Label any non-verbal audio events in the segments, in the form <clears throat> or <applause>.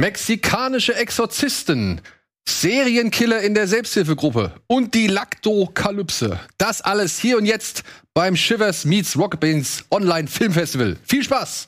Mexikanische Exorzisten, Serienkiller in der Selbsthilfegruppe und die Laktokalypse. Das alles hier und jetzt beim Shivers Meets Rocket Beans Online Filmfestival. Viel Spaß!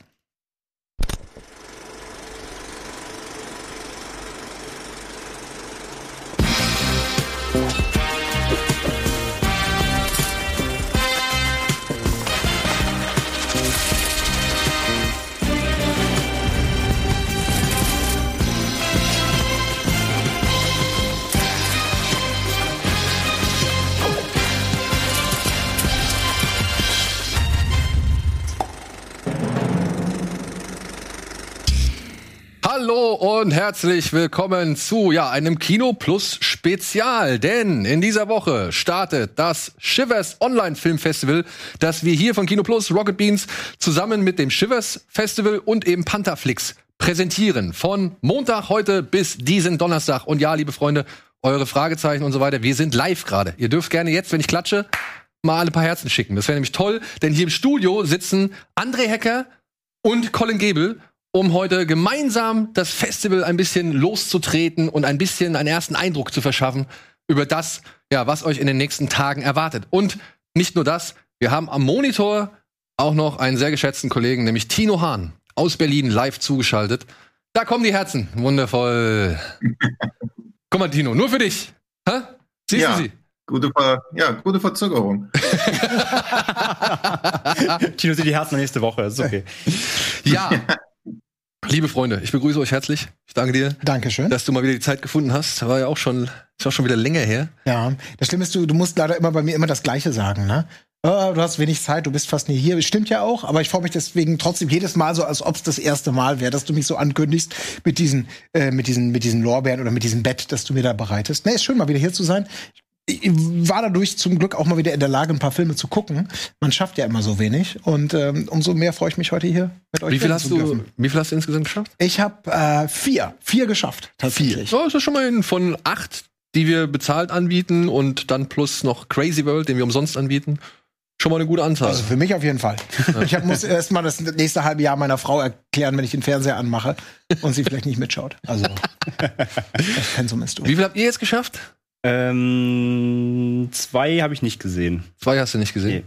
Hallo und herzlich willkommen zu ja einem Kino Plus Spezial, denn in dieser Woche startet das Shivers Online Film Festival, das wir hier von Kino Plus Rocket Beans zusammen mit dem Shivers Festival und eben Pantherflix präsentieren von Montag heute bis diesen Donnerstag und ja, liebe Freunde, eure Fragezeichen und so weiter, wir sind live gerade. Ihr dürft gerne jetzt, wenn ich klatsche, mal ein paar Herzen schicken. Das wäre nämlich toll, denn hier im Studio sitzen André Hecker und Colin Gebel um heute gemeinsam das Festival ein bisschen loszutreten und ein bisschen einen ersten Eindruck zu verschaffen über das, ja, was euch in den nächsten Tagen erwartet. Und nicht nur das, wir haben am Monitor auch noch einen sehr geschätzten Kollegen, nämlich Tino Hahn aus Berlin live zugeschaltet. Da kommen die Herzen. Wundervoll. <laughs> Guck mal, Tino, nur für dich. Hä? Siehst Ja. du sie? Gute, Ver ja, gute Verzögerung. <laughs> Tino sieht die Herzen nächste Woche, ist okay. Ja. <laughs> Liebe Freunde, ich begrüße euch herzlich. Ich danke dir, Dankeschön. dass du mal wieder die Zeit gefunden hast. War ja auch schon, ist auch schon wieder länger her. ja, das Schlimme ist, du, du musst leider immer bei mir immer das Gleiche sagen, ne? Oh, du hast wenig Zeit, du bist fast nie hier. Stimmt ja auch, aber ich freue mich deswegen trotzdem jedes Mal so, als ob es das erste Mal wäre, dass du mich so ankündigst mit diesen, äh, mit diesen, mit diesen Lorbeeren oder mit diesem Bett, das du mir da bereitest. Ne, ist schön, mal wieder hier zu sein. Ich war dadurch zum Glück auch mal wieder in der Lage, ein paar Filme zu gucken. Man schafft ja immer so wenig. Und ähm, umso mehr freue ich mich heute hier mit euch Wie viel hast du, dürfen. wie viel hast du insgesamt geschafft? Ich habe äh, vier. Vier geschafft, tatsächlich. Oh, ist das schon mal ein von acht, die wir bezahlt anbieten und dann plus noch Crazy World, den wir umsonst anbieten. Schon mal eine gute Anzahl. Also für mich auf jeden Fall. <laughs> Ich hab, muss erst mal das nächste halbe Jahr meiner Frau erklären, wenn ich den Fernseher anmache und sie vielleicht nicht mitschaut. Also <laughs> das Pensum ist durch. wie viel habt ihr jetzt geschafft? Ähm, zwei habe ich nicht gesehen. Zwei hast du nicht gesehen.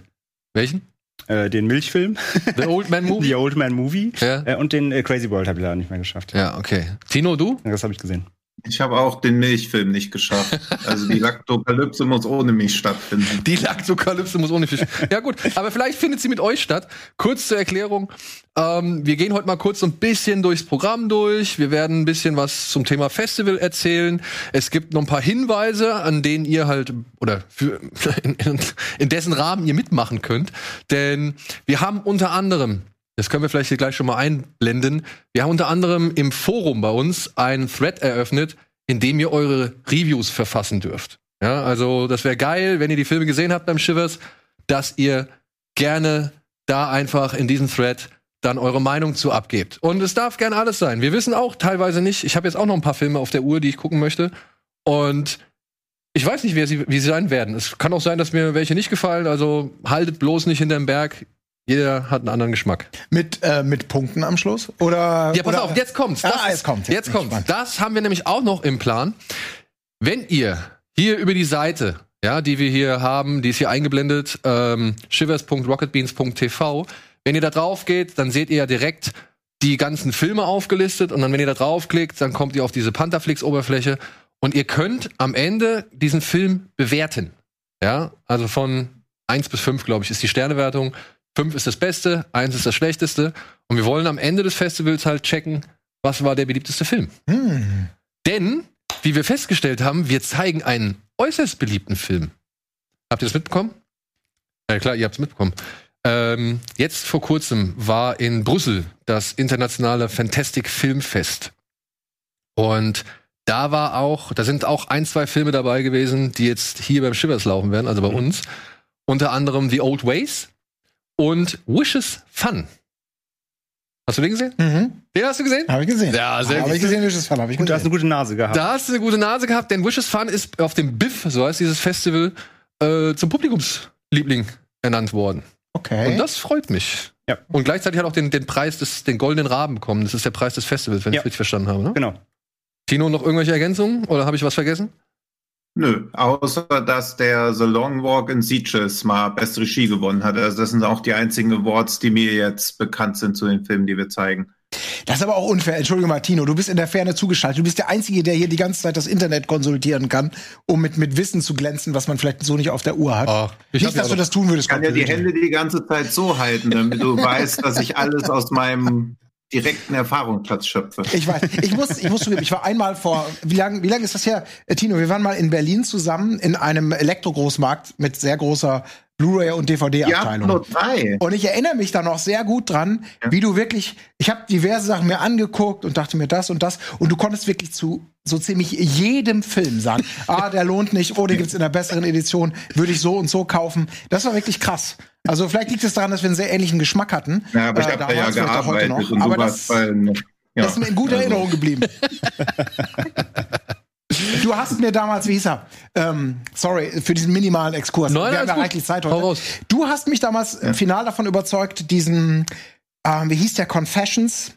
Welchen? Äh, den Milchfilm, The Old Man Movie? <laughs> The Old Man Movie Ja. äh, und den äh, Crazy World habe ich leider nicht mehr geschafft. Ja, okay. Tino, du? Das habe ich gesehen. Ich habe auch den Milchfilm nicht geschafft. Also die <laughs> Laktokalypse muss ohne mich stattfinden. Die Laktokalypse muss ohne Fisch. Ja gut, aber vielleicht findet sie mit euch statt. Kurz zur Erklärung. Ähm, wir gehen heute mal kurz so ein bisschen durchs Programm durch. Wir werden ein bisschen was zum Thema Festival erzählen. Es gibt noch ein paar Hinweise, an denen ihr halt oder für, in, <laughs> in, in dessen Rahmen ihr mitmachen könnt. Denn wir haben unter anderem das können wir vielleicht hier gleich schon mal einblenden. Wir haben unter anderem im Forum bei uns einen Thread eröffnet, in dem ihr eure Reviews verfassen dürft. Ja, also das wäre geil, wenn ihr die Filme gesehen habt beim Shivers, dass ihr gerne da einfach in diesem Thread dann eure Meinung zu abgebt. Und es darf gerne alles sein. Wir wissen auch teilweise nicht, ich habe jetzt auch noch ein paar Filme auf der Uhr, die ich gucken möchte. Und ich weiß nicht, wer sie, wie sie sein werden. Es kann auch sein, dass mir welche nicht gefallen. Also haltet bloß nicht hinterm Berg. Jeder hat einen anderen Geschmack. Mit, äh, mit Punkten am Schluss? Oder, Ja, pass oder, auf, jetzt kommt's. Ah, Das jetzt ist- kommt's. Jetzt kommt's. Das haben wir nämlich auch noch im Plan. Wenn ihr hier über die Seite, ja, die wir hier haben, die ist hier eingeblendet, ähm, shivers.rocketbeans.tv, wenn ihr da drauf geht, dann seht ihr ja direkt die ganzen Filme aufgelistet und dann, wenn ihr da draufklickt, dann kommt ihr auf diese Pantherflix-Oberfläche und ihr könnt am Ende diesen Film bewerten. Ja, also von 1 bis 5, glaube ich, ist die Sternewertung. 5 ist das Beste, 1 ist das Schlechteste. Und wir wollen am Ende des Festivals halt checken, was war der beliebteste Film. Hm. Denn, wie wir festgestellt haben, wir zeigen einen äußerst beliebten Film. Habt ihr das mitbekommen? Ja klar, ihr habt es mitbekommen. Ähm, jetzt vor kurzem war in Brüssel das internationale Fantastic Filmfest. Und da war auch, da sind auch ein, zwei Filme dabei gewesen, die jetzt hier beim Shivers laufen werden, also bei uns. Unter anderem The Old Ways und Wishes Fun. Hast du den gesehen? Mhm. Den hast du gesehen? Habe ich gesehen. Ja, sehr Habe ich gesehen, welches Fall habe ich Gut, du hast gesehen. eine gute Nase gehabt. Da hast du eine gute Nase gehabt, denn Wishes Fun ist auf dem BIFF, so heißt dieses Festival, äh, zum Publikumsliebling ernannt worden. Okay. Und das freut mich. Ja. Und gleichzeitig hat auch den, den Preis des, den goldenen Raben bekommen. Das ist der Preis des Festivals, wenn ich Ja. es richtig verstanden habe. Ne? Genau. Tino, noch irgendwelche Ergänzungen? Oder habe ich was vergessen? Nö, außer dass der The Long Walk in Sieges mal beste Regie gewonnen hat. Also das sind auch die einzigen Awards, die mir jetzt bekannt sind zu den Filmen, die wir zeigen. Das ist aber auch unfair. Entschuldige mal, Tino, du bist in der Ferne zugeschaltet. Du bist der Einzige, der hier die ganze Zeit das Internet konsultieren kann, um mit, mit Wissen zu glänzen, was man vielleicht so nicht auf der Uhr hat. Ich hab nicht, ja dass du auch- das tun würdest. Ich kann ja die. Hände die ganze Zeit so halten, damit du <laughs> weißt, dass ich alles aus meinem direkten Erfahrungsplatz schöpfe. Ich weiß. Ich muss, ich muss zugeben, ich war einmal vor, wie lange, wie lange ist das her? Äh, Tino, wir waren mal in Berlin zusammen in einem Elektrogroßmarkt mit sehr großer Blu-ray und DVD-Abteilung. nur drei. Und ich erinnere mich da noch sehr gut dran, wie du wirklich, ich habe diverse Sachen mir angeguckt und dachte mir das und das und du konntest wirklich zu so ziemlich jedem Film sagen, <laughs> ah, der lohnt nicht, oh, den gibt's in einer besseren Edition, würde ich so und so kaufen. Das war wirklich krass. Also vielleicht liegt es daran, dass wir einen sehr ähnlichen Geschmack hatten. Ja, aber ich Äh, habe da ja gearbeitet noch. und Aber das, bei ja, das ist mir in guter also- Erinnerung geblieben. <laughs> Du hast mir damals, wie hieß er? Ähm, sorry, für diesen minimalen Exkurs. Nein, Wir haben ja reichlich Zeit heute. raus. Du hast mich damals äh, final davon überzeugt, diesen, ähm, wie hieß der, Confessions?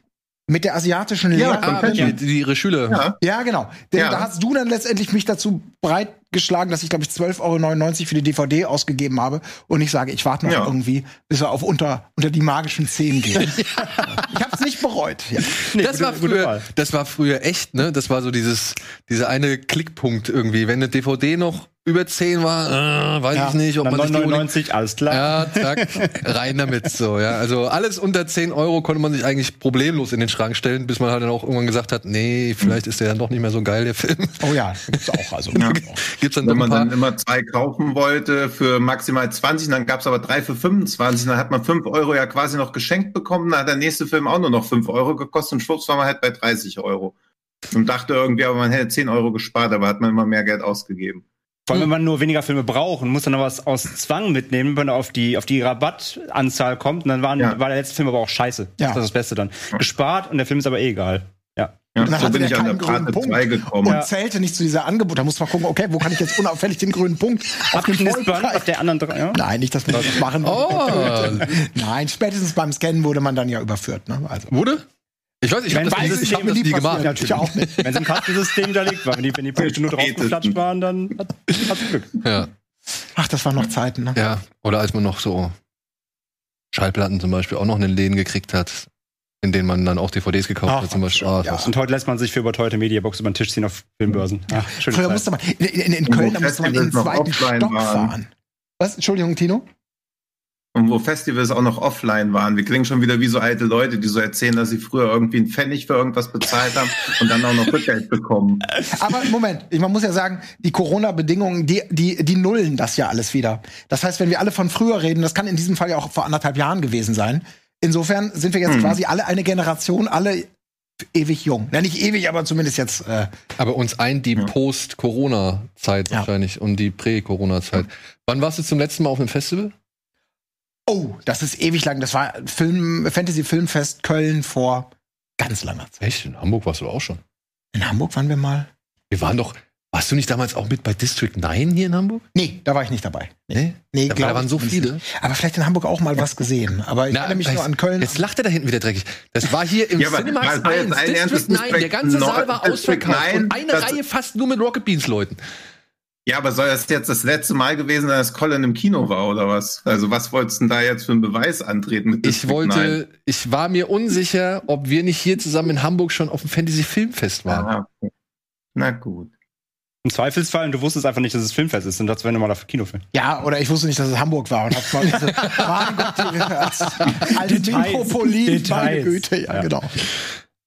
Mit der asiatischen Ja, Lehrerin. Ah, die, die ihre Schüler. Ja. Ja, genau. Denn Ja. da hast du dann letztendlich mich dazu breitgeschlagen, dass ich, glaube ich, 12,99 Euro für die DVD ausgegeben habe. Und ich sage, ich warte noch Ja. irgendwie, bis wir auf unter, unter die magischen 10 gehen. <laughs> ich habe es nicht bereut. Ja. Nee, das, gute- war früher, das war früher echt, ne? Das war so dieses, dieser eine Klickpunkt irgendwie. Wenn eine DVD noch über 10 war, äh, weiß Ja. ich nicht, ob Dann man sich die unbedingt 9,99, alles klar. Ja, zack, rein damit so, ja. Also alles unter 10 Euro konnte man sich eigentlich problemlos in den Schrank stellen, bis man halt dann auch irgendwann gesagt hat, nee, vielleicht ist der dann doch nicht mehr so geil, der Film. Oh ja, gibt's auch. Also. <laughs> Ja. Gibt's dann Wenn man dann immer zwei kaufen wollte für maximal 20, dann gab's aber drei für 25, dann hat man 5 Euro ja quasi noch geschenkt bekommen, dann hat der nächste Film auch nur noch 5 Euro gekostet und schwupps war man halt bei 30 Euro. Und dachte irgendwie, aber man hätte 10 Euro gespart, aber hat man immer mehr Geld ausgegeben. Vor allem, wenn man nur weniger Filme braucht und muss dann noch was aus Zwang mitnehmen, wenn er auf die, auf die Rabattanzahl kommt. Und dann waren, Ja. war der letzte Film aber auch scheiße. Ja. Das ist das Beste dann. Gespart und der Film ist aber eh egal. Ja. Und dann so hatte bin der ich an der keinen grünen Punkt. 2 gekommen. Und Ja. zählte nicht zu dieser Angebot. Da muss man gucken, okay, wo kann ich jetzt unauffällig den grünen Punkt auf den Abknispern auf der anderen drei. Ja? Nein, nicht, dass man das machen. Oh. <laughs> Nein, spätestens beim Scannen wurde man dann ja überführt. Ne? Also. Wurde? Ich weiß, ich habe das, es ich hab das nie gemacht. Natürlich auch nicht. Wenn es im Kartensystem hinterlegt war, wenn die, wenn die Punkte nur draufgeflatscht waren, dann hat, hat's Glück. Ja, Ach, das waren noch Zeiten. Ne? ja. Oder als man noch so Schallplatten zum Beispiel auch noch in den Läden gekriegt hat, in denen man dann auch DVDs gekauft Ach, hat zum Beispiel. Ah, ja. Und heute lässt man sich für überteuerte Mediabox über den Tisch ziehen auf Filmbörsen. Schöne Früher musste man, in, in, in Köln, da musste man in den zweiten offline Stock waren. fahren. Was? Entschuldigung, Tino? Und wo Festivals auch noch offline waren. Wir klingen schon wieder wie so alte Leute, die so erzählen, dass sie früher irgendwie einen Pfennig für irgendwas bezahlt haben und dann auch noch Rückgeld bekommen. <laughs> Aber Moment, ich, man muss ja sagen, die Corona-Bedingungen, die, die, die nullen das ja alles wieder. Das heißt, wenn wir alle von früher reden, das kann in diesem Fall ja auch vor anderthalb Jahren gewesen sein. Insofern sind wir jetzt Mhm. quasi alle eine Generation, alle ewig jung. Ja, nicht ewig, aber zumindest jetzt. Äh, Aber uns ein die Ja. Post-Corona-Zeit Ja. wahrscheinlich und die Prä-Corona-Zeit. Wann warst du zum letzten Mal auf einem Festival? oh, das ist ewig lang. Das war Film, Fantasy Filmfest Köln vor ganz langer Zeit. Echt? In Hamburg warst du auch schon. In Hamburg waren wir mal. Wir waren doch. Warst du nicht damals auch mit bei District 9 hier in Hamburg? Nee, da war ich nicht dabei. Nee. Nee, Da, glaub da waren ich so viele. Aber vielleicht in Hamburg auch mal was gesehen. Aber ich Na, erinnere mich nur an Köln. Jetzt lacht er da hinten wieder dreckig. Das war hier im <laughs> Ja, jetzt 1, allen Ernstes, District 9. Der ganze Saal war District ausverkauft. Und nine, eine Reihe fast nur mit Rocket Beans Leuten. Ja, aber soll das jetzt das letzte Mal gewesen sein, dass Colin im Kino war oder was? Also was wolltest du denn da jetzt für einen Beweis antreten mit Ich District 9? wollte, ich war mir unsicher, ob wir nicht hier zusammen in Hamburg schon auf dem Fantasy Filmfest waren. Ah, okay. Na gut. Im Zweifelsfall, und du wusstest einfach nicht, dass es Filmfest ist, und das wäre nochmal auf Kinofilm. Ja, oder ich wusste nicht, dass es Hamburg war und hab's mal diese, mein Gott, die, als alte Details. Metropolit, meine Details. Güte, ja, Ja. genau.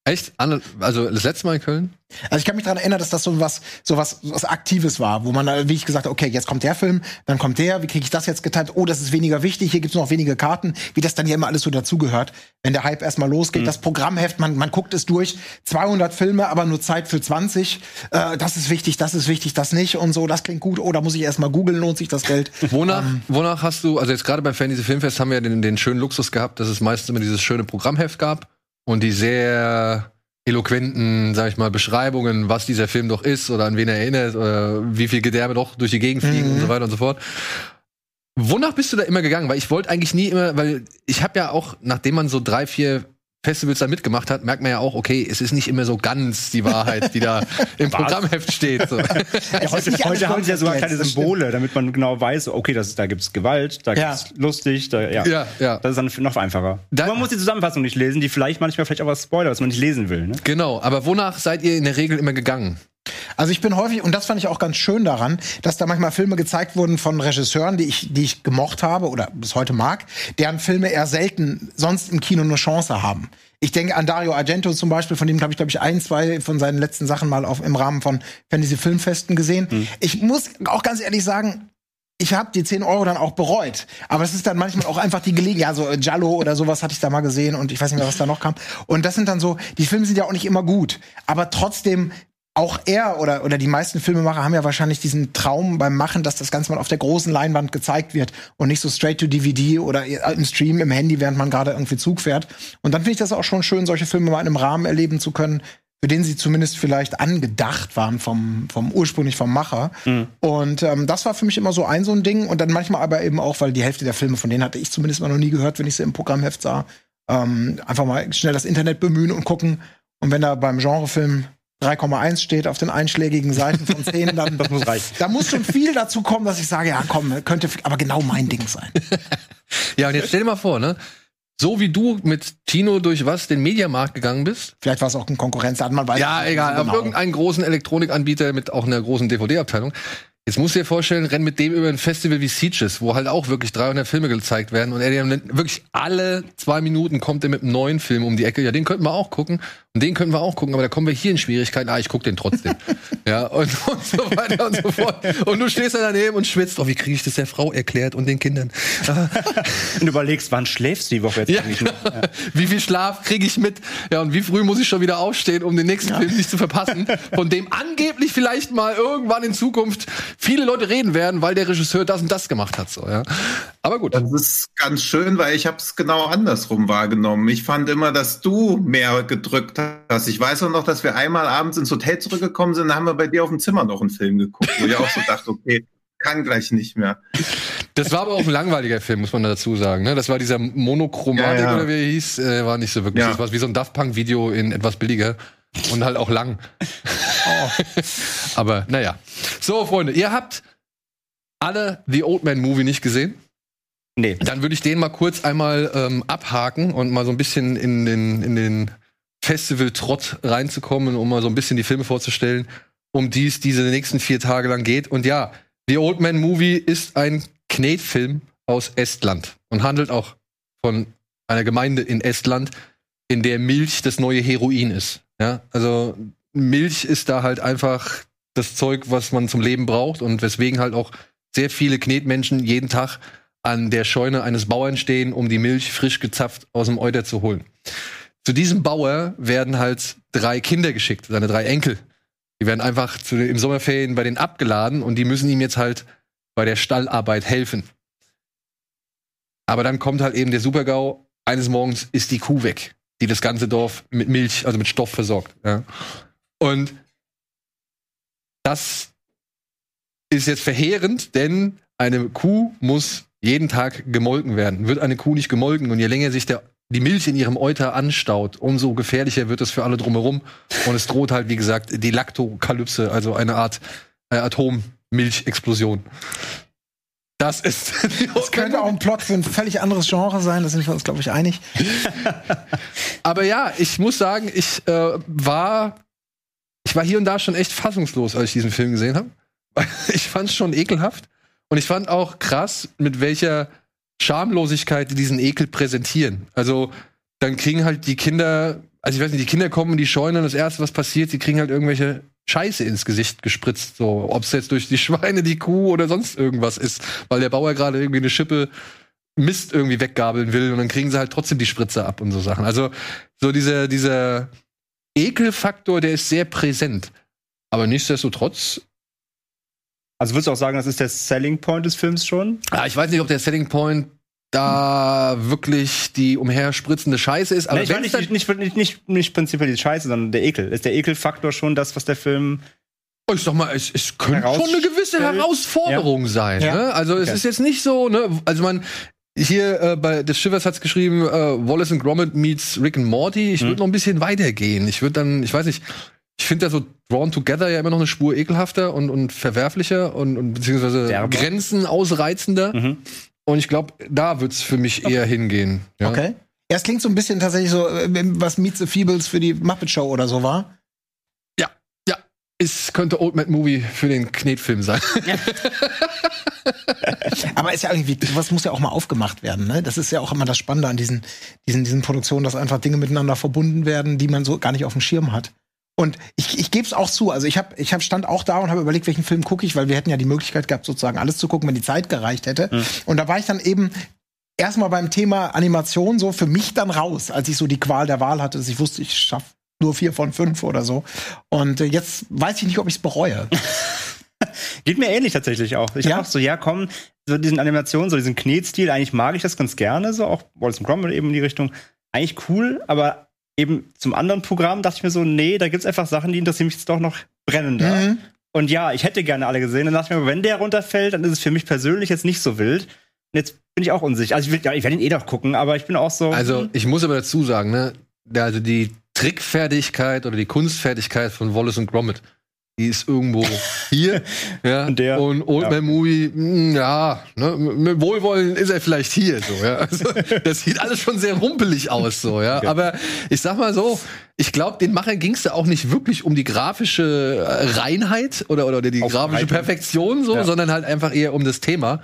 Echt? Also das letzte Mal in Köln? Also ich kann mich daran erinnern, dass das so was, so was, was Aktives war, wo man, wie ich gesagt habe, okay, jetzt kommt der Film, dann kommt der, wie kriege ich das jetzt geteilt? Oh, das ist weniger wichtig, hier gibt's noch wenige Karten, wie das dann ja immer alles so dazugehört. Wenn der Hype erstmal losgeht, das Programmheft, man, man guckt es durch, 200 Filme, aber nur Zeit für 20. Äh, das ist wichtig, das ist wichtig, das nicht und so, das klingt gut. Oh, da muss ich erstmal googeln, lohnt sich das Geld? <laughs> Wonach, Ähm. wonach hast du, also jetzt gerade beim Fantasy Filmfest haben wir ja den, den schönen Luxus gehabt, dass es meistens immer dieses schöne Programmheft gab und die sehr eloquenten, sag ich mal, Beschreibungen, was dieser Film doch ist oder an wen er erinnert oder wie viel Gedärme doch durch die Gegend fliegen Mhm. und so weiter und so fort. Wonach bist du da immer gegangen? Weil ich wollte eigentlich nie immer, weil ich habe ja auch, nachdem man so drei, vier Festivals da mitgemacht hat, merkt man ja auch, okay, es ist nicht immer so ganz die Wahrheit, die da im Programmheft steht. So. Ja, heute heute haben sie ja sogar kleine Symbole, damit man genau weiß, okay, das, da gibt's Gewalt, da Ja. gibt's lustig, da, ja. Ja, ja. Das ist dann noch einfacher. Da- man muss die Zusammenfassung nicht lesen, die vielleicht manchmal vielleicht auch was Spoiler, was man nicht lesen will. Ne? Genau, aber wonach seid ihr in der Regel immer gegangen? Also ich bin häufig, und das fand ich auch ganz schön daran, dass da manchmal Filme gezeigt wurden von Regisseuren, die ich, die ich gemocht habe oder bis heute mag, deren Filme eher selten sonst im Kino eine Chance haben. Ich denke an Dario Argento zum Beispiel, von dem habe ich, glaube ich, ein, zwei von seinen letzten Sachen mal auf, im Rahmen von Fantasy Filmfesten gesehen. Ich muss auch ganz ehrlich sagen, ich habe die 10 Euro dann auch bereut. Aber es ist dann manchmal auch einfach die Gelegenheit. Ja, so äh, Giallo oder sowas hatte ich da mal gesehen und ich weiß nicht mehr, was da noch kam. Und das sind dann so, die Filme sind ja auch nicht immer gut. Aber trotzdem, auch er oder, oder die meisten Filmemacher haben ja wahrscheinlich diesen Traum beim Machen, dass das Ganze mal auf der großen Leinwand gezeigt wird und nicht so straight to DVD oder im Stream im Handy, während man gerade irgendwie Zug fährt. Und dann finde ich das auch schon schön, solche Filme mal in einem Rahmen erleben zu können, für den sie zumindest vielleicht angedacht waren vom, vom ursprünglich vom Macher. Und ähm, das war für mich immer so ein so ein Ding. Und dann manchmal aber eben auch, weil die Hälfte der Filme, von denen hatte ich zumindest mal noch nie gehört, wenn ich sie im Programmheft sah, ähm, einfach mal schnell das Internet bemühen und gucken. Und wenn da beim Genrefilm 3,1 steht auf den einschlägigen Seiten von 10, dann <laughs> Das muss reichen. da muss schon viel dazu kommen, dass ich sage, ja komm, könnte aber genau mein Ding sein. <laughs> Ja, und jetzt stell dir mal vor, ne? So wie du mit Tino durch was den Mediamarkt gegangen bist. Vielleicht war es auch ein Konkurrenzladen, man weiß Ja, egal, genau. irgendeinen großen Elektronikanbieter mit auch einer großen DVD-Abteilung. Jetzt musst du dir vorstellen, renn mit dem über ein Festival wie Sieges, wo halt auch wirklich 300 Filme gezeigt werden und er dann wirklich alle zwei Minuten kommt er mit einem neuen Film um die Ecke. Ja, den könnten wir auch gucken und den können wir auch gucken, aber da kommen wir hier in Schwierigkeiten. Ah, ich guck den trotzdem. <laughs> ja, und, und so weiter und so fort. Und du stehst da daneben und schwitzt. Oh, wie kriege ich das der Frau erklärt und den Kindern? <laughs> Und überlegst, wann schläfst du die Woche jetzt Ja, eigentlich? noch? genau. <laughs> Wie viel Schlaf kriege ich mit? Ja, und wie früh muss ich schon wieder aufstehen, um den nächsten Film nicht zu verpassen, von dem angeblich vielleicht mal irgendwann in Zukunft viele Leute reden werden, weil der Regisseur das und das gemacht hat. So, ja. Aber gut. Das ist ganz schön, weil ich habe es genau andersrum wahrgenommen. Ich fand immer, dass du mehr gedrückt hast. Ich weiß auch noch, dass wir einmal abends ins Hotel zurückgekommen sind, da haben wir bei dir auf dem Zimmer noch einen Film geguckt, wo ich auch so dachte, okay, kann gleich nicht mehr. Das war aber auch ein langweiliger Film, muss man dazu sagen. Ne? Das war dieser Monochromatik Ja, ja. oder wie er hieß, äh, war nicht so wirklich. Ja. Das war wie so ein Daft Punk Video in etwas billiger und halt auch lang. <laughs> aber naja. So, Freunde, ihr habt alle The Old Man Movie nicht gesehen. Nee. Dann würde ich den mal kurz einmal ähm, abhaken und mal so ein bisschen in den, in den Festival-Trott reinzukommen, um mal so ein bisschen die Filme vorzustellen, um die es diese nächsten vier Tage lang geht. Und ja, The Old Man Movie ist ein Knetfilm aus Estland und handelt auch von einer Gemeinde in Estland, in der Milch das neue Heroin ist. Ja, also Milch ist da halt einfach das Zeug, was man zum Leben braucht und weswegen halt auch sehr viele Knetmenschen jeden Tag an der Scheune eines Bauern stehen, um die Milch frisch gezapft aus dem Euter zu holen. Zu diesem Bauer werden halt drei Kinder geschickt, seine drei Enkel. Die werden einfach zu, im Sommerferien bei denen abgeladen und die müssen ihm jetzt halt bei der Stallarbeit helfen. Aber dann kommt halt eben der Supergau, eines Morgens ist die Kuh weg, die das ganze Dorf mit Milch, also mit Stoff versorgt. Ja. Und das ist jetzt verheerend, denn eine Kuh muss jeden Tag gemolken werden. Wird eine Kuh nicht gemolken und je länger sich der, die Milch in ihrem Euter anstaut, umso gefährlicher wird es für alle drumherum. Und es droht halt, wie gesagt, die Laktokalypse, also eine Art äh, Atommilchexplosion. Das ist. <laughs> Das könnte auch ein Plot für ein völlig anderes Genre sein, da sind wir uns, glaube ich, einig. <laughs> Aber ja, ich muss sagen, ich äh, war, ich war hier und da schon echt fassungslos, als ich diesen Film gesehen habe. <laughs> Ich fand es schon ekelhaft und ich fand auch krass, mit welcher Schamlosigkeit die diesen Ekel präsentieren. Also dann kriegen halt die Kinder, also ich weiß nicht, die Kinder kommen in die Scheune und das erste, was passiert, sie kriegen halt irgendwelche Scheiße ins Gesicht gespritzt, so ob es jetzt durch die Schweine, die Kuh oder sonst irgendwas ist, weil der Bauer gerade irgendwie eine Schippe Mist irgendwie weggabeln will und dann kriegen sie halt trotzdem die Spritze ab und so Sachen. Also so dieser dieser Ekelfaktor, der ist sehr präsent. Aber nichtsdestotrotz, Also würdest du auch sagen, das ist der Selling Point des Films schon? ah, ich weiß nicht, ob der Selling Point da wirklich die umherspritzende Scheiße ist, aber nee, ich meine nicht, nicht, nicht, nicht, nicht prinzipiell die Scheiße, sondern der Ekel. Ist der Ekelfaktor schon das, was der Film Und ich sag mal, es, es könnte schon eine gewisse. Herausforderung sein. Ja. Ne? Also es Okay. ist jetzt nicht so, ne? Also man hier äh, bei des Shivers hat's geschrieben, äh, Wallace and Gromit meets Rick and Morty. Ich würde noch ein bisschen weitergehen. Ich würde dann, ich weiß nicht, ich finde da so Drawn Together ja immer noch eine Spur ekelhafter und, und verwerflicher und, und beziehungsweise Derber. Grenzen ausreizender. Mhm. Und ich glaube, da wird's für mich eher hingehen. Ja? Okay. Ja, es klingt so ein bisschen tatsächlich so, äh, was Meet the Feebles für die Muppet Show oder so war. Ja, ja. Es könnte Old Man Movie für den Knetfilm sein. <laughs> Aber ist ja irgendwie, was muss ja auch mal aufgemacht werden, ne? Das ist ja auch immer das Spannende an diesen, diesen, diesen Produktionen, dass einfach Dinge miteinander verbunden werden, die man so gar nicht auf dem Schirm hat. Und ich, ich gebe es auch zu, also ich habe ich hab stand auch da und habe überlegt, welchen Film gucke ich, weil wir hätten ja die Möglichkeit gehabt, sozusagen alles zu gucken, wenn die Zeit gereicht hätte. Und da war ich dann eben erstmal beim Thema Animation so für mich dann raus, als ich so die Qual der Wahl hatte, dass ich wusste, ich schaffe nur vier von fünf oder so. Und äh, jetzt weiß ich nicht, ob ich es bereue. <laughs> Geht mir ähnlich tatsächlich auch. Ich Ja? auch so, ja, komm, so diesen Animationen, so diesen Knetstil, eigentlich mag ich das ganz gerne, so auch Wallace Gromit eben in die Richtung. Eigentlich cool, aber eben zum anderen Programm dachte ich mir so, nee, da gibt's einfach Sachen, die interessieren mich jetzt doch noch brennender. Mhm. Und ja, ich hätte gerne alle gesehen. Dann dachte ich mir, wenn der runterfällt, dann ist es für mich persönlich jetzt nicht so wild. Und jetzt bin ich auch unsicher. Also ich, will, ja, ich werde ihn eh noch gucken, aber ich bin auch so. Also, ich muss aber dazu sagen, ne, also die Trickfertigkeit oder die Kunstfertigkeit von Wallace und Gromit, die ist irgendwo hier. <laughs> ja. Und der- und Old ja. Man Movie, mh, ja, ne, mit Wohlwollen ist er vielleicht hier so, ja. Also, <laughs> das sieht alles schon sehr rumpelig aus, so, ja. Okay. Aber ich sag mal so, ich glaube, den Machern ging es da auch nicht wirklich um die grafische äh, Reinheit oder, oder die grafische Aufbereitung. Perfektion, so, Ja. sondern halt einfach eher um das Thema.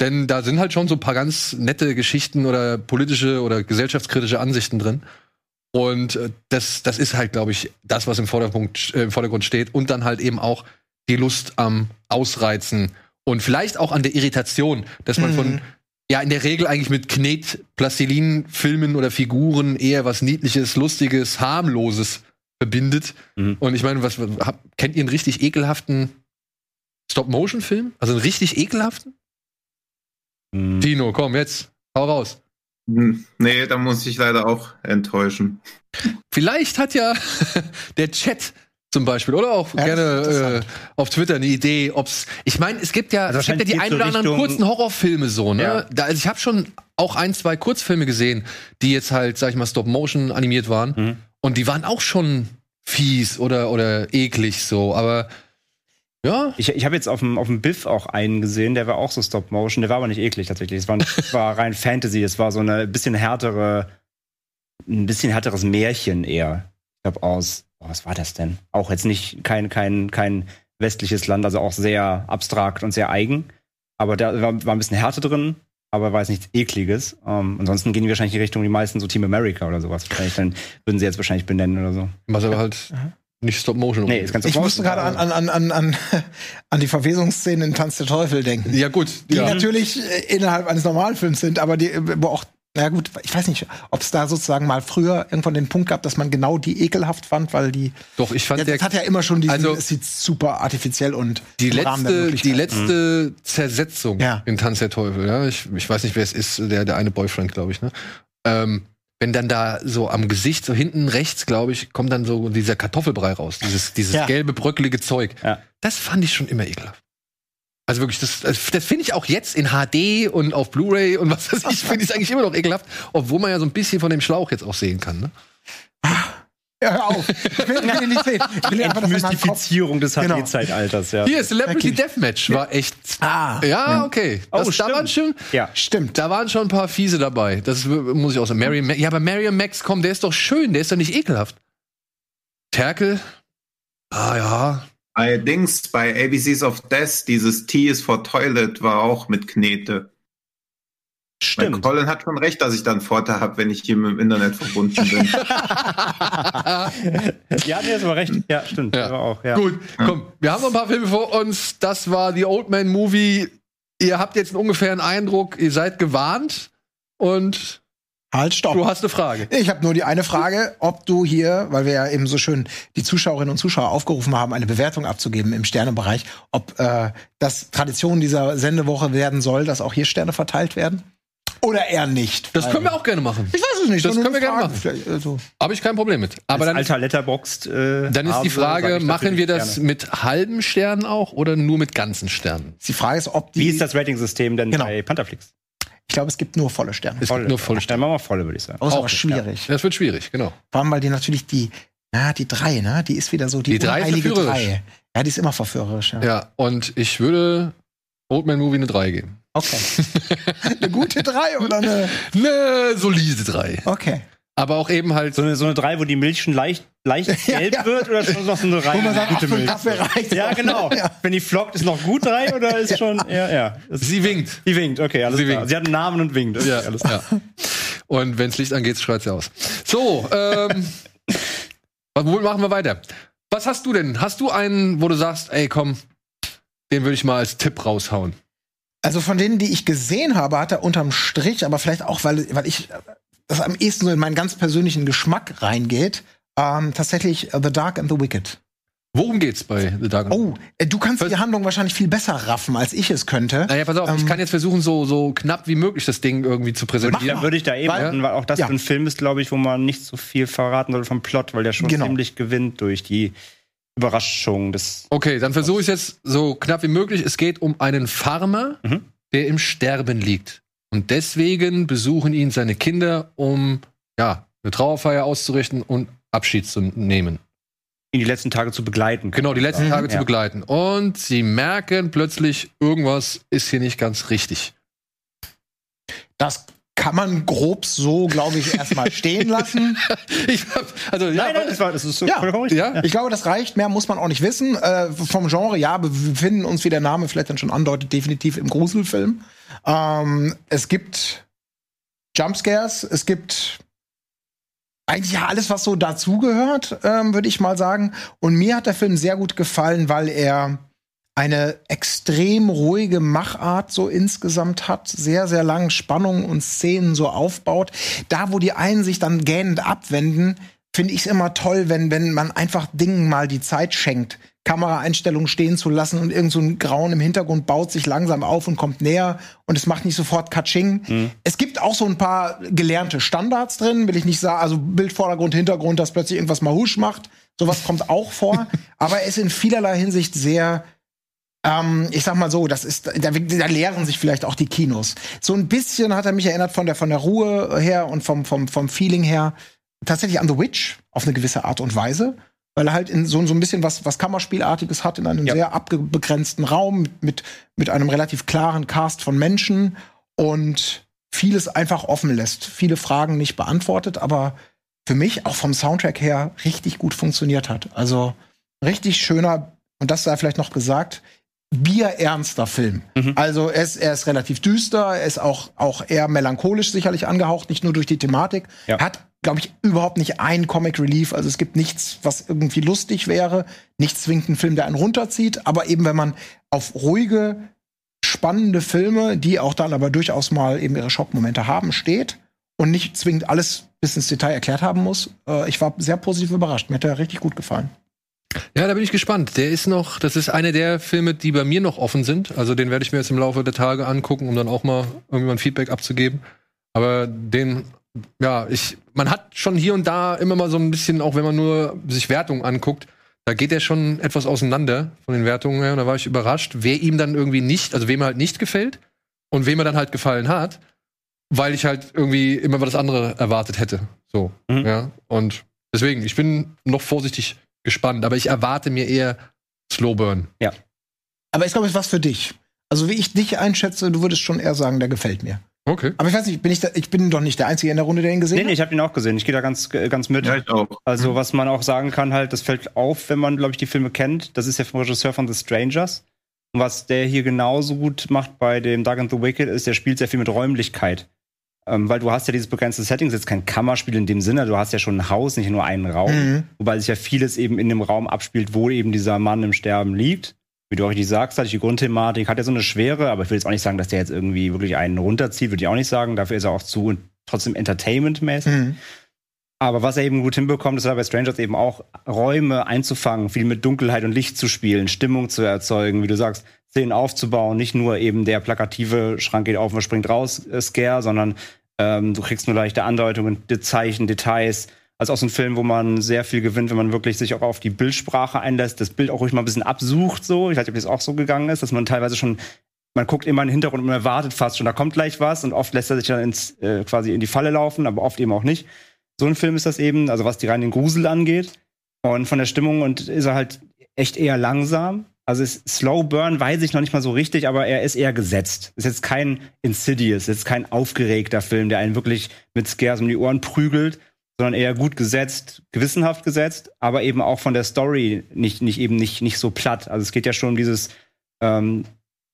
Denn da sind halt schon so ein paar ganz nette Geschichten oder politische oder gesellschaftskritische Ansichten drin. Und äh, das, das ist halt, glaube ich, das, was im Vordergrund, äh, im Vordergrund steht. Und dann halt eben auch die Lust am Ausreizen und vielleicht auch an der Irritation, dass man Mhm. von, ja, in der Regel eigentlich mit Knet, Plastilin-Filmen oder Figuren eher was Niedliches, Lustiges, Harmloses verbindet. Mhm. Und ich meine, was, hab, kennt ihr einen richtig ekelhaften Stop-Motion-Film? Also einen richtig ekelhaften? Hm. Tino, komm, jetzt, hau raus. Hm, Nee, da muss ich leider auch enttäuschen. Vielleicht hat ja <laughs> der Chat zum Beispiel oder auch Ja, gerne äh, auf Twitter eine Idee, ob's. Ich meine, es gibt ja, Also es gibt ja die ein oder so anderen Richtung- kurzen Horrorfilme so, ne? Ja. Da, also ich habe schon auch ein, zwei Kurzfilme gesehen, die jetzt halt, sag ich mal, Stop Motion animiert waren Mhm. und die waren auch schon fies oder oder eklig so, aber ja, Ich, ich habe jetzt auf dem, auf dem Biff auch einen gesehen, der war auch so Stop-Motion, der war aber nicht eklig tatsächlich. Es war, war rein Fantasy, es war so eine bisschen härtere, ein bisschen härteres Märchen eher. Ich glaube aus, oh, was war das denn? Auch jetzt nicht kein, kein, kein westliches Land, also auch sehr abstrakt und sehr eigen. Aber da war, war ein bisschen Härte drin, aber war jetzt nichts Ekliges. Ähm, ansonsten gehen die wahrscheinlich in die Richtung, die meisten so Team America oder sowas. Wahrscheinlich dann würden sie jetzt wahrscheinlich benennen oder so. was aber halt nicht Stop Motion. Nee, ist ganz Ich musste gerade an, an, an, an, <laughs> an, die Verwesungsszenen in Tanz der Teufel denken. Ja gut, Die ja. natürlich äh, innerhalb eines normalen Films sind, aber die, äh, wo auch, na gut, ich weiß nicht, ob es da sozusagen mal früher irgendwann den Punkt gab, dass man genau die ekelhaft fand, weil die, Doch, ich fand ja, der das hat ja immer schon diesen, Also- es sieht super artifiziell und die letzte, die letzte Zersetzung Ja. in Tanz der Teufel, ja, ich, ich weiß nicht, wer es ist, der, der eine Boyfriend, glaube ich, ne? Ähm, wenn dann da so am Gesicht, so hinten rechts, glaube ich, kommt dann so dieser Kartoffelbrei raus, dieses, dieses Ja. gelbe, bröckelige Zeug. Ja. Das fand ich schon immer ekelhaft. Also wirklich, das, das finde ich auch jetzt in HD und auf Blu-ray und was weiß ich, finde ich eigentlich immer noch ekelhaft, obwohl man ja so ein bisschen von dem Schlauch jetzt auch sehen kann, ne? Ja, hör auf. Ich will, ich will ihn nicht sehen. Ich will einfach, er. Entmystifizierung des Genau. HD-Zeitalters, ja. Hier, Celebrity. Deathmatch war echt. Ah, Ja, okay. Oh, Das, da stimmt. waren schon, Ja. stimmt. Da waren schon ein paar fiese dabei. Das muss ich auch sagen. Marion Ma ja, aber Marion Max, komm, der ist doch schön, der ist doch nicht ekelhaft. Terkel? Ah ja. Allerdings bei ABCs of Death, dieses T is for Toilet war auch mit Knete. Weil Stimmt. Colin hat schon recht, dass ich dann Vorteil habe, wenn ich hier mit dem Internet verbunden bin. <laughs> Ja, nee, ist aber recht. Ja, stimmt. Ja. Auch, ja. Gut, komm, wir haben noch ein paar Filme vor uns. Das war die Old Man Movie. Ihr habt jetzt einen ungefähren Eindruck, ihr seid gewarnt und Halt, stopp. du hast eine Frage. Ich habe nur die eine Frage, ob du hier, weil wir ja eben so schön die Zuschauerinnen und Zuschauer aufgerufen haben, eine Bewertung abzugeben im Sternebereich, ob äh, das Tradition dieser Sendewoche werden soll, dass auch hier Sterne verteilt werden. Oder eher nicht? Das können wir auch gerne machen. Ich weiß es nicht. Das können wir gerne machen. Also. Habe ich kein Problem mit. Aber Als dann, alter Letterboxd. Äh, dann ist die Frage, ich machen wir das gerne. mit halben Sternen auch oder nur mit ganzen Sternen? Die Frage ist, ob die. Wie ist das Rating-System denn Genau. bei Pantherflix? Ich glaube, es gibt nur volle Sterne. Es gibt nur volle Dann Sterne. machen wir volle, würde ich sagen. Das ist auch schwierig. Das wird schwierig, genau. Vor allem, weil die natürlich die, ja, die drei, ne? Die ist wieder so die, Die drei ist unheilige verführerisch. drei. Ja, die ist immer verführerisch. Ja. Ja, und ich würde Old Man Movie eine 3 geben. Okay. <laughs> eine gute drei oder eine. Eine solide 3. Okay. Aber auch eben halt So eine, so eine 3, wo die Milch schon leicht, leicht <laughs> Ja, gelb ja. wird oder schon noch so eine Wo reine man sagt, ach, gute Milch? Kaffee reicht Ja, genau. <laughs> Ja. Wenn die flockt, ist noch gut 3 oder ist schon. Ja, ja. Das, sie winkt. die winkt, okay, alles Sie klar. winkt. Sie hat einen Namen und winkt. Okay, Ja, alles klar. ja. Und wenns Licht angeht, schreit sie aus. So, ähm, womit machen wir weiter? Was hast du denn? Hast du einen, wo du sagst, ey, komm, den würde ich mal als Tipp raushauen? Also von denen, die ich gesehen habe, hat er unterm Strich, aber vielleicht auch, weil, weil ich das am ehesten so in meinen ganz persönlichen Geschmack reingeht, ähm, tatsächlich äh, The Dark and the Wicked. Worum geht's bei The Dark? Oh, äh, du kannst Was- die Handlung wahrscheinlich viel besser raffen, als ich es könnte. Naja, pass auf, ich Ähm, kann jetzt versuchen, so, so knapp wie möglich das Ding irgendwie zu präsentieren. Dann würde ich da eben, Weil- weil auch das Ja. ein Film ist, glaube ich, wo man nicht so viel verraten soll vom Plot, weil der schon Genau. ziemlich gewinnt durch die Überraschung des. Okay, dann versuche ich jetzt so knapp wie möglich. Es geht um einen Farmer, Mhm. der im Sterben liegt. Und deswegen besuchen ihn seine Kinder, um ja, eine Trauerfeier auszurichten und Abschied zu nehmen. ihn die letzten Tage zu begleiten. Genau, die letzten Mhm. Tage zu Ja. begleiten. Und sie merken plötzlich, irgendwas ist hier nicht ganz richtig. Das kann man grob so, glaube ich, erstmal stehen <laughs> lassen. Ich hab, also, ja, Nein, nein, das, war, das ist so Ja. ja, Ich glaube, das reicht. Mehr muss man auch nicht wissen. Äh, vom Genre, ja, wir befinden uns, wie der Name vielleicht dann schon andeutet, definitiv im Gruselfilm. Ähm, es gibt Jumpscares, es gibt eigentlich ja alles, was so dazugehört, ähm, würde ich mal sagen. Und mir hat der Film sehr gut gefallen, weil er eine extrem ruhige Machart so insgesamt hat, sehr, sehr lange Spannungen und Szenen so aufbaut. Da, wo die einen sich dann gähnend abwenden, finde ich es immer toll, wenn, wenn man einfach Dingen mal die Zeit schenkt, Kameraeinstellungen stehen zu lassen und irgend so ein Grauen im Hintergrund baut sich langsam auf und kommt näher und es macht nicht sofort Katsching. Es gibt auch so ein paar gelernte Standards drin, will ich nicht sagen, also Bild, Vordergrund, Hintergrund, dass plötzlich irgendwas mal husch macht. Sowas kommt auch vor, <laughs> aber er ist in vielerlei Hinsicht sehr ähm, ich sag mal so, das ist, da, da lehren sich vielleicht auch die Kinos. So ein bisschen hat er mich erinnert von der, von der Ruhe her und vom, vom, vom Feeling her tatsächlich an The Witch auf eine gewisse Art und Weise. Weil er halt in so, so ein bisschen was, was Kammerspielartiges hat, in einem Ja. sehr abgegrenzten Raum mit, mit, mit einem relativ klaren Cast von Menschen und vieles einfach offen lässt. Viele Fragen nicht beantwortet, aber für mich auch vom Soundtrack her richtig gut funktioniert hat. Also richtig schöner, und das sei vielleicht noch gesagt, bierernster Film. Mhm. Also er ist, er ist relativ düster, er ist auch, auch eher melancholisch sicherlich angehaucht, nicht nur durch die Thematik. Ja. Hat, glaube ich, überhaupt nicht ein Comic Relief. Also es gibt nichts, was irgendwie lustig wäre. Nicht zwingend ein Film, der einen runterzieht. Aber eben, wenn man auf ruhige, spannende Filme, die auch dann aber durchaus mal eben ihre Schockmomente haben, steht und nicht zwingend alles bis ins Detail erklärt haben muss. Äh, ich war sehr positiv überrascht. Mir hat er richtig gut gefallen. Ja, da bin ich gespannt. Der ist noch, das ist einer der Filme, die bei mir noch offen sind. Also den werde ich mir jetzt im Laufe der Tage angucken, um dann auch mal irgendwie mal ein Feedback abzugeben. Aber den, ja, ich, man hat schon hier und da immer mal so ein bisschen, auch wenn man nur sich Wertungen anguckt, da geht er schon etwas auseinander von den Wertungen her. Und da war ich überrascht, wer ihm dann irgendwie nicht, also wem er halt nicht gefällt und wem er dann halt gefallen hat, weil ich halt irgendwie immer das andere erwartet hätte. So, Mhm. ja. Und deswegen, ich bin noch vorsichtig gespannt, aber ich erwarte mir eher Slow Burn. Aber ich glaube, es ist was für dich. Also wie ich dich einschätze, du würdest schon eher sagen, der gefällt mir. Okay. Aber ich weiß nicht, bin ich, da, ich bin doch nicht der Einzige in der Runde, der ihn gesehen Nee, nee, ich habe ihn auch gesehen. Ich gehe da ganz, ganz mit. Ja, ich auch. Also, was man auch sagen kann, halt, das fällt auf, wenn man, glaube ich, die Filme kennt. Das ist ja vom Regisseur von The Strangers. Und was der hier genauso gut macht bei dem Dark and the Wicked, ist, der spielt sehr viel mit Räumlichkeit. Ähm, weil du hast ja dieses begrenzte Setting, es ist jetzt kein Kammerspiel in dem Sinne, du hast ja schon ein Haus, nicht nur einen Raum. Mhm. Wobei sich ja vieles eben in dem Raum abspielt, wo eben dieser Mann im Sterben liegt. Wie du auch richtig sagst, halt, die Grundthematik hat ja so eine Schwere, aber ich will jetzt auch nicht sagen, dass der jetzt irgendwie wirklich einen runterzieht, würde ich auch nicht sagen. Dafür ist er auch zu trotzdem entertainmentmäßig. Mhm. Aber was er eben gut hinbekommt, ist er bei Strangers eben auch Räume einzufangen, viel mit Dunkelheit und Licht zu spielen, Stimmung zu erzeugen, wie du sagst, Szenen aufzubauen, nicht nur eben der plakative Schrank geht auf und springt raus äh, Scare, sondern ähm, du kriegst nur leichte Andeutungen, Zeichen, Details. Also auch so ein Film, wo man sehr viel gewinnt, wenn man wirklich sich auch auf die Bildsprache einlässt, das Bild auch ruhig mal ein bisschen absucht, so. Ich weiß nicht, ob das auch so gegangen ist, dass man teilweise schon man guckt immer in den Hintergrund und man erwartet fast schon, da kommt gleich was und oft lässt er sich dann ins, äh, quasi in die Falle laufen, aber oft eben auch nicht. So ein Film ist das eben, also was die reinen Grusel angeht. Und von der Stimmung und ist er halt echt eher langsam. Also ist Slow Burn weiß ich noch nicht mal so richtig, aber er ist eher gesetzt. Ist jetzt kein Insidious, ist jetzt kein aufgeregter Film, der einen wirklich mit Scares um die Ohren prügelt, sondern eher gut gesetzt, gewissenhaft gesetzt, aber eben auch von der Story nicht, nicht eben nicht, nicht so platt. Also es geht ja schon um dieses, ähm,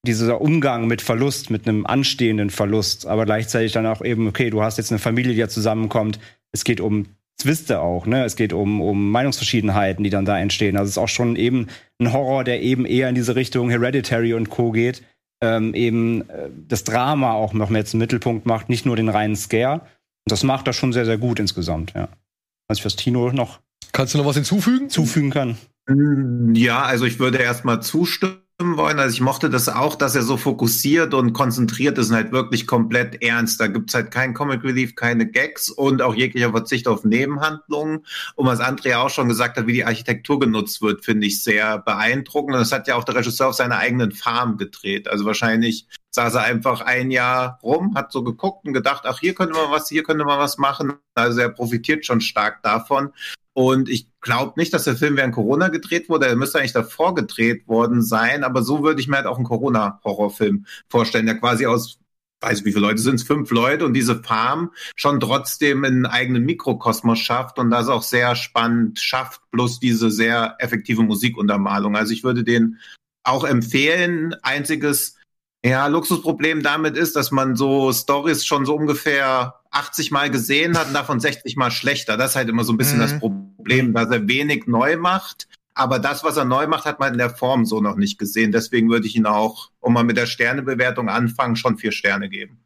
dieser Umgang mit Verlust, mit einem anstehenden Verlust, aber gleichzeitig dann auch eben, okay, du hast jetzt eine Familie, die ja zusammenkommt, es geht um Zwiste auch, ne? Es geht um, um Meinungsverschiedenheiten, die dann da entstehen. Also es ist auch schon eben ein Horror, der eben eher in diese Richtung Hereditary und Co. geht. Ähm, eben äh, das Drama auch noch mehr zum Mittelpunkt macht, nicht nur den reinen Scare. Und das macht das schon sehr, sehr gut insgesamt, ja. Was ich fürs Tino noch. Kannst du noch was hinzufügen? Zufügen kann. Ja, also ich würde erstmal zustimmen wollen. Also ich mochte das auch, dass er so fokussiert und konzentriert ist und halt wirklich komplett ernst. Da gibt's halt kein Comic Relief, keine Gags und auch jeglicher Verzicht auf Nebenhandlungen. Und was Andrea auch schon gesagt hat, wie die Architektur genutzt wird, finde ich sehr beeindruckend. Und das hat ja auch der Regisseur auf seiner eigenen Farm gedreht. Also wahrscheinlich saß er einfach ein Jahr rum, hat so geguckt und gedacht, ach, hier könnte man was, hier könnte man was machen. Also er profitiert schon stark davon. Und ich glaube nicht, dass der Film während Corona gedreht wurde. Er müsste eigentlich davor gedreht worden sein. Aber so würde ich mir halt auch einen Corona-Horrorfilm vorstellen, der quasi aus weiß ich, wie viele Leute sind es, fünf Leute und diese Farm schon trotzdem einen eigenen Mikrokosmos schafft und das auch sehr spannend schafft, plus diese sehr effektive Musikuntermalung. Also ich würde den auch empfehlen. Einziges ja, Luxusproblem damit ist, dass man so Stories schon so ungefähr 80 Mal gesehen hat und davon 60 Mal schlechter. Das ist halt immer so ein bisschen mhm. das Problem, dass er wenig neu macht. Aber das, was er neu macht, hat man in der Form so noch nicht gesehen. Deswegen würde ich ihn auch, um mal mit der Sternebewertung anfangen, schon vier Sterne geben.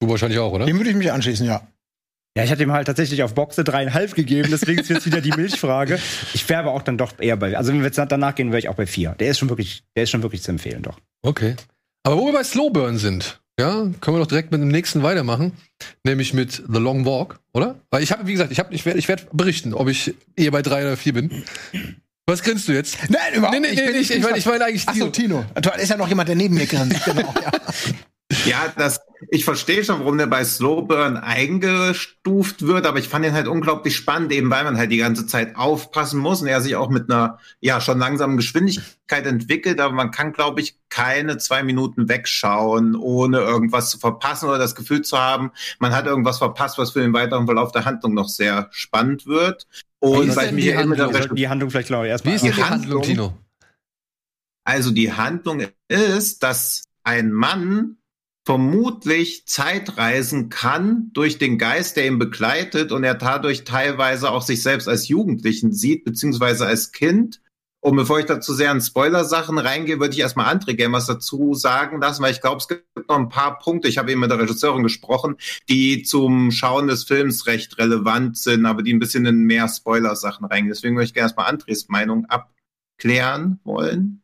Du wahrscheinlich auch, oder? Dem würde ich mich anschließen, ja. Ja, ich hatte ihm halt tatsächlich auf Boxe dreieinhalb gegeben, deswegen ist jetzt wieder die Milchfrage. Ich wäre aber auch dann doch eher bei, also wenn wir jetzt danach gehen, wäre ich auch bei vier. Der ist schon wirklich, der ist schon wirklich zu empfehlen, doch. Okay. Aber wo wir bei Slowburn sind, ja, können wir doch direkt mit dem nächsten weitermachen, nämlich mit The Long Walk, oder? Weil ich habe, wie gesagt, ich, hab, ich werde ich werd berichten, ob ich eher bei drei oder vier bin. Was grinst du jetzt? Nein, überhaupt nee, nee, nicht. Nee, ich, ich, meine ich mein eigentlich Tino. Achso, Tino. Da ist ja noch jemand, der neben mir grinst. <laughs> genau, ja. Ja, das, ich verstehe schon, warum der bei Slowburn eingestuft wird, aber ich fand ihn halt unglaublich spannend, eben weil man halt die ganze Zeit aufpassen muss und er sich auch mit einer, ja, schon langsamen Geschwindigkeit entwickelt, aber man kann, glaube ich, keine zwei Minuten wegschauen, ohne irgendwas zu verpassen oder das Gefühl zu haben, man hat irgendwas verpasst, was für den weiteren Verlauf der Handlung noch sehr spannend wird. Und weil ich mich die, Handlung, die Handlung vielleicht, glaube ich, erstmal. Wie ist die, die Handlung, Tino? Also die Handlung ist, dass ein Mann vermutlich Zeitreisen kann durch den Geist, der ihn begleitet und er dadurch teilweise auch sich selbst als Jugendlichen sieht, beziehungsweise als Kind. Und bevor ich dazu sehr in Spoiler-Sachen reingehe, würde ich erstmal andere Gamers dazu sagen lassen, weil ich glaube, es gibt noch ein paar Punkte, ich habe eben mit der Regisseurin gesprochen, die zum Schauen des Films recht relevant sind, aber die ein bisschen in mehr Spoiler-Sachen reingehen. Deswegen würde ich gerne erstmal Andres Meinung abklären wollen.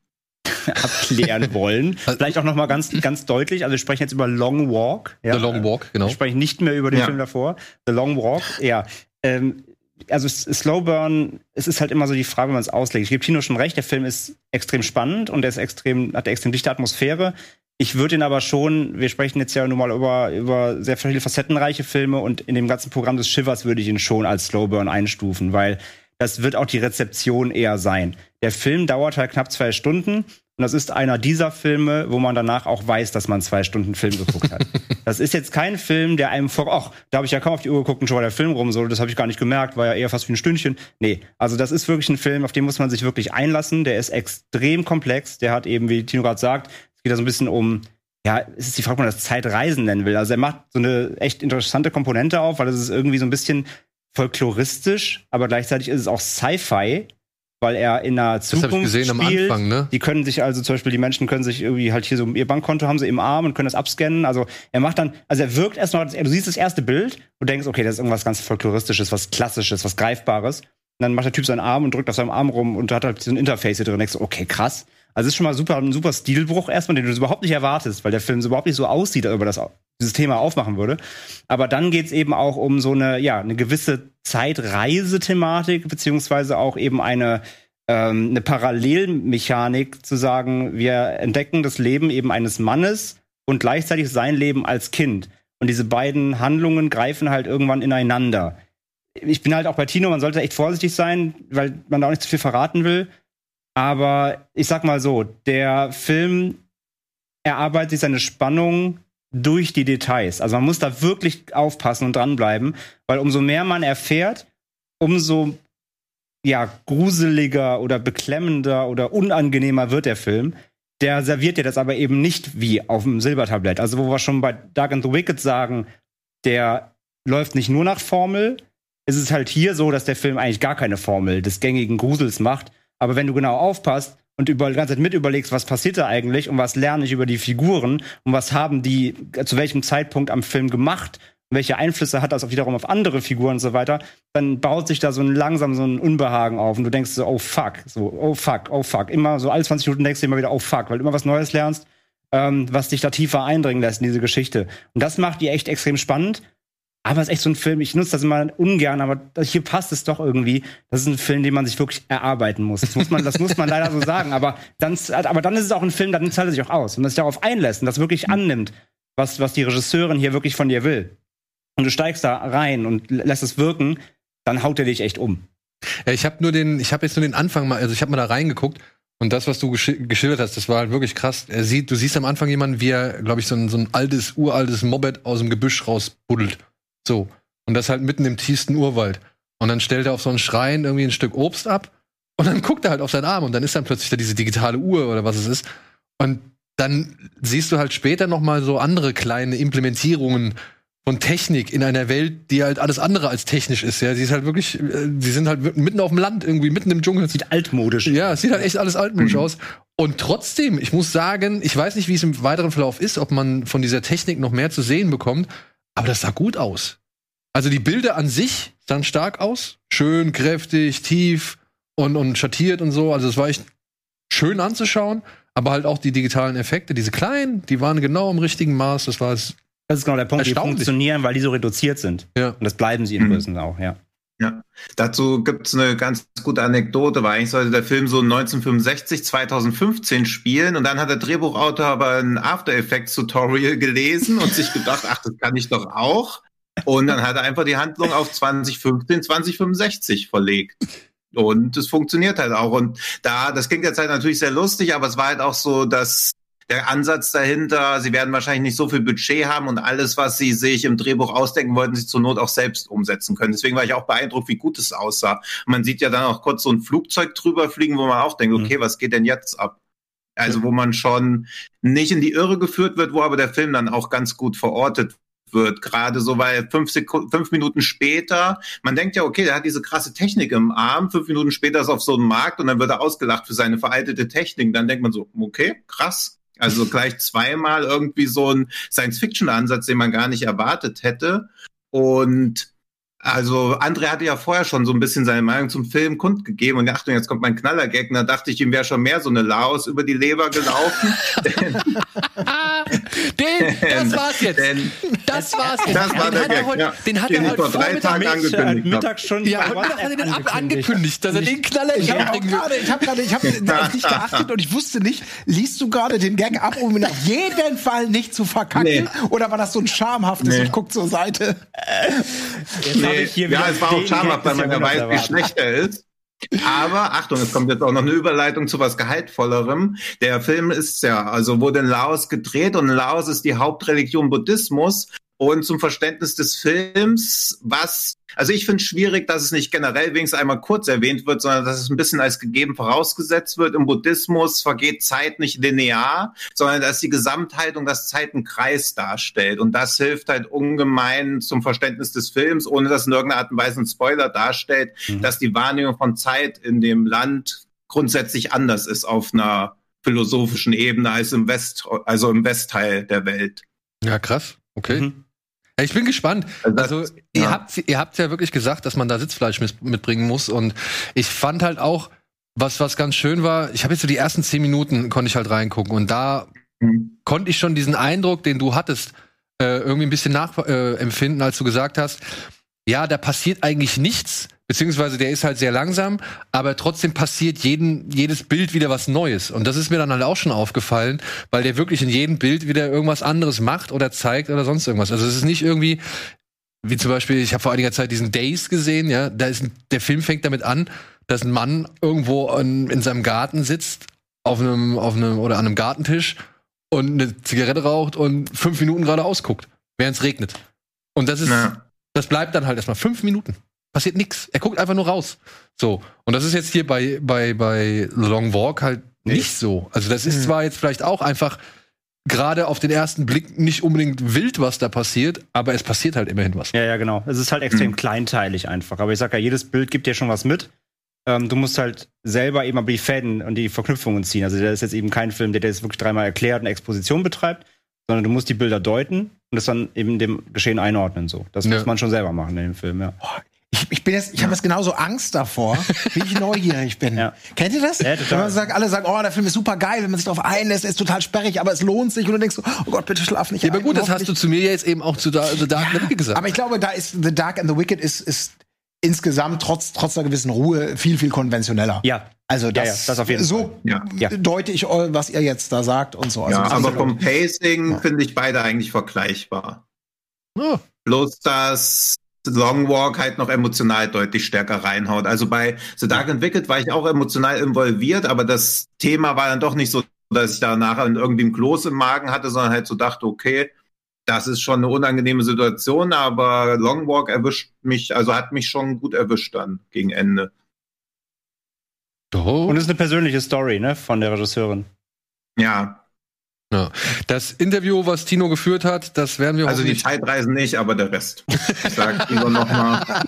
<laughs> abklären wollen. Vielleicht auch noch mal ganz, ganz deutlich. Also wir sprechen jetzt über Long Walk. Ja. The Long Walk, genau. Wir sprechen nicht mehr über den ja. Film davor. The Long Walk, ja. Ähm, also Slow Burn, es ist halt immer so die Frage, wie man es auslegt. Ich gebe Tino schon recht, der Film ist extrem spannend und der ist extrem, hat eine extrem dichte Atmosphäre. Ich würde ihn aber schon, wir sprechen jetzt ja nun mal über, über sehr viele facettenreiche Filme und in dem ganzen Programm des Shivers würde ich ihn schon als Slow Burn einstufen, weil das wird auch die Rezeption eher sein. Der Film dauert halt knapp zwei Stunden und das ist einer dieser Filme, wo man danach auch weiß, dass man zwei Stunden Film geguckt hat. <laughs> das ist jetzt kein Film, der einem vor, ach, da habe ich ja kaum auf die Uhr geguckt und schon war der Film rum, so, das habe ich gar nicht gemerkt, war ja eher fast wie ein Stündchen. Nee, also das ist wirklich ein Film, auf den muss man sich wirklich einlassen. Der ist extrem komplex. Der hat eben, wie Tino gerade sagt, es geht da so ein bisschen um ja, es ist die Frage, ob man das Zeitreisen nennen will. Also er macht so eine echt interessante Komponente auf, weil es ist irgendwie so ein bisschen folkloristisch, aber gleichzeitig ist es auch Sci-Fi weil er in einer Das habe ich Zukunft gesehen am spielt. Anfang, ne? Die können sich also zum Beispiel, die Menschen können sich irgendwie halt hier so ihr Bankkonto haben sie im Arm und können das abscannen. Also er macht dann, also er wirkt erstmal, du siehst das erste Bild und denkst, okay, das ist irgendwas ganz folkloristisches, was klassisches, was greifbares. Und dann macht der Typ seinen Arm und drückt auf seinem Arm rum und hat halt so ein Interface hier drin. Und denkst, okay, krass. Also es ist schon mal super, ein super Stilbruch erstmal, den du überhaupt nicht erwartest, weil der Film so überhaupt nicht so aussieht, als ob er das, dieses Thema aufmachen würde. Aber dann geht's eben auch um so eine, ja, eine gewisse Zeitreise-Thematik, beziehungsweise auch eben eine, ähm, eine Parallelmechanik zu sagen, wir entdecken das Leben eben eines Mannes und gleichzeitig sein Leben als Kind. Und diese beiden Handlungen greifen halt irgendwann ineinander. Ich bin halt auch bei Tino, man sollte echt vorsichtig sein, weil man da auch nicht zu viel verraten will. Aber ich sag mal so, der Film erarbeitet sich seine Spannung durch die Details. Also man muss da wirklich aufpassen und dranbleiben, weil umso mehr man erfährt, umso ja, gruseliger oder beklemmender oder unangenehmer wird der Film. Der serviert dir das aber eben nicht wie auf dem Silbertablett. Also, wo wir schon bei Dark and the Wicked sagen, der läuft nicht nur nach Formel. Es ist halt hier so, dass der Film eigentlich gar keine Formel des gängigen Grusels macht. Aber wenn du genau aufpasst und über, die ganze Zeit mit überlegst, was passiert da eigentlich und was lerne ich über die Figuren und was haben die zu welchem Zeitpunkt am Film gemacht welche Einflüsse hat das auch wiederum auf andere Figuren und so weiter, dann baut sich da so ein langsam so ein Unbehagen auf und du denkst so, oh fuck, so, oh fuck, oh fuck. Immer so alle 20 Minuten denkst du immer wieder, oh fuck, weil du immer was Neues lernst, ähm, was dich da tiefer eindringen lässt in diese Geschichte. Und das macht die echt extrem spannend. Aber es ist echt so ein Film, ich nutze das immer ungern, aber das- hier passt es doch irgendwie. Das ist ein Film, den man sich wirklich erarbeiten muss. Das muss man, das muss man leider so sagen. Aber dann, aber dann ist es auch ein Film, dann zahlt er sich auch aus. Und sich darauf einlässt und das wirklich annimmt, was, was die Regisseurin hier wirklich von dir will. Und du steigst da rein und lässt es wirken, dann haut er dich echt um. Ich habe nur den, ich habe jetzt nur den Anfang mal, also ich habe mal da reingeguckt und das, was du gesch geschildert hast, das war halt wirklich krass. Er sieht, du siehst am Anfang jemanden, wie er, glaube ich, so ein, so ein altes, uraltes Moped aus dem Gebüsch rausbuddelt. So. Und das halt mitten im tiefsten Urwald. Und dann stellt er auf so einen Schrein irgendwie ein Stück Obst ab und dann <laughs> guckt er halt auf seinen Arm und dann ist dann plötzlich da diese digitale Uhr oder was es ist. Und dann siehst du halt später noch mal so andere kleine Implementierungen von Technik in einer Welt, die halt alles andere als technisch ist. Ja, sie ist halt wirklich, äh, sie sind halt mitten auf dem Land irgendwie, mitten im Dschungel. Sieht altmodisch. Ja, es sieht halt echt alles altmodisch Mhm. <clears throat> aus. Und trotzdem, ich muss sagen, ich weiß nicht, wie es im weiteren Verlauf ist, ob man von dieser Technik noch mehr zu sehen bekommt, aber das sah gut aus. Also die Bilder an sich sahen stark aus. Schön, kräftig, tief und, und schattiert und so. Also es war echt schön anzuschauen, aber halt auch die digitalen Effekte, diese kleinen, die waren genau im richtigen Maß. Das war es. Das ist genau der Punkt. Die funktionieren, weil die so reduziert sind. Ja. Und das bleiben sie in Mhm. Größen auch, ja. Dazu gibt's eine ganz gute Anekdote, weil eigentlich sollte der Film so 1965, 2015 spielen und dann hat der Drehbuchautor aber ein After Effects Tutorial gelesen und sich gedacht, ach, das kann ich doch auch. Und dann hat er einfach die Handlung auf 2015, 2065 verlegt. Und es funktioniert halt auch. Und da, das klingt jetzt halt natürlich sehr lustig, aber es war halt auch so, dass der Ansatz dahinter, sie werden wahrscheinlich nicht so viel Budget haben und alles, was sie sich im Drehbuch ausdenken wollten, sie zur Not auch selbst umsetzen können. Deswegen war ich auch beeindruckt, wie gut es aussah. Und man sieht ja dann auch kurz so ein Flugzeug drüber fliegen, wo man auch denkt, okay, was geht denn jetzt ab? Also wo man schon nicht in die Irre geführt wird, wo aber der Film dann auch ganz gut verortet wird. Gerade so, weil fünf, Sekunden, fünf Minuten später, man denkt ja, okay, der hat diese krasse Technik im Arm, fünf Minuten später ist er auf so einem Markt und dann wird er ausgelacht für seine veraltete Technik. Dann denkt man so, okay, krass. Also gleich zweimal irgendwie so ein Science-Fiction-Ansatz, den man gar nicht erwartet hätte. Und also André hatte ja vorher schon so ein bisschen seine Meinung zum Film kundgegeben und Achtung, jetzt kommt mein Knallergag. Und da dachte ich, ihm wäre schon mehr so eine Laos über die Leber gelaufen. <laughs> Den, das war's jetzt. Denn Das war's jetzt. Das war den der hat er Gag, heute, ja. den hat Den er heute vor drei Vormittag Tagen mit- angekündigt Äh. Mittag schon Ja, WhatsApp hat er den ab angekündigt. angekündigt, dass er den Knaller Ich habe gerade, ich habe gerade, ich habe <laughs> nicht geachtet und ich wusste nicht, liest du gerade den Gag ab, um ihn auf jeden Fall nicht zu verkacken? Nee. Oder war das so ein schamhaftes Nee. und guckt zur Seite? Jetzt hab Ich hier ja, wieder es war auch Gag weil man ja weiß, wie schlecht er ist. Aber Achtung, es kommt jetzt auch noch eine Überleitung zu was Gehaltvollerem. Der Film ist ja, also wurde in Laos gedreht und in Laos ist die Hauptreligion Buddhismus. Und zum Verständnis des Films, was, also ich finde es schwierig, dass es nicht generell wenigstens einmal kurz erwähnt wird, sondern dass es ein bisschen als gegeben vorausgesetzt wird. Im Buddhismus vergeht Zeit nicht linear, sondern dass die Gesamthaltung das Zeitenkreis darstellt. Und das hilft halt ungemein zum Verständnis des Films, ohne dass in irgendeiner Art und Weise ein Spoiler darstellt, mhm. dass die Wahrnehmung von Zeit in dem Land grundsätzlich anders ist auf einer philosophischen Ebene als im West, also im Westteil der Welt. Ja, krass. Okay. Mhm. Ich bin gespannt. Also, also ihr ja. habt ihr habt ja wirklich gesagt, dass man da Sitzfleisch mitbringen muss und ich fand halt auch was was ganz schön war. Ich habe jetzt so die ersten zehn Minuten konnte ich halt reingucken und da mhm. konnte ich schon diesen Eindruck, den du hattest, äh, irgendwie ein bisschen nachempfinden, äh, als du gesagt hast, ja, da passiert eigentlich nichts, beziehungsweise der ist halt sehr langsam, aber trotzdem passiert jeden, jedes Bild wieder was Neues. Und das ist mir dann halt auch schon aufgefallen, weil der wirklich in jedem Bild wieder irgendwas anderes macht oder zeigt oder sonst irgendwas. Also es ist nicht irgendwie, wie zum Beispiel, ich habe vor einiger Zeit diesen Days gesehen, ja, da ist, der Film fängt damit an, dass ein Mann irgendwo in, in seinem Garten sitzt, auf einem, auf einem, oder an einem Gartentisch und eine Zigarette raucht und fünf Minuten geradeaus guckt, während es regnet. Und das ist, ja. das bleibt dann halt erstmal fünf Minuten passiert nichts. Er guckt einfach nur raus. So. Und das ist jetzt hier bei, bei, bei The Long Walk halt nicht so. Also das ist mhm. zwar jetzt vielleicht auch einfach gerade auf den ersten Blick nicht unbedingt wild, was da passiert, aber es passiert halt immerhin was. Ja, ja, genau. Es ist halt extrem mhm. kleinteilig einfach. Aber ich sag ja, jedes Bild gibt dir schon was mit. Ähm, du musst halt selber eben aber die Fäden und die Verknüpfungen ziehen. Also der ist jetzt eben kein Film, der das wirklich dreimal erklärt und Exposition betreibt, sondern du musst die Bilder deuten und das dann eben dem Geschehen einordnen. So, das ja. muss man schon selber machen in dem Film. Ja. Boah, ich, ich bin jetzt, ich habe jetzt genauso Angst davor, wie ich neugierig bin. Ja. Kennt ihr das? Ja, Wenn man sagt, alle sagen, oh, der Film ist super geil, wenn man sich darauf einlässt, er ist total sperrig, aber es lohnt sich und du denkst so, oh Gott, bitte schlaf nicht. Ja, aber gut, das hast du zu mir jetzt eben auch zu The Dark and the Wicked gesagt. Aber ich glaube, da ist The Dark and the Wicked ist, ist insgesamt trotz, trotz einer gewissen Ruhe viel, viel konventioneller. Ja. Also das, ja, ja, das auf jeden so Fall. Ja. deute ich, was ihr jetzt da sagt und so. Also ja, aber vom Pacing finde ich beide eigentlich vergleichbar. Oh. Bloß, dass Long Walk halt noch emotional deutlich stärker reinhaut. Also bei The Dark and Wicked war ich auch emotional involviert, aber das Thema war dann doch nicht so, dass ich da nachher irgendwie ein Kloß im Magen hatte, sondern halt so dachte, okay, das ist schon eine unangenehme Situation, aber Long Walk erwischt mich, also hat mich schon gut erwischt dann gegen Ende. Oh. Und es ist eine persönliche Story, ne, von der Regisseurin. Ja, ja. Das Interview, was Tino geführt hat, das werden wir Also die Zeitreisen nicht, aber der Rest. Ich sag Tino nochmal.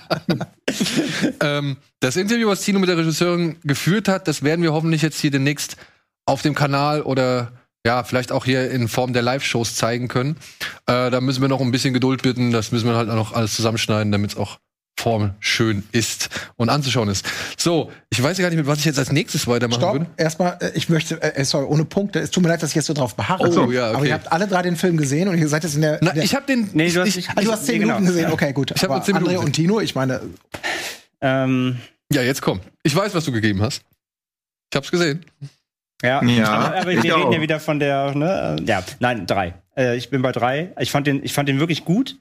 <laughs> ähm, das Interview, was Tino mit der Regisseurin geführt hat, das werden wir hoffentlich jetzt hier demnächst auf dem Kanal oder ja, vielleicht auch hier in Form der Live-Shows zeigen können. Äh, da müssen wir noch ein bisschen Geduld bitten. Das müssen wir halt auch noch alles zusammenschneiden, damit es auch Form schön ist und anzuschauen ist. So, ich weiß gar nicht, mit was ich jetzt als nächstes weitermachen Stopp. würde. Erstmal, äh, ich möchte, äh, sorry, ohne Punkte. Es tut mir leid, dass ich jetzt so drauf beharre. Oh, ja, okay. Aber ihr habt alle drei den Film gesehen und ihr seid jetzt in der. Na, der ich habe den. Nee, du hast, ich, also, du hast zehn Minuten genau. gesehen. Okay, gut. Ich habe zehn Minuten. André und Tino, ich meine. Ähm, ja, jetzt komm. Ich weiß, was du gegeben hast. Ich hab's gesehen. Ja, ja aber wir reden ja wieder von der, ne? Ja, nein, drei. Äh, ich bin bei drei. Ich fand den, ich fand den wirklich gut.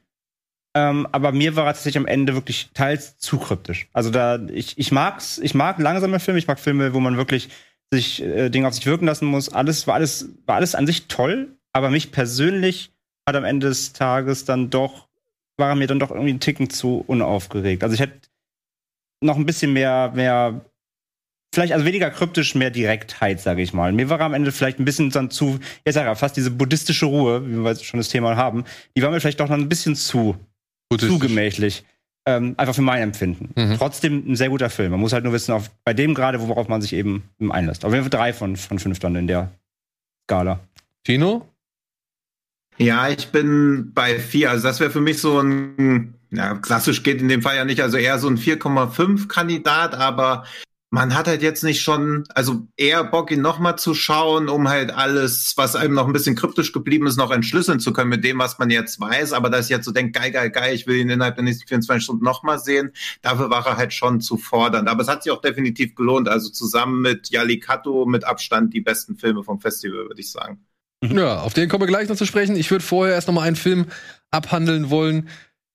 Ähm, aber mir war er tatsächlich am Ende wirklich teils zu kryptisch. Also da, ich, ich mag's, ich mag langsame Filme, ich mag Filme, wo man wirklich sich äh, Dinge auf sich wirken lassen muss. Alles war alles, war alles an sich toll, aber mich persönlich hat am Ende des Tages dann doch, war er mir dann doch irgendwie ein Ticken zu unaufgeregt. Also ich hätte noch ein bisschen mehr, mehr, vielleicht also weniger kryptisch, mehr Direktheit, sage ich mal. Mir war am Ende vielleicht ein bisschen dann zu, jetzt sag ich fast diese buddhistische Ruhe, wie wir schon das Thema haben, die war mir vielleicht doch noch ein bisschen zu zu gemächlich. Ähm, einfach für mein Empfinden. Mhm. Trotzdem ein sehr guter Film. Man muss halt nur wissen, auf, bei dem gerade, worauf man sich eben einlässt. Auf jeden Fall drei von, von fünf dann in der Skala. Tino? Ja, ich bin bei vier. Also das wäre für mich so ein, ja, klassisch geht in dem Fall ja nicht, also eher so ein 4,5 Kandidat, aber man hat halt jetzt nicht schon, also eher Bock, ihn nochmal zu schauen, um halt alles, was einem noch ein bisschen kryptisch geblieben ist, noch entschlüsseln zu können mit dem, was man jetzt weiß. Aber dass ich jetzt so denke, geil, geil, geil, ich will ihn innerhalb der nächsten 24 Stunden nochmal sehen, dafür war er halt schon zu fordernd. Aber es hat sich auch definitiv gelohnt. Also zusammen mit Yali Kato mit Abstand die besten Filme vom Festival, würde ich sagen. Ja, auf den kommen wir gleich noch zu sprechen. Ich würde vorher erst noch mal einen Film abhandeln wollen,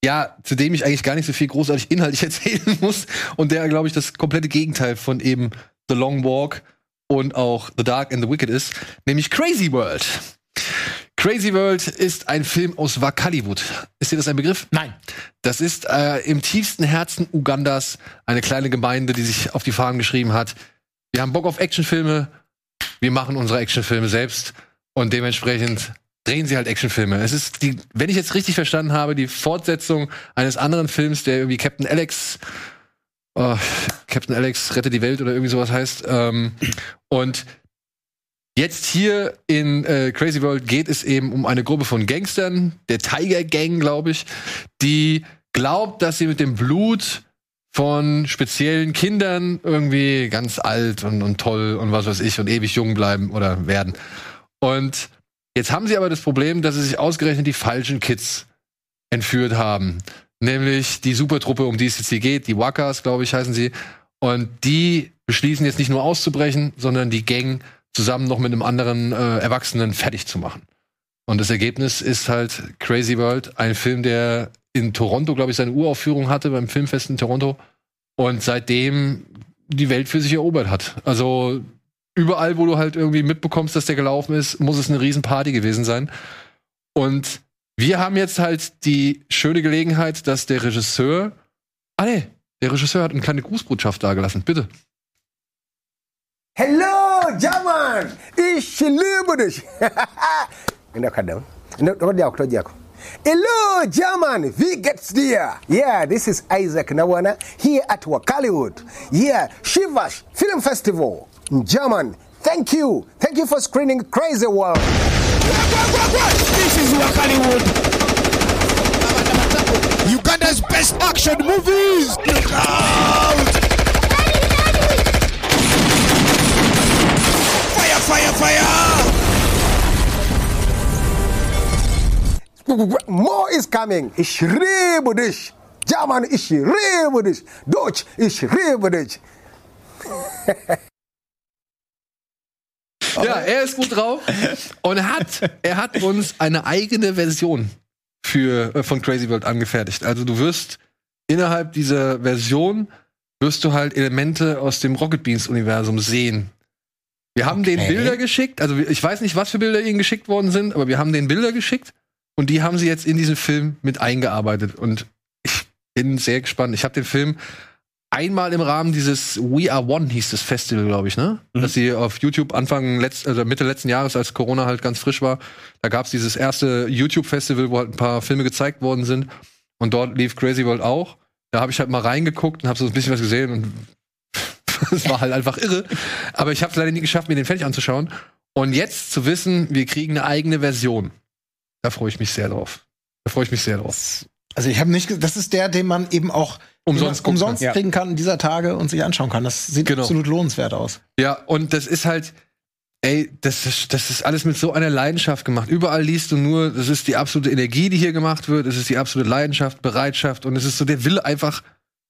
ja, zu dem ich eigentlich gar nicht so viel großartig inhaltlich <laughs> erzählen muss und der, glaube ich, das komplette Gegenteil von eben The Long Walk und auch The Dark and the Wicked ist, nämlich Crazy World. Crazy World ist ein Film aus Wakaliwood. Ist dir das ein Begriff? Nein. Das ist äh, im tiefsten Herzen Ugandas eine kleine Gemeinde, die sich auf die Fahnen geschrieben hat. Wir haben Bock auf Actionfilme. Wir machen unsere Actionfilme selbst und dementsprechend drehen sie halt Actionfilme. Es ist die, wenn ich jetzt richtig verstanden habe, die Fortsetzung eines anderen Films, der irgendwie Captain Alex oh, Captain Alex rettet die Welt oder irgendwie sowas heißt. Ähm, und Jetzt hier in äh, Crazy World geht es eben um eine Gruppe von Gangstern, der Tiger Gang, glaube ich, die glaubt, dass sie mit dem Blut von speziellen Kindern irgendwie ganz alt und, und toll und was weiß ich und ewig jung bleiben oder werden. Und jetzt haben sie aber das Problem, dass sie sich ausgerechnet die falschen Kids entführt haben. Nämlich die Supertruppe, um die es jetzt hier geht, die Wackers, glaube ich, heißen sie. Und die beschließen jetzt nicht nur auszubrechen, sondern die Gang zusammen noch mit einem anderen äh, Erwachsenen fertig zu machen. Und das Ergebnis ist halt Crazy World, ein Film, der in Toronto, glaube ich, seine Uraufführung hatte beim Filmfest in Toronto und seitdem die Welt für sich erobert hat. Also überall, wo du halt irgendwie mitbekommst, dass der gelaufen ist, muss es eine Riesenparty gewesen sein. Und wir haben jetzt halt die schöne Gelegenheit, dass der Regisseur, ah nee, der Regisseur hat eine kleine Grußbotschaft dagelassen. Bitte. Hello, German! Ich liebe dich! <laughs> Hello, German! Wie geht's dir? Yeah, this is Isaac Nawana here at Wakaliwood. Yeah, Shivash Film Festival German. Thank you. Thank you for screening Crazy World. This is Wakaliwood. Uganda's best action movies. Look out! Fire, fire, fire! More is coming. Ich liebe dich. German, ich liebe dich. Deutsch, ich liebe dich. Ja, er ist gut drauf und er hat, er hat uns eine eigene Version für, äh, von Crazy World angefertigt. Also du wirst innerhalb dieser Version wirst du halt Elemente aus dem Rocket Beans Universum sehen. Wir haben Okay. den Bilder geschickt, also ich weiß nicht, was für Bilder ihnen geschickt worden sind, aber wir haben den Bilder geschickt und die haben sie jetzt in diesen Film mit eingearbeitet und ich bin sehr gespannt. Ich habe den Film einmal im Rahmen dieses We Are One hieß das Festival, glaube ich, ne? Dass sie auf YouTube Anfang letzt, also Mitte letzten Jahres, als Corona halt ganz frisch war, da gab es dieses erste YouTube-Festival, wo halt ein paar Filme gezeigt worden sind. Und dort lief Crazy World auch. Da habe ich halt mal reingeguckt und habe so ein bisschen was gesehen und <laughs> es war halt einfach irre. Aber ich habe es leider nie geschafft, mir den fertig anzuschauen. Und jetzt zu wissen, wir kriegen eine eigene Version, da freue ich mich sehr drauf. Da freue ich mich sehr drauf. Also ich habe nicht, das ist der, den man eben auch Umsonst den man gucken umsonst. Ja. kriegen kann dieser Tage und sich anschauen kann. Das sieht Genau. absolut lohnenswert aus. Ja, und das ist halt, ey, das ist, das ist alles mit so einer Leidenschaft gemacht. Überall liest du nur, das ist die absolute Energie, die hier gemacht wird, es ist die absolute Leidenschaft, Bereitschaft und es ist so der Wille einfach,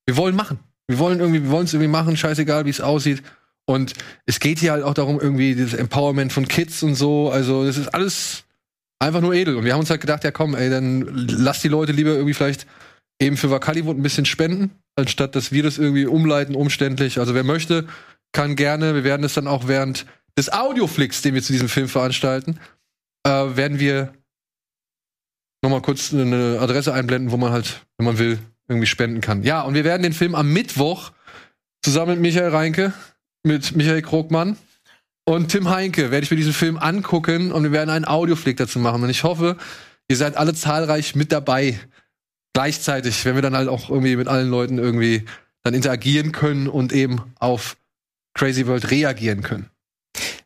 wir wollen machen. Wir wollen irgendwie, wir wollen es irgendwie machen, scheißegal, wie es aussieht. Und es geht hier halt auch darum, irgendwie dieses Empowerment von Kids und so. Also, das ist alles einfach nur edel. Und wir haben uns halt gedacht, ja komm, ey, dann lass die Leute lieber irgendwie vielleicht eben für Wakaliwood ein bisschen spenden, anstatt dass wir das irgendwie umleiten, umständlich. Also wer möchte, kann gerne. Wir werden es dann auch während des Audioflix, den wir zu diesem Film veranstalten, äh, werden wir nochmal kurz eine Adresse einblenden, wo man halt, wenn man will, irgendwie spenden kann. Ja, und wir werden den Film am Mittwoch zusammen mit Michael Reinke, mit Michael Krogmann und Tim Heinke werde ich mir diesen Film angucken und wir werden einen Audioflick dazu machen. Und ich hoffe, ihr seid alle zahlreich mit dabei. Gleichzeitig, wenn wir dann halt auch irgendwie mit allen Leuten irgendwie dann interagieren können und eben auf Crazy World reagieren können.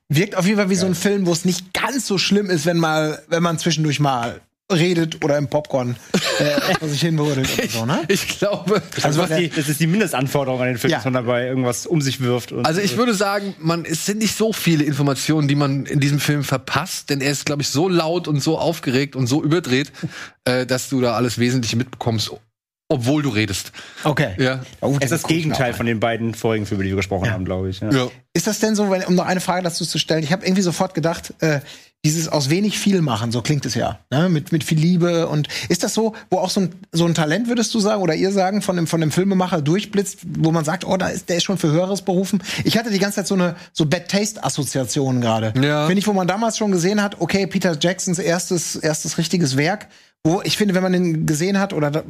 Wirkt auf jeden Fall wie so ein Film, wo es nicht ganz so schlimm ist, wenn mal, wenn man zwischendurch mal redet oder im Popcorn <laughs> äh, vor sich hin wurde oder so, ne? Ich glaube, Also was die, das ist die Mindestanforderung an den Film, Ja. dass man dabei irgendwas um sich wirft. Und Also ich würde sagen, man, es sind nicht so viele Informationen, die man in diesem Film verpasst, denn er ist, glaube ich, so laut und so aufgeregt und so überdreht, äh, dass du da alles Wesentliche mitbekommst. obwohl du redest. Okay. Ja. Oh, Es ist das Gegenteil von den beiden vorigen Filmen, über die wir gesprochen Ja. haben, glaube ich. Ja. ja. Ist das denn so, wenn, um noch eine Frage dazu zu stellen? Ich habe irgendwie sofort gedacht, äh, dieses aus wenig viel machen, so klingt es ja, ne? mit, mit viel Liebe. Und ist das so, wo auch so ein, so ein Talent, würdest du sagen, oder ihr sagen, von dem, von dem Filmemacher durchblitzt, wo man sagt, oh, da ist, der ist schon für Höheres berufen? Ich hatte die ganze Zeit so eine so Bad Taste-Assoziation gerade. Ja. Finde ich, wo man damals schon gesehen hat, okay, Peter Jacksons erstes, erstes richtiges Werk, wo ich finde, wenn man den gesehen hat, oder da,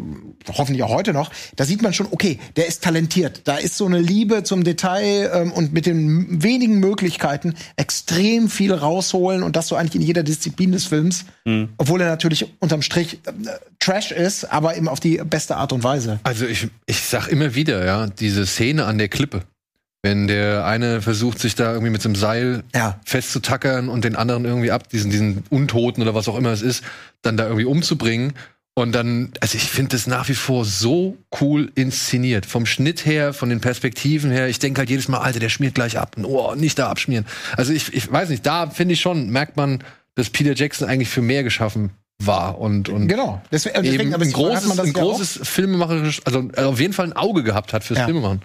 hoffentlich auch heute noch, da sieht man schon, okay, der ist talentiert. Da ist so eine Liebe zum Detail ähm, und mit den wenigen Möglichkeiten extrem viel rausholen und das so eigentlich in jeder Disziplin des Films. Obwohl er natürlich unterm Strich äh, Trash ist, aber eben auf die beste Art und Weise. Also ich, ich sag immer wieder, ja, diese Szene an der Klippe. Wenn der eine versucht, sich da irgendwie mit so einem Seil Ja. festzutackern und den anderen irgendwie ab, diesen, diesen Untoten oder was auch immer es ist, dann da irgendwie umzubringen. Und dann, also ich finde das nach wie vor so cool inszeniert. Vom Schnitt her, von den Perspektiven her. Ich denke halt jedes Mal, Alter, der schmiert gleich ab. Und, oh, nicht da abschmieren. Also ich, ich weiß nicht, da finde ich schon, merkt man, dass Peter Jackson eigentlich für mehr geschaffen war. Und, und Genau. Deswegen, eben deswegen aber ein großes, ein großes filmemacherisch, also auf jeden Fall ein Auge gehabt hat fürs Ja. Filmemachen.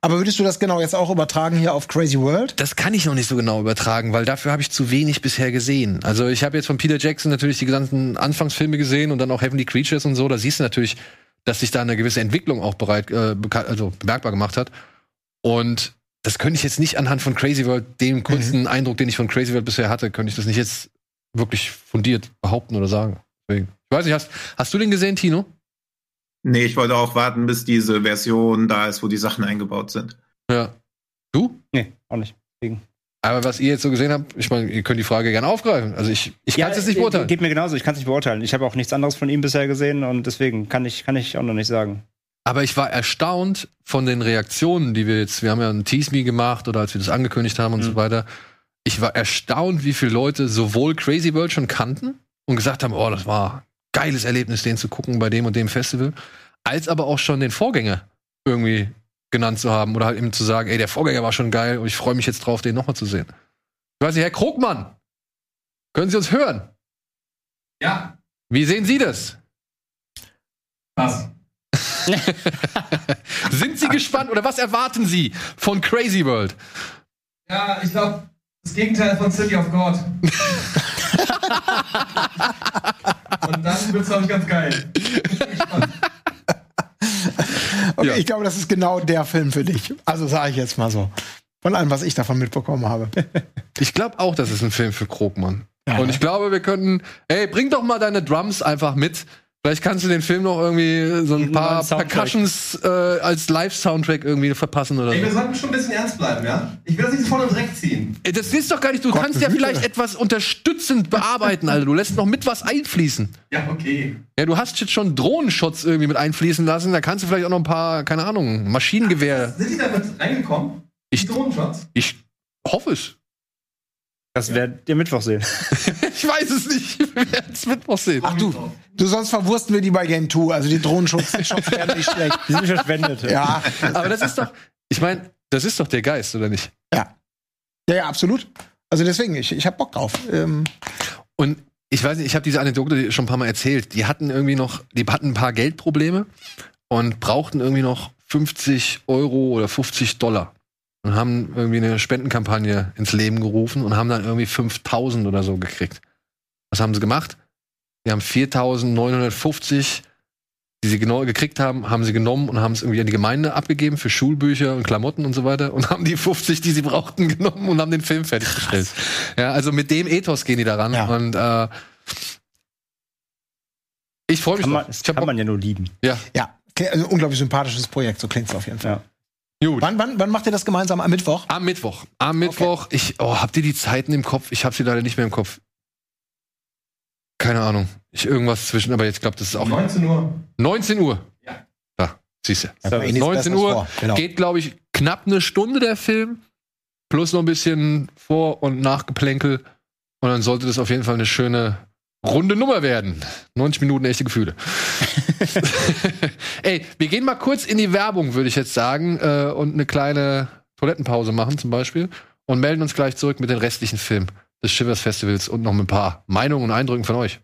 Aber würdest du das genau jetzt auch übertragen hier auf Crazy World? Das kann ich noch nicht so genau übertragen, weil dafür habe ich zu wenig bisher gesehen. Also ich habe jetzt von Peter Jackson natürlich die gesamten Anfangsfilme gesehen und dann auch Heavenly Creatures und so. Da siehst du natürlich, dass sich da eine gewisse Entwicklung auch bereit, äh, also bemerkbar gemacht hat. Und das könnte ich jetzt nicht anhand von Crazy World, dem kurzen Eindruck, den ich von Crazy World bisher hatte, könnte ich das nicht jetzt wirklich fundiert behaupten oder sagen. Deswegen. Ich weiß nicht, hast, hast du den gesehen, Tino? Nee, ich wollte auch warten, bis diese Version da ist, wo die Sachen eingebaut sind. Ja. Du? Nee, auch nicht. Deswegen. Aber was ihr jetzt so gesehen habt, ich meine, ihr könnt die Frage gerne aufgreifen. Also ich, ich kann es jetzt nicht äh, beurteilen. Geht mir genauso, ich kann es nicht beurteilen. Ich habe auch nichts anderes von ihm bisher gesehen und deswegen kann ich, kann ich auch noch nicht sagen. Aber ich war erstaunt von den Reaktionen, die wir jetzt, wir haben ja ein Tease Me gemacht oder als wir das angekündigt haben und so weiter. Ich war erstaunt, wie viele Leute sowohl Crazy World schon kannten und gesagt haben, oh, das war geiles Erlebnis, den zu gucken bei dem und dem Festival, als aber auch schon den Vorgänger irgendwie genannt zu haben oder halt eben zu sagen, ey, der Vorgänger war schon geil und ich freue mich jetzt drauf, den nochmal zu sehen. Ich weiß nicht, Herr Krogmann, können Sie uns hören? Ja, Wie sehen Sie das? was? <laughs> Sind Sie gespannt oder was erwarten Sie von Crazy World? Ja, ich glaube, das Gegenteil von City of God. <laughs> Wird's, glaube ich, ganz geil. <laughs> Okay, Ja. ich glaube, das ist genau der Film für dich. Also sage ich jetzt mal so. Von allem, was ich davon mitbekommen habe. <laughs> Ich glaube auch, das ist ein Film für Krogmann. Ja. Und ich glaube, wir könnten, ey, bring doch mal deine Drums einfach mit. Vielleicht kannst du den Film noch irgendwie so ein paar. Percussions äh, als Live-Soundtrack irgendwie verpassen oder Ey, wir so. sollten schon ein bisschen ernst bleiben, ja? Ich will das nicht voll und Dreck ziehen. Ey, Das ist doch gar nicht, du kannst ja behüte. vielleicht etwas unterstützend bearbeiten, Alter. Du lässt noch mit was einfließen. Ja, okay. Ja, du hast jetzt schon Drohnenshots irgendwie mit einfließen lassen. Da kannst du vielleicht auch noch ein paar, keine Ahnung, Maschinengewehr. Sind die damit reingekommen? Ich- Die Drohnenshots? Ich hoffe es. Das werdet ihr Mittwoch sehen. <laughs> Ich weiß es nicht. Wir werden es Mittwoch sehen. Ach du, du sonst verwursten wir die bei Game 2. Also die Drohnenschutz werden nicht schlecht. Die sind verschwendet. Ja, Aber das ist doch, ich meine, das ist doch der Geist, oder nicht? ja. Ja, ja, absolut. Also deswegen, ich, ich hab Bock drauf. Ähm, Und ich weiß nicht, ich habe diese Anekdote schon ein paar Mal erzählt. Die hatten irgendwie noch, die hatten ein paar Geldprobleme und brauchten irgendwie noch 50 Euro oder 50 Dollar. Und haben irgendwie eine Spendenkampagne ins Leben gerufen und haben dann irgendwie 5000 oder so gekriegt. Was haben sie gemacht? Die haben 4950, die sie genau gekriegt haben, haben sie genommen und haben es irgendwie an die Gemeinde abgegeben für Schulbücher und Klamotten und so weiter und haben die 50, die sie brauchten, <laughs> genommen und haben den Film fertiggestellt. Ja, also mit dem Ethos gehen die daran Ja. und äh, ich freue mich Kann man, das kann man ja nur lieben. ja, ja, also ein unglaublich sympathisches Projekt, so klingt's auf jeden Fall. Ja. Gut. Wann, wann, wann macht ihr das gemeinsam? Am Mittwoch? Am Mittwoch. Am Mittwoch. Ich, oh, habt ihr die Zeiten im Kopf? Ich habe sie leider nicht mehr im Kopf. Keine Ahnung. Ich irgendwas zwischen, aber ich glaube, das ist auch 19 Uhr. 19 Uhr. Ja. Da, siehst du. Ja, bei Ihnen ist 19 besseres Uhr. Genau. geht, glaube ich, knapp eine Stunde der Film. Plus noch ein bisschen Vor- und Nachgeplänkel. Und dann sollte das auf jeden Fall eine schöne runde Nummer werden. 90 Minuten echte Gefühle. <laughs> Ey, wir gehen mal kurz in die Werbung, würde ich jetzt sagen, äh, und eine kleine Toilettenpause machen zum Beispiel und melden uns gleich zurück mit den restlichen Filmen des Shivers Festivals und noch mit ein paar Meinungen und Eindrücken von euch.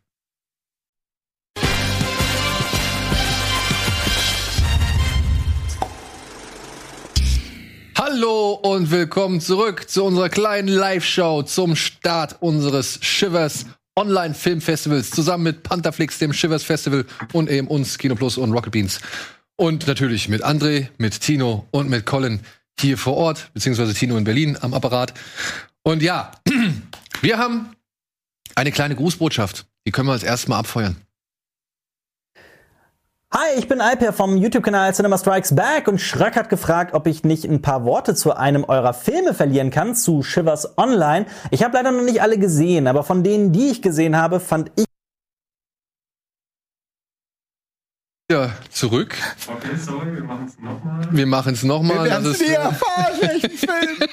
Hallo und willkommen zurück zu unserer kleinen Live-Show zum Start unseres Shivers Online Filmfestivals zusammen mit Pantherflix, dem Shivers Festival und eben uns Kino Plus und Rocket Beans. Und natürlich mit André, mit Tino und mit Colin hier vor Ort, beziehungsweise Tino in Berlin am Apparat. Und ja, <clears throat> wir haben eine kleine Grußbotschaft. Die können wir als erstes mal abfeuern. Hi, ich bin Alper vom YouTube-Kanal Cinema Strikes Back und Schröck hat gefragt, ob ich nicht ein paar Worte zu einem eurer Filme verlieren kann, zu Shivers Online. Ich habe leider noch nicht alle gesehen, aber von denen, die ich gesehen habe, fand ich Ja, zurück. Okay, sorry, wir machen es nochmal. Wir machen es nochmal. Wir ist, nie äh, erfahren, welchen <laughs> Film.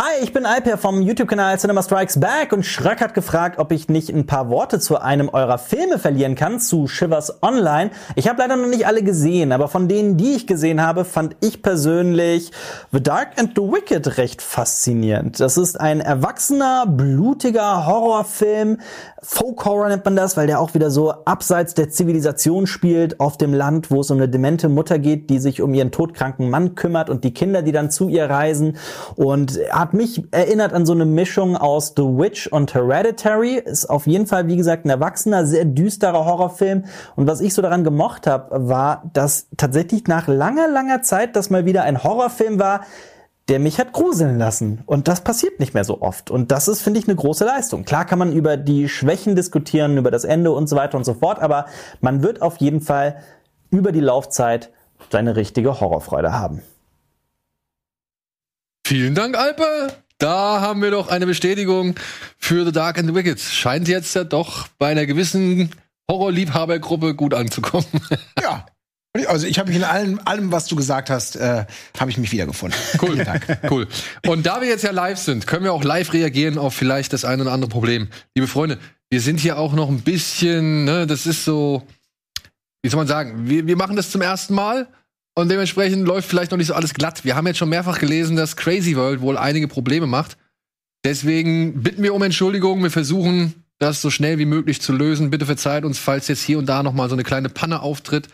Hi, ich bin Alper vom YouTube-Kanal Cinema Strikes Back und Schröck hat gefragt, ob ich nicht ein paar Worte zu einem eurer Filme verlieren kann, zu Shivers Online. Ich habe leider noch nicht alle gesehen, aber von denen, die ich gesehen habe, fand ich persönlich The Dark and the Wicked recht faszinierend. Das ist ein erwachsener, blutiger Horrorfilm. Folk Horror nennt man das, weil der auch wieder so abseits der Zivilisation spielt, auf dem Land, wo es um eine demente Mutter geht, die sich um ihren todkranken Mann kümmert und die Kinder, die dann zu ihr reisen. Und hat mich erinnert an so eine Mischung aus The Witch und Hereditary. Ist auf jeden Fall, wie gesagt, ein erwachsener, sehr düsterer Horrorfilm. Und was ich so daran gemocht habe, war, dass tatsächlich nach langer, langer Zeit das mal wieder ein Horrorfilm war, der mich hat gruseln lassen. Und das passiert nicht mehr so oft. Und das ist, finde ich, eine große Leistung. Klar kann man über die Schwächen diskutieren, über das Ende und so weiter und so fort, aber man wird auf jeden Fall über die Laufzeit seine richtige Horrorfreude haben. Vielen Dank, Alpe. Da haben wir doch eine Bestätigung für The Dark and the Wicked. Scheint jetzt ja doch bei einer gewissen Horrorliebhabergruppe gut anzukommen. Ja. <laughs> Also ich habe mich in allem, allem, was du gesagt hast, äh, habe ich mich wiedergefunden. Cool. Cool. Und da wir jetzt ja live sind, können wir auch live reagieren auf vielleicht das ein oder andere Problem. Liebe Freunde, wir sind hier auch noch ein bisschen, ne, das ist so, wie soll man sagen, wir, wir machen das zum ersten Mal und dementsprechend läuft vielleicht noch nicht so alles glatt. Wir haben jetzt schon mehrfach gelesen, dass Crazy World wohl einige Probleme macht. Deswegen bitten wir um Entschuldigung. Wir versuchen, das so schnell wie möglich zu lösen. Bitte verzeiht uns, falls jetzt hier und da noch mal so eine kleine Panne auftritt.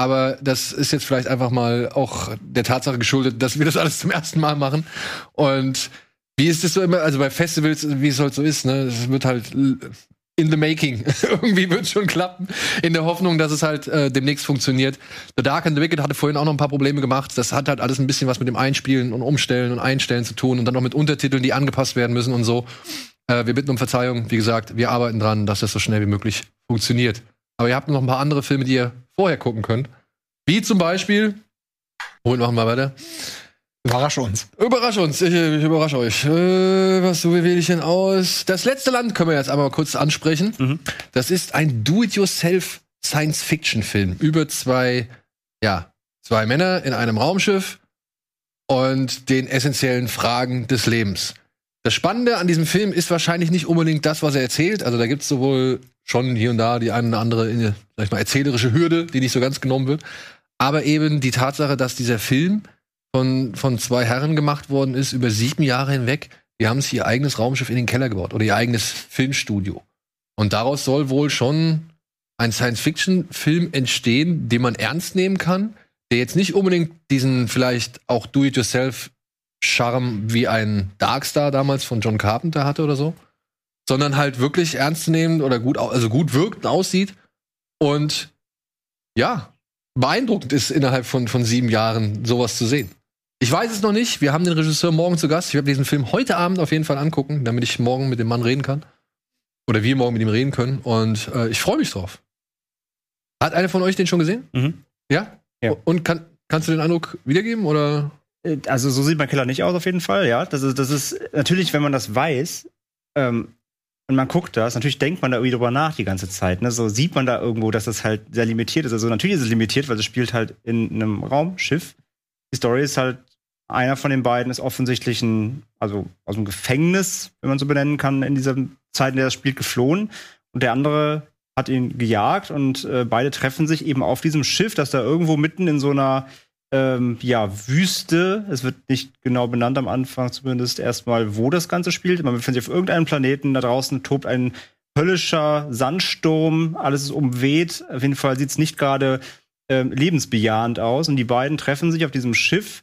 Aber das ist jetzt vielleicht einfach mal auch der Tatsache geschuldet, dass wir das alles zum ersten Mal machen. Und wie ist es so immer, also bei Festivals, wie es halt so ist, ne, es wird halt in the making. <laughs> Irgendwie wird es schon klappen. In der Hoffnung, dass es halt äh, demnächst funktioniert. The Dark and the Wicked hatte vorhin auch noch ein paar Probleme gemacht. Das hat halt alles ein bisschen was mit dem Einspielen und Umstellen und Einstellen zu tun und dann noch mit Untertiteln, die angepasst werden müssen und so. Äh, wir bitten um Verzeihung. Wie gesagt, wir arbeiten dran, dass das so schnell wie möglich funktioniert. Aber ihr habt noch ein paar andere Filme, die ihr vorher gucken könnt. Wie zum Beispiel. Womit machen wir weiter? Überrasche uns. Überrasch uns, ich, ich überrasche euch. Äh, was so wähle ich denn aus? Das letzte Land können wir jetzt einmal kurz ansprechen. Das ist ein Do-it-yourself Science-Fiction-Film über zwei, ja, zwei Männer in einem Raumschiff und den essentiellen Fragen des Lebens. Das Spannende an diesem Film ist wahrscheinlich nicht unbedingt das, was er erzählt. Also da gibt es sowohl schon hier und da die eine oder andere, äh, sag ich mal, erzählerische Hürde, die nicht so ganz genommen wird. Aber eben die Tatsache, dass dieser Film von, von zwei Herren gemacht worden ist, über sieben Jahre hinweg. Die haben sich ihr eigenes Raumschiff in den Keller gebaut oder ihr eigenes Filmstudio. Und daraus soll wohl schon ein Science-Fiction-Film entstehen, den man ernst nehmen kann, der jetzt nicht unbedingt diesen vielleicht auch Do-it-yourself-Charme wie ein Darkstar damals von John Carpenter hatte oder so, sondern halt wirklich ernst zu nehmen oder gut, also gut wirkt, aussieht und ja, beeindruckend ist innerhalb von, von sieben Jahren sowas zu sehen. Ich weiß es noch nicht. Wir haben den Regisseur morgen zu Gast. Ich werde diesen Film heute Abend auf jeden Fall angucken, damit ich morgen mit dem Mann reden kann. Oder wir morgen mit ihm reden können. Und äh, ich freue mich drauf. Hat einer von euch den schon gesehen? Mhm. Ja? Ja. Und kann, kannst du den Eindruck wiedergeben? Oder? Äh, Also so sieht mein Killer nicht aus auf jeden Fall, ja. Das ist, das ist natürlich, wenn man das weiß ähm, und man guckt das, natürlich denkt man da irgendwie drüber nach die ganze Zeit. Ne? So sieht man da irgendwo, dass das halt sehr limitiert ist. Also natürlich ist es limitiert, weil es spielt halt in einem Raumschiff. Die Story ist halt, einer von den beiden ist offensichtlich ein, also aus dem Gefängnis, wenn man so benennen kann, in dieser Zeit, in der das spielt, geflohen. Und der andere hat ihn gejagt und äh, beide treffen sich eben auf diesem Schiff, das da irgendwo mitten in so einer ähm, ja, Wüste. Es wird nicht genau benannt am Anfang zumindest erstmal, wo das Ganze spielt. Man befindet sich auf irgendeinem Planeten. Da draußen tobt ein höllischer Sandsturm. Alles ist umweht. Auf jeden Fall sieht es nicht gerade ähm, lebensbejahend aus. Und die beiden treffen sich auf diesem Schiff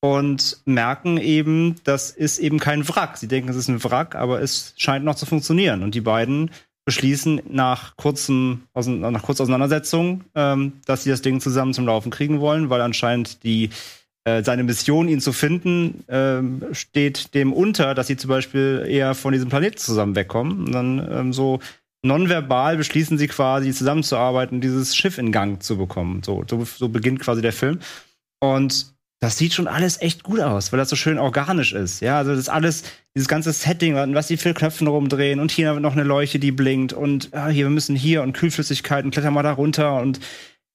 und merken eben, das ist eben kein Wrack. Sie denken, es ist ein Wrack, aber es scheint noch zu funktionieren. Und die beiden beschließen nach kurzem, nach kurzer Auseinandersetzung, ähm, dass sie das Ding zusammen zum Laufen kriegen wollen, weil anscheinend die äh, seine Mission, ihn zu finden, ähm, steht dem unter, dass sie zum Beispiel eher von diesem Planeten zusammen wegkommen. Und dann ähm, so nonverbal beschließen sie quasi zusammenzuarbeiten, dieses Schiff in Gang zu bekommen. So, so, so beginnt quasi der Film. Und das sieht schon alles echt gut aus, weil das so schön organisch ist. Ja, also das ist alles, dieses ganze Setting, was die für Knöpfen rumdrehen und hier noch eine Leuchte, die blinkt und ah, hier, wir müssen hier und Kühlflüssigkeiten, klettern mal da runter und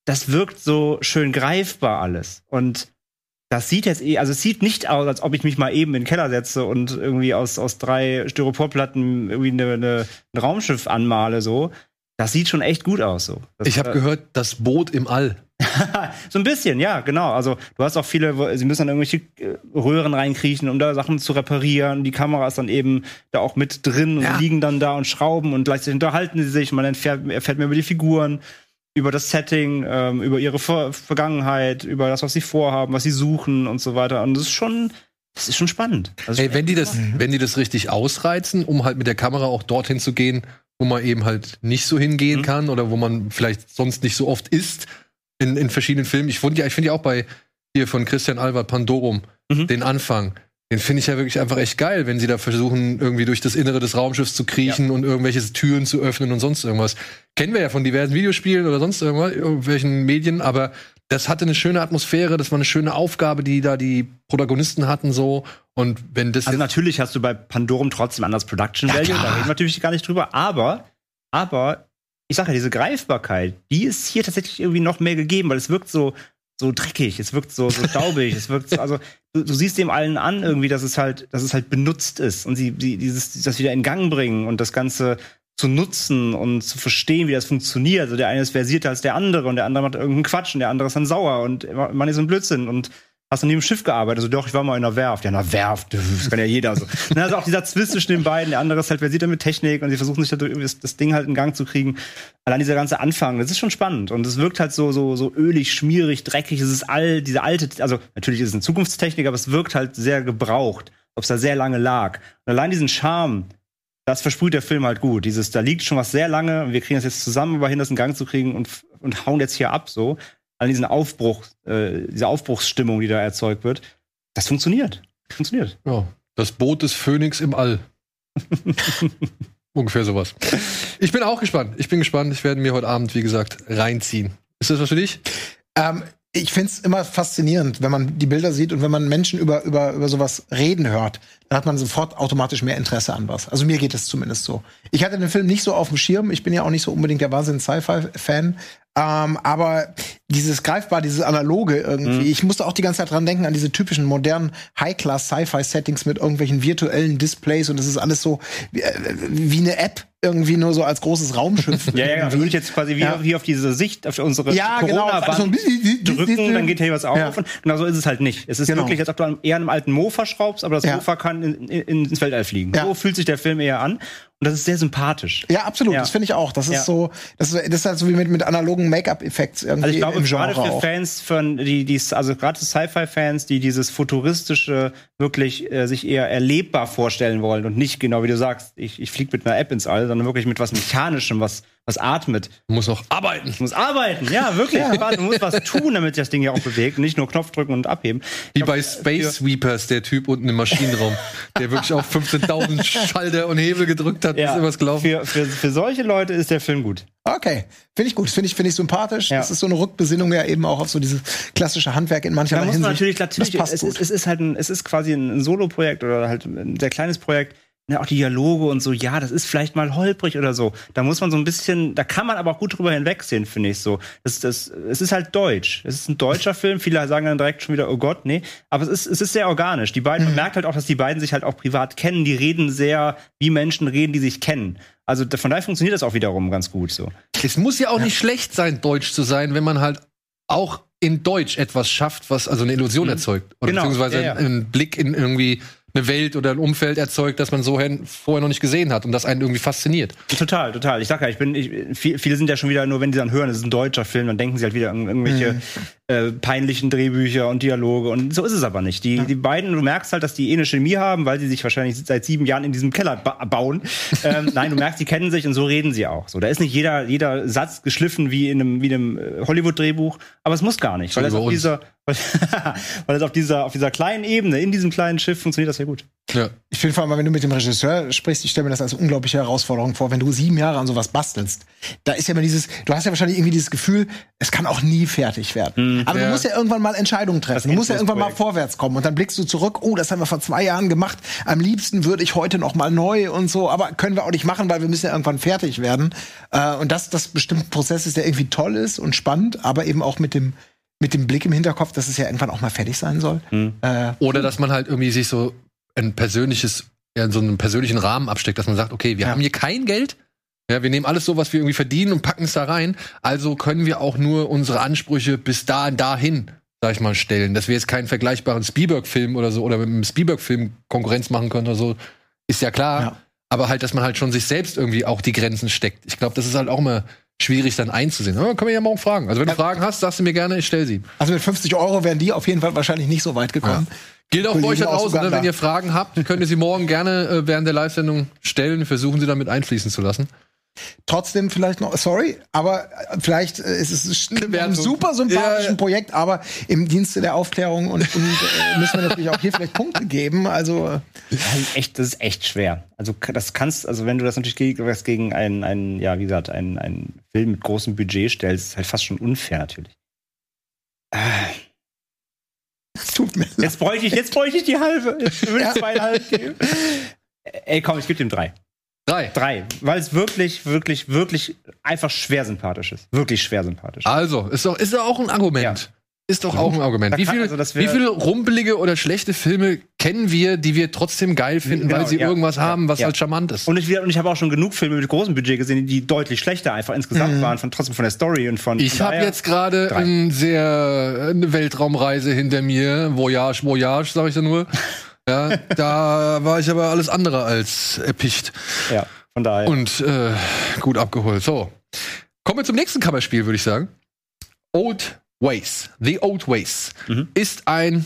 das wirkt so schön greifbar alles. Und das sieht jetzt eh, also es sieht nicht aus, als ob ich mich mal eben in den Keller setze und irgendwie aus, aus drei Styroporplatten irgendwie eine, eine, ein Raumschiff anmale, so. Das sieht schon echt gut aus, so. Das, Ich habe äh, gehört, das Boot im All. <laughs> so ein bisschen, ja, genau. Also du hast auch viele, sie müssen dann irgendwelche äh, Röhren reinkriechen, um da Sachen zu reparieren. Die Kamera ist dann eben da auch mit drin und Ja. liegen dann da und schrauben und gleichzeitig unterhalten sie sich. Man erfährt, erfährt mehr über die Figuren, über das Setting, ähm, über ihre Ver Vergangenheit, über das, was sie vorhaben, was sie suchen und so weiter. Und das ist schon, das ist schon spannend. Also Ey, wenn die das, wenn die das richtig ausreizen, um halt mit der Kamera auch dorthin zu gehen, wo man eben halt nicht so hingehen Mhm. kann oder wo man vielleicht sonst nicht so oft ist in, in verschiedenen Filmen. Ich finde ja, ich finde ja auch bei hier von Christian Albert Pandorum Mhm. den Anfang. Den finde ich ja wirklich einfach echt geil, wenn sie da versuchen, irgendwie durch das Innere des Raumschiffs zu kriechen und irgendwelche Türen zu öffnen und sonst irgendwas. Kennen wir ja von diversen Videospielen oder sonst irgendwas, irgendwelchen Medien, aber das hatte eine schöne Atmosphäre, das war eine schöne Aufgabe, die da die Protagonisten hatten so. Und wenn das Also natürlich hast du bei Pandorum trotzdem anders Production Ja, Value, klar. da reden wir natürlich gar nicht drüber, aber, aber ich sage ja, diese Greifbarkeit, die ist hier tatsächlich irgendwie noch mehr gegeben, weil es wirkt so, so dreckig, es wirkt so, so staubig, es wirkt so, also du, du siehst dem allen an irgendwie, dass es halt, dass es halt benutzt ist und sie, sie dieses, das wieder in Gang bringen und das Ganze zu nutzen und zu verstehen, wie das funktioniert. Also der eine ist versierter als der andere und der andere macht irgendeinen Quatsch und der andere ist dann sauer und man ist ein Blödsinn und hast du nie im Schiff gearbeitet? Also doch, ich war mal in einer Werft. Ja, in einer Werft, das kann ja jeder so. <laughs> Also auch dieser Zwist zwischen den beiden, der andere ist halt versiert mit Technik und sie versuchen sich dadurch das, das Ding halt in Gang zu kriegen. Allein dieser ganze Anfang, das ist schon spannend und es wirkt halt so so so ölig, schmierig, dreckig. Es ist all diese alte, also natürlich ist es eine Zukunftstechnik, aber es wirkt halt sehr gebraucht, ob es da sehr lange lag. Und allein diesen Charme, das versprüht der Film halt gut. Dieses, da liegt schon was sehr lange und wir kriegen das jetzt zusammen aber hin, das in Gang zu kriegen und, und hauen jetzt hier ab so. An diesen Aufbruch, äh, diese Aufbruchsstimmung, die da erzeugt wird, das funktioniert. Funktioniert. Ja, das Boot des Phönix im All. <laughs> Ungefähr sowas. Ich bin auch gespannt. Ich bin gespannt. Ich werde mir heute Abend, wie gesagt, reinziehen. Ist das was für dich? Ähm, ich find's immer faszinierend, wenn man die Bilder sieht und wenn man Menschen über, über, über sowas reden hört, dann hat man sofort automatisch mehr Interesse an was. Also mir geht es zumindest so. Ich hatte den Film nicht so auf dem Schirm. Ich bin ja auch nicht so unbedingt der Wahnsinn-Sci-Fi-Fan. Ähm, aber dieses greifbar, dieses analoge irgendwie. Ich musste auch die ganze Zeit dran denken an diese typischen modernen High-Class-Sci-Fi-Settings mit irgendwelchen virtuellen Displays und das ist alles so wie, äh, wie eine App irgendwie nur so als großes Raumschiff. <laughs> Ja, ja. Würde ich jetzt quasi wie, Ja. wie auf diese Sicht, auf unsere Ja, genau. Also ein bisschen- drücken, dann geht hier was auf. Ja. Und genau so ist es halt nicht. Es ist Genau. wirklich, als ob du eher an einem alten Mofa schraubst, aber das Ja. Mofa kann in, in, ins Weltall fliegen. So fühlt sich der Film eher an. Und das ist sehr sympathisch. Ja, absolut. Ja. Das finde ich auch. Das ist Ja. so, das ist, das ist halt so wie mit, mit analogen Make-up-Effekts irgendwie Also ich glaube, im gerade Genre für auch. Fans von die, die also gerade Sci-Fi-Fans, die dieses futuristische wirklich äh, sich eher erlebbar vorstellen wollen und nicht genau wie du sagst, ich, ich fliege mit einer App ins All, sondern wirklich mit was Mechanischem, was was atmet. Du musst noch arbeiten. Muss arbeiten, ja wirklich. <laughs> Man muss was tun, damit sich das Ding ja auch bewegt und nicht nur Knopf drücken und abheben. Wie bei Space Sweepers, der Typ unten im Maschinenraum, der wirklich auf 15.000 <laughs> Schalter und Hebel gedrückt hat, bis Ja, irgendwas gelaufen für, für, für solche Leute ist der Film gut. Okay, finde ich gut. Finde ich, finde ich sympathisch. Ja. Das ist so eine Rückbesinnung ja eben auch auf so dieses klassische Handwerk in mancher Da muss man Hinsicht. natürlich, natürlich das passt es, gut. ist, es ist halt ein, es ist quasi ein Solo-Projekt oder halt ein sehr kleines Projekt. Ne, auch die Dialoge und so, ja, das ist vielleicht mal holprig oder so. Da muss man so ein bisschen, da kann man aber auch gut drüber hinwegsehen, finde ich so. Das, das, es ist halt deutsch. Es ist ein deutscher Film. Viele sagen dann direkt schon wieder, oh Gott, nee. Aber es ist, es ist sehr organisch. Die beiden, man merkt halt auch, dass die beiden sich halt auch privat kennen. Die reden sehr, wie Menschen reden, die sich kennen. Also von daher funktioniert das auch wiederum ganz gut so. Es muss ja auch nicht schlecht sein, Deutsch zu sein, wenn man halt auch in Deutsch etwas schafft, was also eine Illusion erzeugt. Oder Genau, beziehungsweise ja, ja. einen Blick in irgendwie eine Welt oder ein Umfeld erzeugt, das man so vorher noch nicht gesehen hat und das einen irgendwie fasziniert. Total, total. Ich sag ja, ich bin, ich, viel- viele sind ja schon wieder nur, wenn sie dann hören, es ist ein deutscher Film, dann denken sie halt wieder an irgendwelche äh, peinlichen Drehbücher und Dialoge. Und so ist es aber nicht. Die, die beiden, du merkst halt, dass die eh eine Chemie haben, weil sie sich wahrscheinlich seit sieben Jahren in diesem Keller ba bauen. <laughs> ähm, nein, du merkst, die kennen sich und so reden sie auch. So, da ist nicht jeder, jeder Satz geschliffen wie in einem, wie einem äh, Hollywood-Drehbuch, aber es muss gar nicht. Weil es auf dieser, <laughs> weil es auf dieser, auf dieser kleinen Ebene, in diesem kleinen Schiff funktioniert das sehr gut. Ja. Ich finde vor allem, wenn du mit dem Regisseur sprichst, ich stelle mir das als unglaubliche Herausforderung vor, wenn du sieben Jahre an sowas bastelst. Da ist ja immer dieses, du hast ja wahrscheinlich irgendwie dieses Gefühl, es kann auch nie fertig werden. Aber ja. du musst ja irgendwann mal Entscheidungen treffen. Du musst ja irgendwann mal vorwärts kommen und dann blickst du zurück, oh, das haben wir vor zwei Jahren gemacht. Am liebsten würde ich heute noch mal neu und so, aber können wir auch nicht machen, weil wir müssen ja irgendwann fertig werden. Äh, und das, das bestimmt ein Prozess ist, der irgendwie toll ist und spannend, aber eben auch mit dem, mit dem Blick im Hinterkopf, dass es ja irgendwann auch mal fertig sein soll. Äh, Oder dass man halt irgendwie sich so ein persönliches, ja, in so einen persönlichen Rahmen absteckt, dass man sagt, okay, wir Ja. haben hier kein Geld. Ja, wir nehmen alles so, was wir irgendwie verdienen und packen es da rein. Also können wir auch nur unsere Ansprüche bis da und dahin, sag ich mal, stellen. Dass wir jetzt keinen vergleichbaren Spielberg-Film oder so oder mit einem Spielberg-Film Konkurrenz machen können oder so, ist ja klar. Ja. Aber halt, dass man halt schon sich selbst irgendwie auch die Grenzen steckt. Ich glaube, das ist halt auch immer schwierig dann einzusehen. Aber können wir ja morgen fragen. Also wenn du Fragen hast, sagst du mir gerne, ich stell sie. Also mit 50 Euro wären die auf jeden Fall wahrscheinlich nicht so weit gekommen. Gilt auch für euch da draußen, ne? Wenn ihr Fragen habt, könnt ihr sie morgen gerne äh, während der Live-Sendung stellen. Versuchen sie damit einfließen zu lassen. Trotzdem vielleicht noch, sorry, aber äh, vielleicht äh, ist es ein Wertung. super sympathischen Ja, ja. Projekt, aber im Dienste der Aufklärung und, und äh, <laughs> müssen wir natürlich auch hier vielleicht Punkte geben. Also äh, Das ist echt, das ist echt schwer. Also das kannst, also wenn du das natürlich gegen, einen, einen, ja, wie gesagt, einen, einen Film mit großem Budget stellst, ist halt fast schon unfair natürlich. es <laughs> tut mir leid. Jetzt bräuchte ich, jetzt bräuchte ich die halbe. Jetzt würde ich zweieinhalb geben. <laughs> Ey, komm, ich gebe dem drei. Drei. Drei. Weil es wirklich, wirklich, wirklich einfach schwer sympathisch ist. Wirklich schwer sympathisch. Also, ist doch, ist doch auch ein Argument. Ja. Ist doch auch ein Argument. Da Wie, kann- viel, also wie viele rumpelige oder schlechte Filme kennen wir, die wir trotzdem geil finden, Genau, weil sie ja. irgendwas Ja, haben, was ja. halt charmant ist? Und ich, und ich habe auch schon genug Filme mit großem Budget gesehen, die deutlich schlechter einfach insgesamt waren, von, trotzdem von der Story und von. Ich habe jetzt gerade ein sehr eine Weltraumreise hinter mir, Voyage, Voyage, sage ich da nur. <laughs> Ja, da war ich aber alles andere als erpicht Ja, von daher. und äh, gut abgeholt. So, kommen wir zum nächsten Kammerspiel, würde ich sagen. Old Ways, The Old Ways, Mhm. ist ein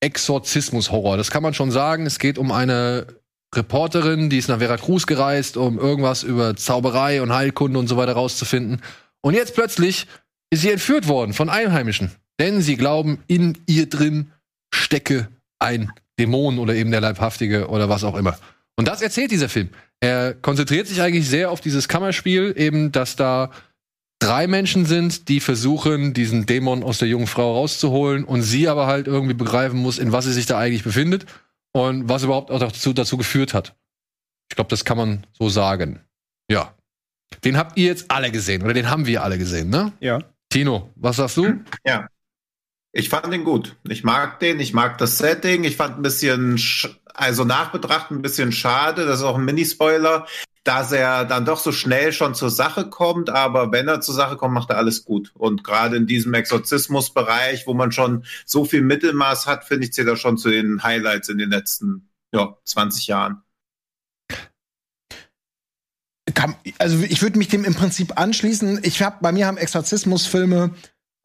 Exorzismus-Horror. Das kann man schon sagen. Es geht um eine Reporterin, die ist nach Veracruz gereist, um irgendwas über Zauberei und Heilkunde und so weiter rauszufinden. Und jetzt plötzlich ist sie entführt worden von Einheimischen. Denn sie glauben, in ihr drin stecke ein Dämon oder eben der Leibhaftige oder was auch immer. Und das erzählt dieser Film. Er konzentriert sich eigentlich sehr auf dieses Kammerspiel, eben, dass da drei Menschen sind, die versuchen, diesen Dämon aus der jungen Frau rauszuholen und sie aber halt irgendwie begreifen muss, in was sie sich da eigentlich befindet und was überhaupt auch dazu, dazu geführt hat. Ich glaube, das kann man so sagen. Ja. Den habt ihr jetzt alle gesehen oder den haben wir alle gesehen, ne? ja. Tino, was sagst du? Ja. Ich fand den gut. Ich mag den, ich mag das Setting. Ich fand ein bisschen, sch- also nachbetracht ein bisschen schade, das ist auch ein Minispoiler, dass er dann doch so schnell schon zur Sache kommt, aber wenn er zur Sache kommt, macht er alles gut. Und gerade in diesem Exorzismusbereich, wo man schon so viel Mittelmaß hat, finde ich, zählt er schon zu den Highlights in den letzten ja, 20 Jahren. Also ich würde mich dem im Prinzip anschließen. Ich habe bei mir haben Exorzismusfilme,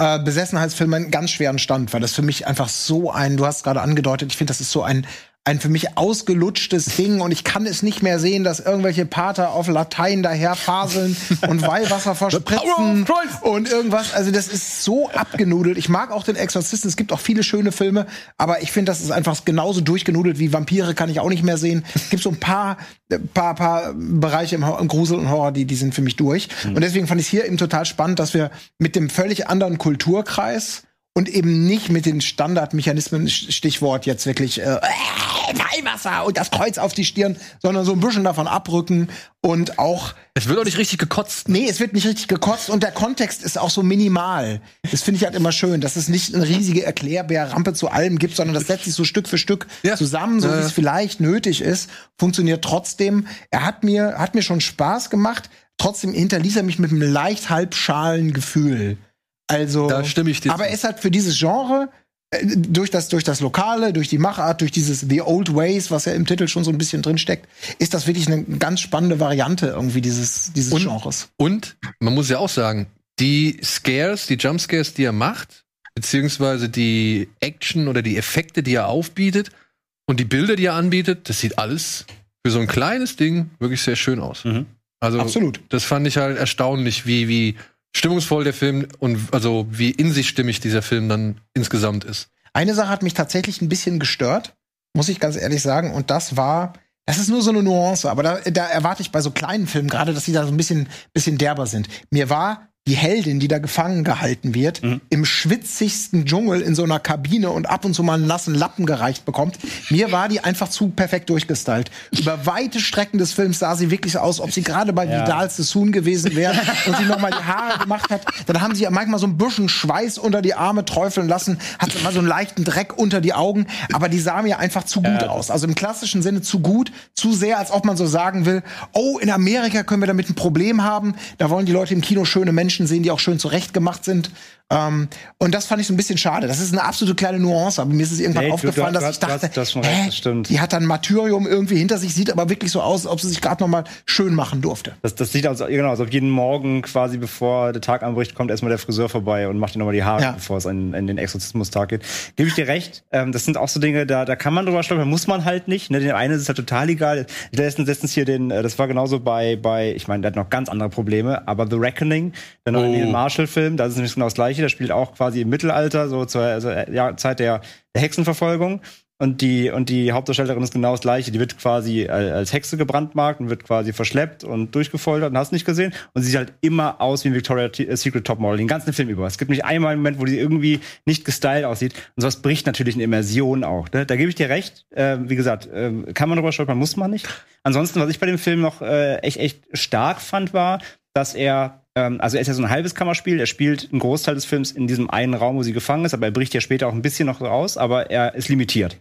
äh, Besessenheitsfilme einen ganz schweren Stand, weil das für mich einfach so ein, du hast gerade angedeutet, ich finde, das ist so ein ein für mich ausgelutschtes Ding und ich kann es nicht mehr sehen, dass irgendwelche Pater auf Latein daher faseln <laughs> und Weihwasser verspritzen und irgendwas. Also das ist so abgenudelt. Ich mag auch den Exorzisten. Es gibt auch viele schöne Filme, aber ich finde, das ist einfach genauso durchgenudelt wie Vampire kann ich auch nicht mehr sehen. Es gibt so ein paar, äh, paar, paar Bereiche im, im Grusel und Horror, die, die sind für mich durch. Und deswegen fand ich es hier eben total spannend, dass wir mit dem völlig anderen Kulturkreis und eben nicht mit den Standardmechanismen, Stichwort jetzt wirklich äh, äh, Weihwasser und das Kreuz auf die Stirn, sondern so ein bisschen davon abrücken und auch Es wird auch nicht richtig gekotzt. Nee, es wird nicht richtig gekotzt und der Kontext ist auch so minimal. Das finde ich halt immer schön, dass es nicht eine riesige Erklärbärrampe zu allem gibt, sondern das setzt sich so Stück für Stück Ja. zusammen, so wie es vielleicht nötig ist, funktioniert trotzdem. Er hat mir, hat mir schon Spaß gemacht, trotzdem hinterließ er mich mit einem leicht halbschalen Gefühl. Also, Da stimme ich dir aber zu. ist halt für dieses Genre äh, durch das, durch das Lokale, durch die Machart, durch dieses The Old Ways, was ja im Titel schon so ein bisschen drin steckt, ist das wirklich eine ganz spannende Variante irgendwie dieses, dieses Und- Genres. Und man muss ja auch sagen, die Scares, die Jumpscares, die er macht, beziehungsweise die Action oder die Effekte, die er aufbietet und die Bilder, die er anbietet, das sieht alles für so ein kleines Ding wirklich sehr schön aus. Mhm. Also Absolut. das fand ich halt erstaunlich, wie, wie stimmungsvoll der Film und also wie in sich stimmig dieser Film dann insgesamt ist. Eine Sache hat mich tatsächlich ein bisschen gestört, muss ich ganz ehrlich sagen, und das war, das ist nur so eine Nuance, aber da, da erwarte ich bei so kleinen Filmen gerade, dass die da so ein bisschen, bisschen derber sind. Mir war die Heldin, die da gefangen gehalten wird, im schwitzigsten Dschungel in so einer Kabine und ab und zu mal einen nassen Lappen gereicht bekommt. Mir war die einfach zu perfekt durchgestylt. Über weite Strecken des Films sah sie wirklich aus, ob sie gerade bei Ja. Vidal Sassoon gewesen wäre und sie noch mal die Haare gemacht hat. Dann haben sie ja manchmal so ein bisschen Schweiß unter die Arme träufeln lassen, hat immer so einen leichten Dreck unter die Augen, aber die sah mir einfach zu gut aus. Also im klassischen Sinne zu gut, zu sehr, als ob man so sagen will, oh, in Amerika können wir damit ein Problem haben. Da wollen die Leute im Kino schöne Menschen sehen, die auch schön zurechtgemacht sind. Ähm, und das fand ich so ein bisschen schade. Das ist eine absolute kleine Nuance, aber mir ist es irgendwann Nee, aufgefallen, du- dass du ich hast- dachte, schon recht, hä, das stimmt. die hat dann Martyrium irgendwie hinter sich, sieht aber wirklich so aus, als ob sie sich gerade noch mal schön machen durfte. Das, das sieht aus, genau, als ob jeden Morgen quasi, bevor der Tag anbricht, kommt erstmal der Friseur vorbei und macht dir nochmal die Haare, Ja. bevor es in, in den Exorzismustag geht. Gebe ich dir recht. Ähm, das sind auch so Dinge, da, da kann man drüber stolpern, muss man halt nicht. Ne? Den einen ist es halt total egal. Letztens, letztens hier den, äh, das war genauso bei, bei, ich meine, der hat noch ganz andere Probleme, aber The Reckoning, der neue Oh. Marshall-Film, das ist nämlich genau das gleiche. Der spielt auch quasi im Mittelalter, so zur also, äh, ja, Zeit der, der Hexenverfolgung. Und die, und die Hauptdarstellerin ist genau das gleiche. Die wird quasi al- als Hexe gebrandmarkt und wird quasi verschleppt und durchgefoltert und hast nicht gesehen. Und sie sieht halt immer aus wie ein Victoria's äh, Secret Topmodel, den ganzen Film über. Es gibt nicht einmal einen Moment, wo die irgendwie nicht gestylt aussieht. Und sowas bricht natürlich eine Immersion auch. Ne? Da gebe ich dir recht. Ähm, wie gesagt, ähm, kann man drüber stolpern, muss man nicht. Ansonsten, was ich bei dem Film noch äh, echt, echt stark fand, war, dass er ähm, also er ist ja so ein halbes Kammerspiel, er spielt einen Großteil des Films in diesem einen Raum, wo sie gefangen ist, aber er bricht ja später auch ein bisschen noch raus, aber er ist limitiert.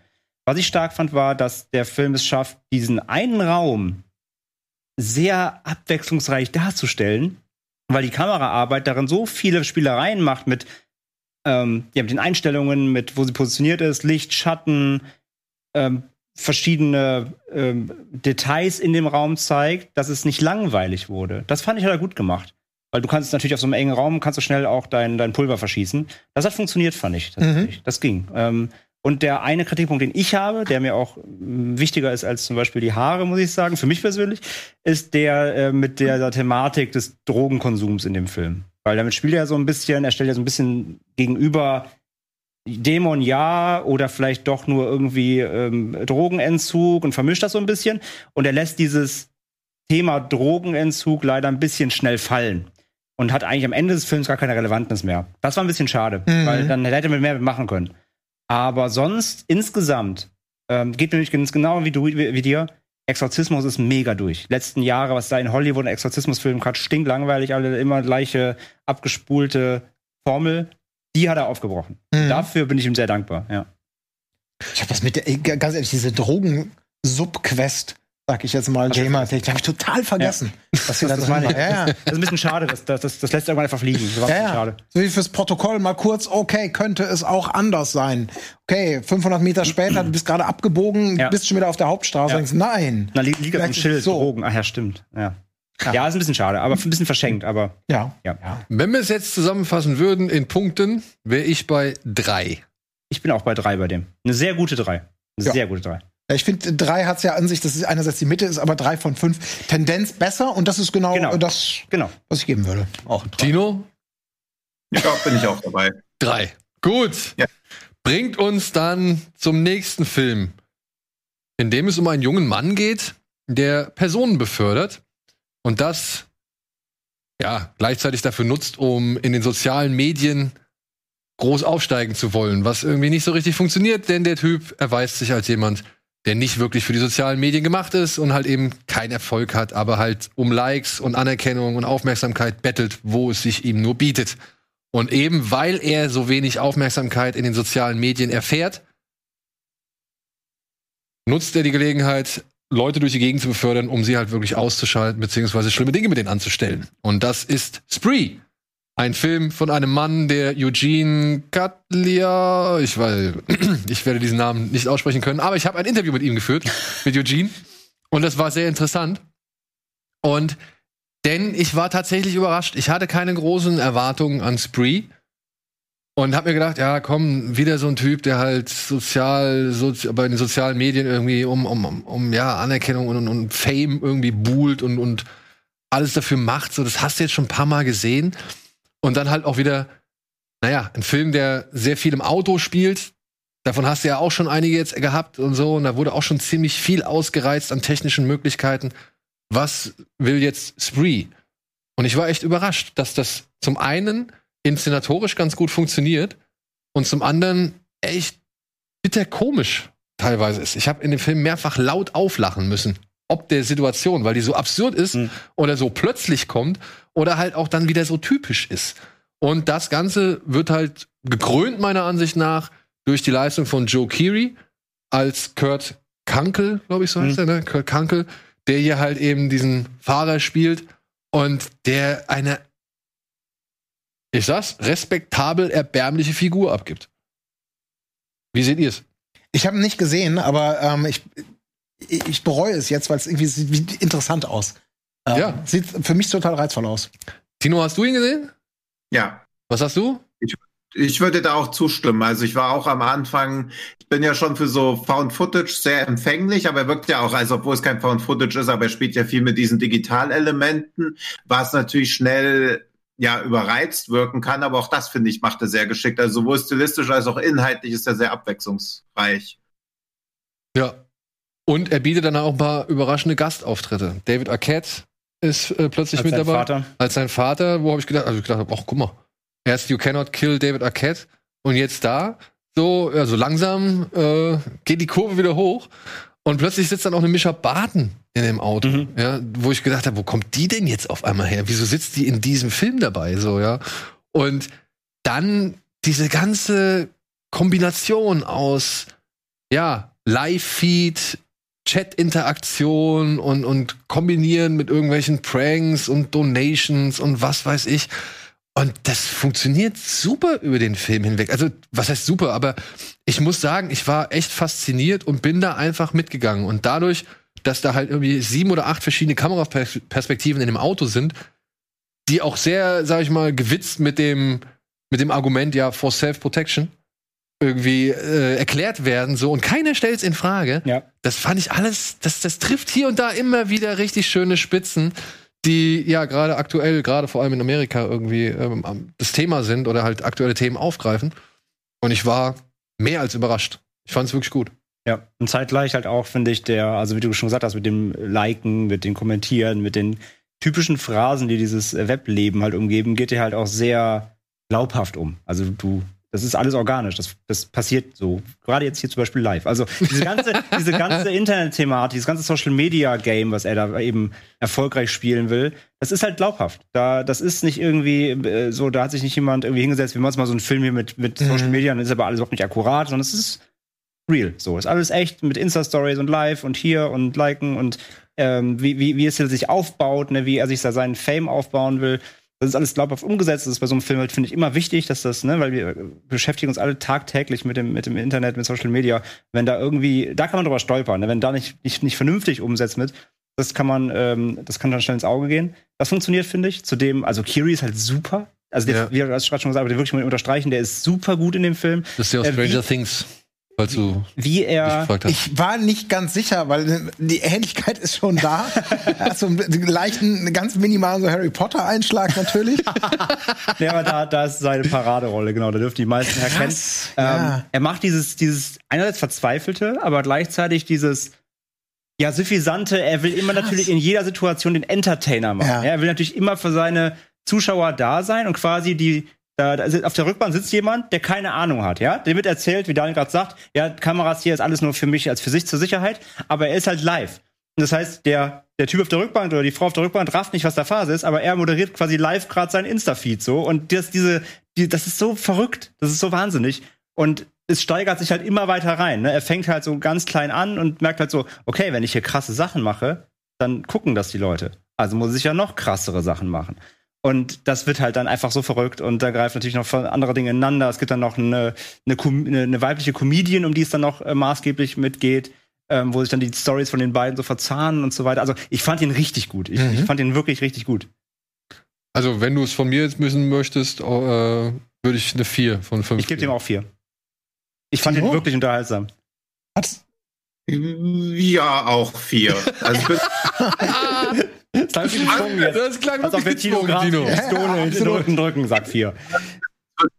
Was ich stark fand, war, dass der Film es schafft, diesen einen Raum sehr abwechslungsreich darzustellen, weil die Kameraarbeit darin so viele Spielereien macht mit, ähm, ja, mit den Einstellungen, mit wo sie positioniert ist, Licht, Schatten, ähm, verschiedene ähm, Details in dem Raum zeigt, dass es nicht langweilig wurde. Das fand ich halt gut gemacht. Weil du kannst natürlich auf so einem engen Raum, kannst du schnell auch dein, dein Pulver verschießen. Das hat funktioniert, fand ich. tatsächlich. Das ging. Ähm, und der eine Kritikpunkt, den ich habe, der mir auch mm, wichtiger ist als zum Beispiel die Haare, muss ich sagen, für mich persönlich, ist der äh, mit der Thematik des Drogenkonsums in dem Film. Weil damit spielt er so ein bisschen, er stellt ja so ein bisschen gegenüber Dämon ja oder vielleicht doch nur irgendwie ähm, Drogenentzug und vermischt das so ein bisschen. Und er lässt dieses Thema Drogenentzug leider ein bisschen schnell fallen. Und hat eigentlich am Ende des Films gar keine Relevanz mehr. Das war ein bisschen schade, Mhm. weil dann hätte man mehr machen können. Aber sonst, insgesamt, ähm, geht mir nicht ganz genau wie, du, wie, wie dir. Exorzismus ist mega durch. Letzten Jahre, was da in Hollywood ein Exorzismusfilm gerade stinklangweilig, alle immer gleiche abgespulte Formel, die hat er aufgebrochen. Mhm. Dafür bin ich ihm sehr dankbar, ja. Ich habe das mit der, ganz ehrlich, diese Drogen-Sub-Quest, sag ich jetzt mal, Gamer, die habe ich total vergessen. Was wir da Das drin meine ich. Ja, ja. Das ist ein bisschen schade, das, das, das, das lässt irgendwann einfach fliegen. Das war Ja, ja. schade. So wie fürs Protokoll mal kurz, okay, könnte es auch anders sein. Okay, 500 Meter später, du bist gerade abgebogen, Ja. bist schon wieder auf der Hauptstraße. Ja. Denkst, nein. Na, li liegt auf dem Schild, so. Drogen. Ach ja, stimmt. Ja. Ja. Ja. ist ein bisschen schade, aber ein bisschen verschenkt, aber Ja. ja. Wenn wir es jetzt zusammenfassen würden in Punkten, wäre ich bei drei. Ich bin auch bei drei bei dem. Eine sehr gute drei. Eine Ja. sehr gute drei. Ja, Ich finde, drei hat's ja an sich, dass es einerseits die Mitte ist, aber drei von fünf. Tendenz besser und das ist genau, Genau. das, Genau. was ich geben würde. Auch drei. Tino? Ja, bin ich auch dabei. Drei. Gut. Ja. Bringt uns dann zum nächsten Film, in dem es um einen jungen Mann geht, der Personen befördert und das ja gleichzeitig dafür nutzt, um in den sozialen Medien groß aufsteigen zu wollen, was irgendwie nicht so richtig funktioniert, denn der Typ erweist sich als jemand, der nicht wirklich für die sozialen Medien gemacht ist und halt eben keinen Erfolg hat, aber halt um Likes und Anerkennung und Aufmerksamkeit bettelt, wo es sich ihm nur bietet. Und eben weil er so wenig Aufmerksamkeit in den sozialen Medien erfährt, nutzt er die Gelegenheit, Leute durch die Gegend zu befördern, um sie halt wirklich auszuschalten, beziehungsweise schlimme Dinge mit denen anzustellen. Und das ist Spree. Ein Film von einem Mann, der Eugene Katlia, ich weiß, <clears throat> ich werde diesen Namen nicht aussprechen können, aber ich habe ein Interview mit ihm geführt, mit Eugene. Und das war sehr interessant. Und denn ich war tatsächlich überrascht. Ich hatte keine großen Erwartungen an Spree. Und hab mir gedacht, ja, komm, wieder so ein Typ, der halt sozial, sozi bei den sozialen Medien irgendwie um, um, um, um ja, Anerkennung und, und, und Fame irgendwie buhlt und, und alles dafür macht. So, das hast du jetzt schon ein paar Mal gesehen. Und dann halt auch wieder, naja, ein Film, der sehr viel im Auto spielt. Davon hast du ja auch schon einige jetzt gehabt und so. Und da wurde auch schon ziemlich viel ausgereizt an technischen Möglichkeiten. Was will jetzt Spree? Und ich war echt überrascht, dass das zum einen inszenatorisch ganz gut funktioniert und zum anderen echt bitter komisch teilweise ist. Ich habe in dem Film mehrfach laut auflachen müssen, ob der Situation, weil die so absurd ist Mhm. oder so plötzlich kommt oder halt auch dann wieder so typisch ist. Und das Ganze wird halt gekrönt meiner Ansicht nach durch die Leistung von Joe Keery als Kurt Kunkel, glaube ich, so heißt Mhm. er, ne? Kurt Kunkel, der hier halt eben diesen Fahrer spielt und der eine, ich sag's, respektabel erbärmliche Figur abgibt. Wie seht ihr es? Ich habe ihn nicht gesehen, aber ähm, ich, ich ich bereue es jetzt, weil es irgendwie sieht interessant aus. Ähm, Ja. Sieht für mich total reizvoll aus. Tino, hast du ihn gesehen? Ja, Was hast du? ich würde da auch zustimmen. Also ich war auch am Anfang, ich bin ja schon für so Found Footage sehr empfänglich, aber er wirkt ja auch, als obwohl es kein Found Footage ist, aber er spielt ja viel mit diesen Digitalelementen, was natürlich schnell ja überreizt wirken kann, aber auch das finde ich macht er sehr geschickt. Also sowohl stilistisch als auch inhaltlich ist er sehr abwechslungsreich. Ja. Und er bietet dann auch ein paar überraschende Gastauftritte. David Arquette ist äh, plötzlich Als mit sein dabei. Vater. Als sein Vater, wo habe ich gedacht, also ich gedacht, ach guck mal, erst You Cannot Kill David Arquette und jetzt da, so, also langsam äh, geht die Kurve wieder hoch und plötzlich sitzt dann auch eine Mischa Barton in dem Auto, Mhm. ja, wo ich gedacht habe, wo kommt die denn jetzt auf einmal her? Wieso sitzt die in diesem Film dabei, so, ja? Und dann diese ganze Kombination aus, ja, Live-Feed, Chat-Interaktion und, und kombinieren mit irgendwelchen Pranks und Donations und was weiß ich. Und das funktioniert super über den Film hinweg. Also, was heißt super? Aber ich muss sagen, ich war echt fasziniert und bin da einfach mitgegangen. Und dadurch, dass da halt irgendwie sieben oder acht verschiedene Kameraperspektiven in dem Auto sind, die auch sehr, sag ich mal, gewitzt mit dem, mit dem Argument, ja, for self-protection irgendwie äh, erklärt werden, so, und keiner stellt es in Frage. Ja. Das fand ich alles, das, das trifft hier und da immer wieder richtig schöne Spitzen, die ja gerade aktuell, gerade vor allem in Amerika irgendwie ähm, das Thema sind oder halt aktuelle Themen aufgreifen. Und ich war mehr als überrascht. Ich fand es wirklich gut. Ja, und zeitgleich halt auch, finde ich, der, also wie du schon gesagt hast, mit dem Liken, mit dem Kommentieren, mit den typischen Phrasen, die dieses Webleben halt umgeben, geht dir halt auch sehr glaubhaft um. Also du, das ist alles organisch, das, das passiert so. Gerade jetzt hier zum Beispiel live. Also diese ganze, <laughs> diese ganze Internet-Thematik, dieses ganze Social-Media-Game, was er da eben erfolgreich spielen will, das ist halt glaubhaft. Da, das ist nicht irgendwie äh, so, da hat sich nicht jemand irgendwie hingesetzt, wir machen jetzt mal so einen Film hier mit, mit Social Media, dann ist aber alles überhaupt nicht akkurat, sondern es ist real. So, ist alles echt mit Insta-Stories und live und hier und liken und ähm, wie, wie, wie es hier sich aufbaut, ne, wie er sich da seinen Fame aufbauen will. Das ist alles glaubhaft umgesetzt. Das ist bei so einem Film halt, finde ich, immer wichtig, dass das, ne, weil wir äh, beschäftigen uns alle tagtäglich mit dem, mit dem Internet, mit Social Media. Wenn da irgendwie, da kann man drüber stolpern, ne, wenn da nicht, nicht, nicht vernünftig umsetzt mit, das kann man, ähm, das kann dann schnell ins Auge gehen. Das funktioniert, finde ich. Zudem, also Kiri ist halt super. Also, der, Ja. wie du hast gerade schon gesagt, aber den wirklich mal unterstreichen, der ist super gut in dem Film. Das ist ja auch Äh, Stranger wie- Things, falls du Wie er. Ich war nicht ganz sicher, weil die Ähnlichkeit ist schon da. Hast <laughs> so einen leichten, ganz minimalen so Harry Potter Einschlag natürlich. <laughs> Ja, aber da, da ist seine Paraderolle, genau. Da dürfen die meisten erkennen. ja. Ähm, er macht dieses, dieses einerseits verzweifelte, aber gleichzeitig dieses ja, suffisante, er will immer natürlich in jeder Situation den Entertainer machen. Ja. Ja. Er will natürlich immer für seine Zuschauer da sein und quasi die, da, da sit- auf der Rückbahn sitzt jemand, der keine Ahnung hat, ja. Dem wird erzählt, wie Daniel gerade sagt, ja, Kameras hier ist alles nur für mich als für sich zur Sicherheit, aber er ist halt live. Und das heißt, der, der Typ auf der Rückbank oder die Frau auf der Rückbank rafft nicht, was da Phase ist, aber er moderiert quasi live gerade sein Insta-Feed so. Und das, diese, die, das ist so verrückt. Das ist so wahnsinnig. Und es steigert sich halt immer weiter rein. Ne? Er fängt halt so ganz klein an und merkt halt so, okay, wenn ich hier krasse Sachen mache, dann gucken das die Leute. Also muss ich ja noch krassere Sachen machen. Und das wird halt dann einfach so verrückt und da greifen natürlich noch andere Dinge ineinander. Es gibt dann noch eine, eine, eine, eine weibliche Comedian, um die es dann noch äh, maßgeblich mitgeht, ähm, wo sich dann die Stories von den beiden so verzahnen und so weiter. Also ich fand ihn richtig gut. Ich, Mhm. ich fand ihn wirklich richtig gut. Also, wenn du es von mir jetzt wissen möchtest, äh, würde ich eine 4 von 5. Ich gebe dem auch vier. Ich fand Timo? den wirklich unterhaltsam. Was? Ja, auch vier. Also <laughs> <laughs> ich bin, Das ist jetzt. Das klang Als ob wir Tino gerade Pistole in den. Rücken drücken, sagt vier.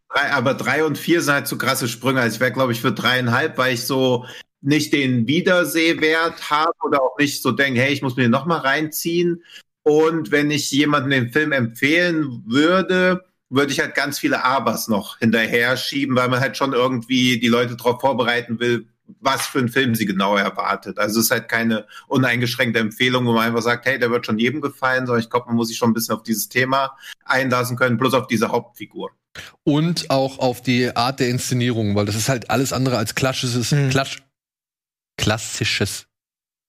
drei, aber drei und vier sind halt zu krasse Sprünge. Also ich wäre, glaube ich, für dreieinhalb, weil ich so nicht den Wiedersehwert habe oder auch nicht so denke, hey, ich muss mir den noch mal reinziehen. Und wenn ich jemandem den Film empfehlen würde, würde ich halt ganz viele Abers noch hinterher schieben, weil man halt schon irgendwie die Leute darauf vorbereiten will, was für einen Film sie genau erwartet. Also es ist halt keine uneingeschränkte Empfehlung, wo man einfach sagt, hey, der wird schon jedem gefallen, sondern ich glaube, man muss sich schon ein bisschen auf dieses Thema einlassen können, plus auf diese Hauptfigur. Und auch auf die Art der Inszenierung, weil das ist halt alles andere als klassisches, Mhm. klasch, klassisches,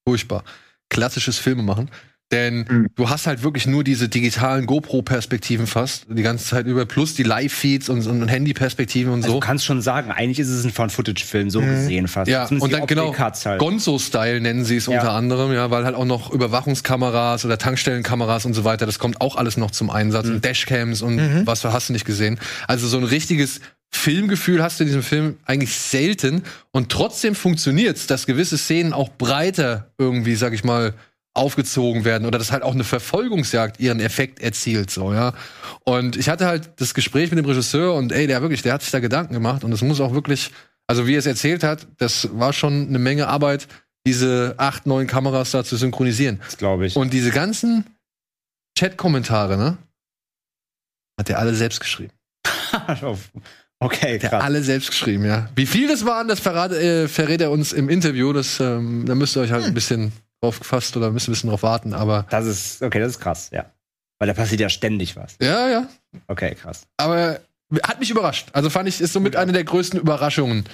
furchtbar, klassisches Filme machen. Denn Mhm. du hast halt wirklich nur diese digitalen GoPro-Perspektiven fast, die ganze Zeit über, plus die Live-Feeds und, und Handy-Perspektiven und Also so. du kannst schon sagen, eigentlich ist es ein Found-Footage-Film, so gesehen fast. Ja, Zumindest und dann genau halt. Gonzo-Style nennen sie es Ja. unter anderem, ja, weil halt auch noch Überwachungskameras oder Tankstellenkameras und so weiter, das kommt auch alles noch zum Einsatz Mhm. und Dashcams und was hast du nicht gesehen. Also so ein richtiges Filmgefühl hast du in diesem Film eigentlich selten und trotzdem funktioniert's, dass gewisse Szenen auch breiter irgendwie, sag ich mal, aufgezogen werden oder dass halt auch eine Verfolgungsjagd ihren Effekt erzielt, so, ja. Und ich hatte halt das Gespräch mit dem Regisseur und ey, der wirklich, der hat sich da Gedanken gemacht und es muss auch wirklich, also wie er es erzählt hat, das war schon eine Menge Arbeit, diese acht, neun Kameras da zu synchronisieren. Das glaube ich. Und diese ganzen Chat-Kommentare, ne? Hat er alle selbst geschrieben. <laughs> okay, Der krass. alle selbst geschrieben, ja. Wie viel das waren, das verrät, äh, verrät er uns im Interview. Das, ähm, da müsst ihr euch halt ein bisschen drauf gefasst oder müsst ein bisschen drauf warten. Aber Das ist, okay, das ist krass, ja. Weil da passiert ja ständig was. ja, ja. Okay, krass. Aber hat mich überrascht. Also fand ich, ist somit eine der größten Überraschungen,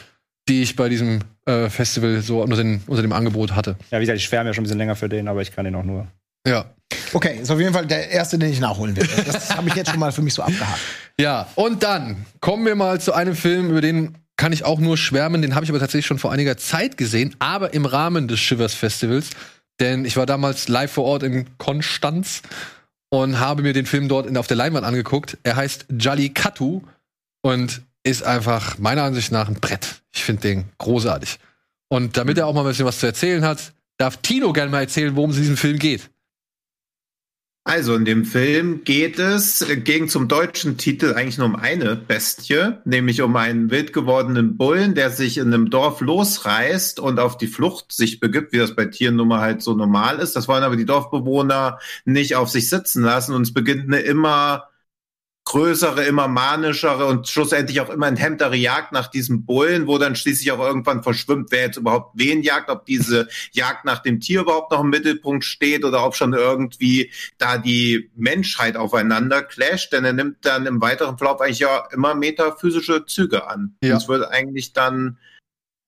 die ich bei diesem äh, Festival so unter, den, unter dem Angebot hatte. Ja, wie gesagt, ich schwärme ja schon ein bisschen länger für den, aber ich kann den auch nur. Ja. Okay, ist auf jeden Fall der erste, den ich nachholen werde. Das habe ich jetzt schon mal für mich so abgehakt. <laughs> Ja, und dann kommen wir mal zu einem Film, über den kann ich auch nur schwärmen. Den habe ich aber tatsächlich schon vor einiger Zeit gesehen, aber im Rahmen des Shivers Festivals. Denn ich war damals live vor Ort in Konstanz und habe mir den Film dort in, auf der Leinwand angeguckt. Er heißt Jallikattu und ist einfach meiner Ansicht nach ein Brett. Ich finde den großartig. Und damit er auch mal ein bisschen was zu erzählen hat, darf Tino gerne mal erzählen, worum es in diesem Film geht. Also in dem Film geht es äh, gegen zum deutschen Titel eigentlich nur um eine Bestie, nämlich um einen wild gewordenen Bullen, der sich in einem Dorf losreißt und auf die Flucht sich begibt, wie das bei Tieren nun mal halt so normal ist. Das wollen aber die Dorfbewohner nicht auf sich sitzen lassen und es beginnt eine immer größere, immer manischere und schlussendlich auch immer enthemmtere Jagd nach diesem Bullen, wo dann schließlich auch irgendwann verschwimmt, wer jetzt überhaupt wen jagt, ob diese Jagd nach dem Tier überhaupt noch im Mittelpunkt steht oder ob schon irgendwie da die Menschheit aufeinander clasht, denn er nimmt dann im weiteren Verlauf eigentlich ja immer metaphysische Züge an. Ja. Es wird eigentlich dann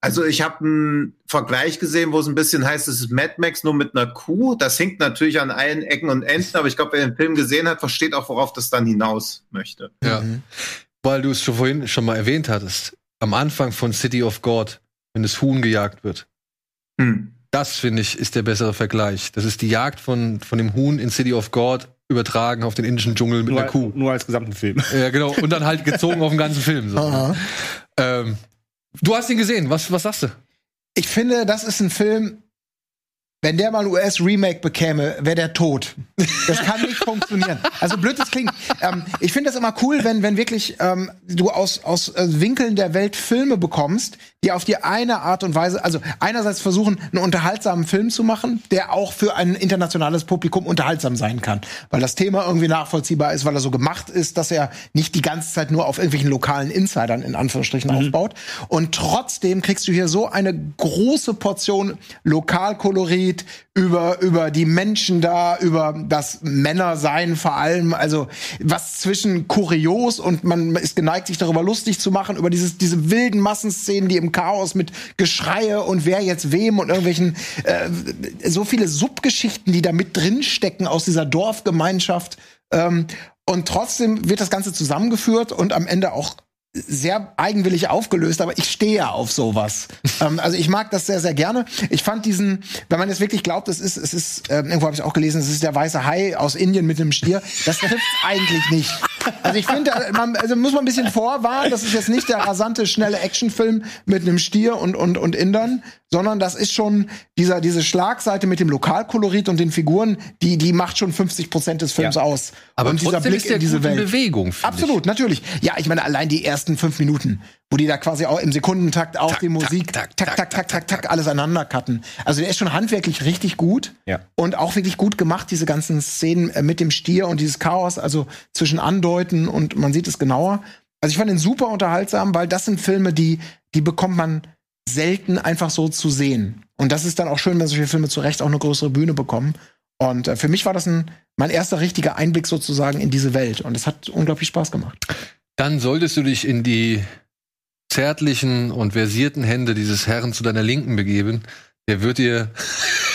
also ich habe einen Vergleich gesehen, wo es ein bisschen heißt, es ist Mad Max nur mit einer Kuh. Das hinkt natürlich an allen Ecken und Enden, aber ich glaube, wer den Film gesehen hat, versteht auch, worauf das dann hinaus möchte. Ja. Mhm. Weil du es schon vorhin schon mal erwähnt hattest, am Anfang von City of God, wenn das Huhn gejagt wird. Hm. Das, finde ich, ist der bessere Vergleich. Das ist die Jagd von, von dem Huhn in City of God übertragen auf den indischen Dschungel mit Nur, einer Kuh. nur als gesamten Film. Ja, genau. Und dann halt gezogen auf den ganzen Film. So. Aha. Ähm, du hast ihn gesehen. Was, was sagst du? Ich finde, das ist ein Film, wenn der mal ein US-Remake bekäme, wäre der tot. Das kann nicht <laughs> funktionieren. Also blöd das klingt. Ähm, ich finde das immer cool, wenn, wenn wirklich ähm, du aus, aus äh, Winkeln der Welt Filme bekommst, die auf die eine Art und Weise, also einerseits versuchen, einen unterhaltsamen Film zu machen, der auch für ein internationales Publikum unterhaltsam sein kann. Weil das Thema irgendwie nachvollziehbar ist, weil er so gemacht ist, dass er nicht die ganze Zeit nur auf irgendwelchen lokalen Insidern in Anführungsstrichen aufbaut. Und trotzdem kriegst du hier so eine große Portion Lokalkolorit über, über die Menschen da, über das Männersein vor allem, also was zwischen kurios und man ist geneigt, sich darüber lustig zu machen, über dieses, diese wilden Massenszenen, die im Chaos mit Geschreie und wer jetzt wem und irgendwelchen, äh, so viele Subgeschichten, die da mit drinstecken aus dieser Dorfgemeinschaft. Ähm, und trotzdem wird das Ganze zusammengeführt und am Ende auch sehr eigenwillig aufgelöst, aber ich stehe ja auf sowas. <laughs> ähm, also ich mag das sehr, sehr gerne. Ich fand diesen, wenn man jetzt wirklich glaubt, es ist, es ist, ähm, irgendwo habe ich auch gelesen, es ist der weiße Hai aus Indien mit einem Stier. Das trifft <laughs> eigentlich nicht. Also ich finde, da- man, also muss man ein bisschen vorwarnen. Das ist jetzt nicht der rasante, schnelle Actionfilm mit einem Stier und, und, und Indern, sondern das ist schon dieser, diese Schlagseite mit dem Lokalkolorit und den Figuren, die, die macht schon 50 Prozent des Films Ja. aus. Aber und trotzdem ist der in Bewegung, finde Absolut, natürlich. Ja, ich meine, allein die ersten fünf Minuten, wo die da quasi auch im Sekundentakt auf Tak, die Musik, tak, tak, tak, tak, tak, tak, alles aneinander cutten. Also der ist schon handwerklich richtig gut. Ja. Und auch wirklich gut gemacht, diese ganzen Szenen äh, mit dem Stier und dieses Chaos, also zwischen Andeuten und man sieht es genauer. Also ich fand ihn super unterhaltsam, weil das sind Filme, die, die bekommt man selten einfach so zu sehen. Und das ist dann auch schön, wenn solche Filme zu Recht auch eine größere Bühne bekommen. Und äh, für mich war das ein, mein erster richtiger Einblick sozusagen in diese Welt. Und es hat unglaublich Spaß gemacht. Dann solltest du dich in die zärtlichen und versierten Hände dieses Herrn zu deiner Linken begeben. Der wird dir,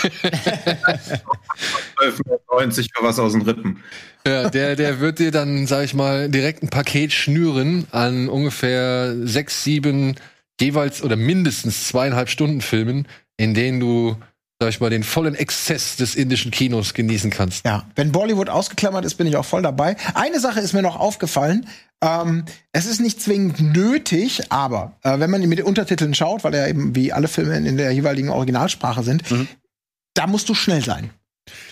12,90 für was aus den Rippen. ja, der, der wird dir dann, sag ich mal, direkt ein Paket schnüren an ungefähr sechs, sieben jeweils oder mindestens zweieinhalb Stunden Filmen, in denen du, sag ich mal, den vollen Exzess des indischen Kinos genießen kannst. Ja, wenn Bollywood ausgeklammert ist, bin ich auch voll dabei. Eine Sache ist mir noch aufgefallen. Ähm, es ist nicht zwingend nötig, aber äh, wenn man mit den Untertiteln schaut, weil er eben wie alle Filme in der jeweiligen Originalsprache sind, da musst du schnell sein.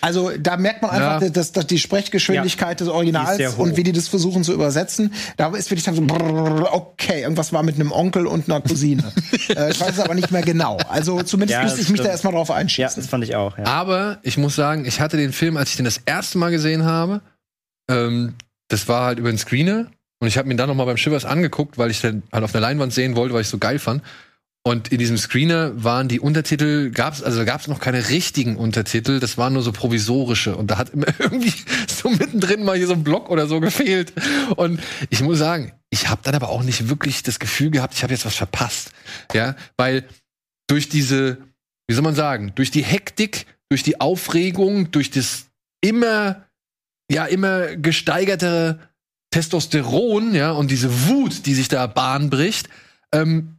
Also da merkt man einfach, Ja. dass, dass die Sprechgeschwindigkeit des Originals und wie die das versuchen zu übersetzen, da ist wirklich dann so, brrr, okay, irgendwas war mit einem Onkel und einer Cousine. <laughs> äh, ich weiß es aber nicht mehr genau. Also zumindest Ja, müsste ich mich da erstmal drauf Ja, einschießen. das fand ich auch. Ja. Aber ich muss sagen, ich hatte den Film, als ich den das erste Mal gesehen habe, ähm, das war halt über den Screener und ich habe mir dann noch mal beim Shivers angeguckt, weil ich den halt auf der Leinwand sehen wollte, weil ich so geil fand. Und in diesem Screener waren die Untertitel, gab's also gab's noch keine richtigen Untertitel, das waren nur so provisorische und da hat immer <laughs> irgendwie so mittendrin mal hier so ein Block oder so gefehlt. Und ich muss sagen, ich habe dann aber auch nicht wirklich das Gefühl gehabt, ich habe jetzt was verpasst, ja, weil durch diese, wie soll man sagen, durch die Hektik, durch die Aufregung, durch das immer, ja, immer gesteigerte Testosteron, ja, und diese Wut, die sich da Bahn bricht, ähm,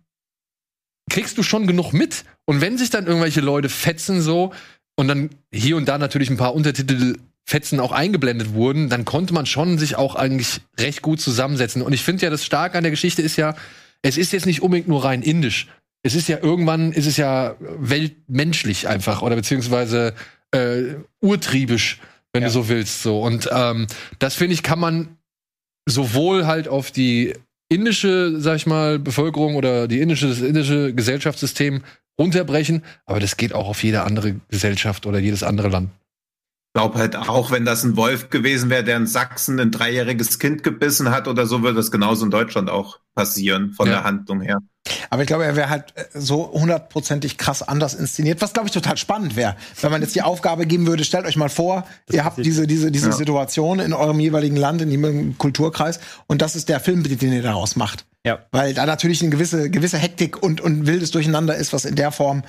kriegst du schon genug mit. Und wenn sich dann irgendwelche Leute fetzen so und dann hier und da natürlich ein paar Untertitelfetzen auch eingeblendet wurden, dann konnte man schon sich auch eigentlich recht gut zusammensetzen. Und ich finde ja, das Starke an der Geschichte ist ja, es ist jetzt nicht unbedingt nur rein indisch. Es ist ja irgendwann, ist es ja weltmenschlich einfach oder beziehungsweise äh, urtriebisch, wenn du so willst. So. Und ähm, das finde ich, kann man sowohl halt auf die indische, sag ich mal, Bevölkerung oder die indische, das indische Gesellschaftssystem runterbrechen, aber das geht auch auf jede andere Gesellschaft oder jedes andere Land. Ich glaube halt auch, wenn das ein Wolf gewesen wäre, der in Sachsen ein dreijähriges Kind gebissen hat oder so, würde das genauso in Deutschland auch passieren, von Ja. der Handlung her. Aber ich glaube, er wäre halt äh, so hundertprozentig krass anders inszeniert, was glaube ich total spannend wäre, wenn man jetzt die Aufgabe geben würde, stellt euch mal vor, ihr habt diese, diese, diese Ja. Situation in eurem jeweiligen Land, in jedem Kulturkreis und das ist der Film, den ihr daraus macht. Ja. Weil da natürlich eine gewisse, gewisse Hektik und, und wildes Durcheinander ist, was in der Form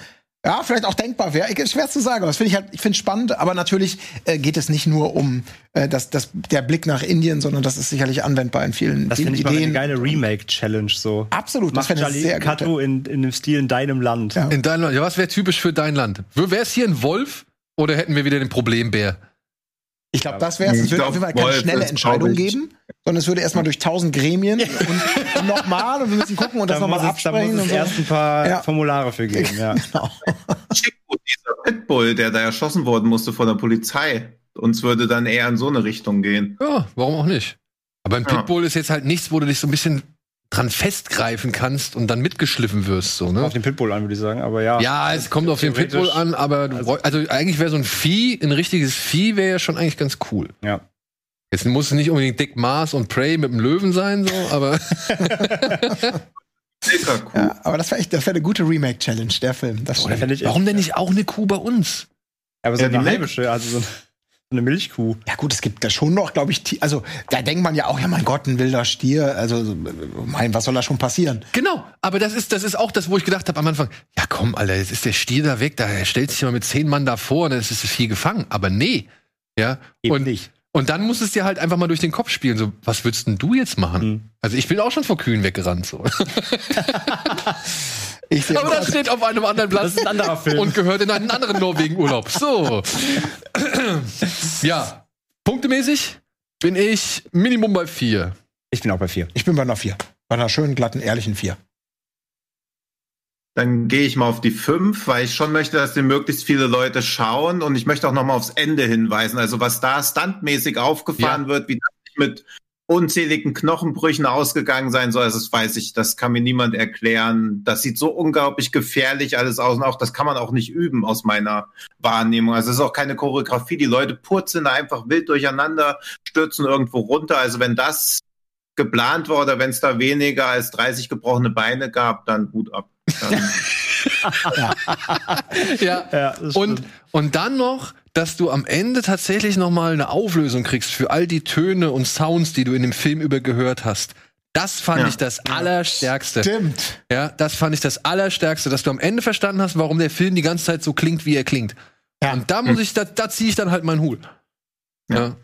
ja, vielleicht auch denkbar wäre. Ich- Schwer zu sagen. aber Das finde ich halt, ich finde spannend, aber natürlich äh, geht es nicht nur um äh, das, das, der Blick nach Indien, sondern das ist sicherlich anwendbar in vielen, Das vielen finde ich mal eine Ideen. geile Remake-Challenge so. Absolut, das Mach fände ich Charlie sehr gut. Kato in, in dem Stil in deinem Land. Ja. In deinem Land, ja, was wäre typisch für dein Land? Wäre es hier ein Wolf oder hätten wir wieder den Problembär? Ich glaube, das wäre es. Es würde auf jeden Fall keine Wolf schnelle Entscheidung geben, sondern es würde erstmal durch tausend Gremien und, <laughs> nochmal und wir müssen gucken und das Da nochmal es, da muss absprechen. es erst ein paar Ja. Formulare für geben. <laughs> Ja. Genau. Chico, dieser Pitbull, der da erschossen worden musste von der Polizei, uns würde dann eher in so eine Richtung gehen. Ja, warum auch nicht? Aber ein Ja. Pitbull ist jetzt halt nichts, wo du dich so ein bisschen dran festgreifen kannst und dann mitgeschliffen wirst, so, ne? Auf den Pitbull an, würde ich sagen. Aber ja. Ja, es kommt auf den Pitbull an, aber du, bräu- also eigentlich wäre so ein Vieh, ein richtiges Vieh wäre ja schon eigentlich ganz cool. Ja. Jetzt muss es nicht unbedingt Dick Mars und Prey mit dem Löwen sein, so, aber <laughs> Kuh. Ja, aber das wäre echt, das wäre eine gute Remake-Challenge, der Film. Ich warum denn nicht auch eine Kuh bei uns? Aber so Ja, die eine heimische, also so eine, Milchkuh. Ja gut, es gibt da schon noch, glaube ich, Ti- also da denkt man ja auch, ja mein Gott, ein wilder Stier, also mein, was soll da schon passieren? Genau, aber das ist, das ist auch das, wo ich gedacht habe am Anfang, ja komm, Alter, jetzt ist der Stier da weg, da stellt sich immer mit zehn Mann davor und dann ist das Vieh gefangen. Aber nee. Ja. Eben und, nicht. und dann muss es dir halt einfach mal durch den Kopf spielen. So, was würdest denn du jetzt machen? Mhm. Also ich bin auch schon vor Kühen weggerannt. So. <laughs> <laughs> Ich Aber das steht auf einem anderen Platz. Das ist ein anderer <laughs> Film. Und gehört in einen anderen Norwegen-Urlaub. So. <clears throat> ja. Punktemäßig? bin ich Minimum bei vier. Ich bin auch bei vier. Ich bin bei einer 4. Bei einer schönen, glatten, ehrlichen 4. Dann gehe ich mal auf die fünf, weil ich schon möchte, dass den möglichst viele Leute schauen und ich möchte auch noch mal aufs Ende hinweisen. Also was da standmäßig aufgefahren Ja. wird, wie das mit unzähligen Knochenbrüchen ausgegangen sein soll, also das weiß ich, das kann mir niemand erklären. Das sieht so unglaublich gefährlich alles aus und auch das kann man auch nicht üben aus meiner Wahrnehmung. Also es ist auch keine Choreografie. Die Leute purzeln da einfach wild durcheinander, stürzen irgendwo runter. Also wenn das geplant war oder wenn es da weniger als 30 gebrochene Beine gab, dann Hut ab. <laughs> Dann Ja. Ja, das Und, und dann noch, dass du am Ende tatsächlich noch mal eine Auflösung kriegst für all die Töne und Sounds, die du in dem Film über gehört hast. Das fand Ja. ich das Allerstärkste. Stimmt. Ja, das fand ich das Allerstärkste, dass du am Ende verstanden hast, warum der Film die ganze Zeit so klingt, wie er klingt. Ja. Und da muss ich, da, da ziehe ich dann halt meinen Hut. Ja.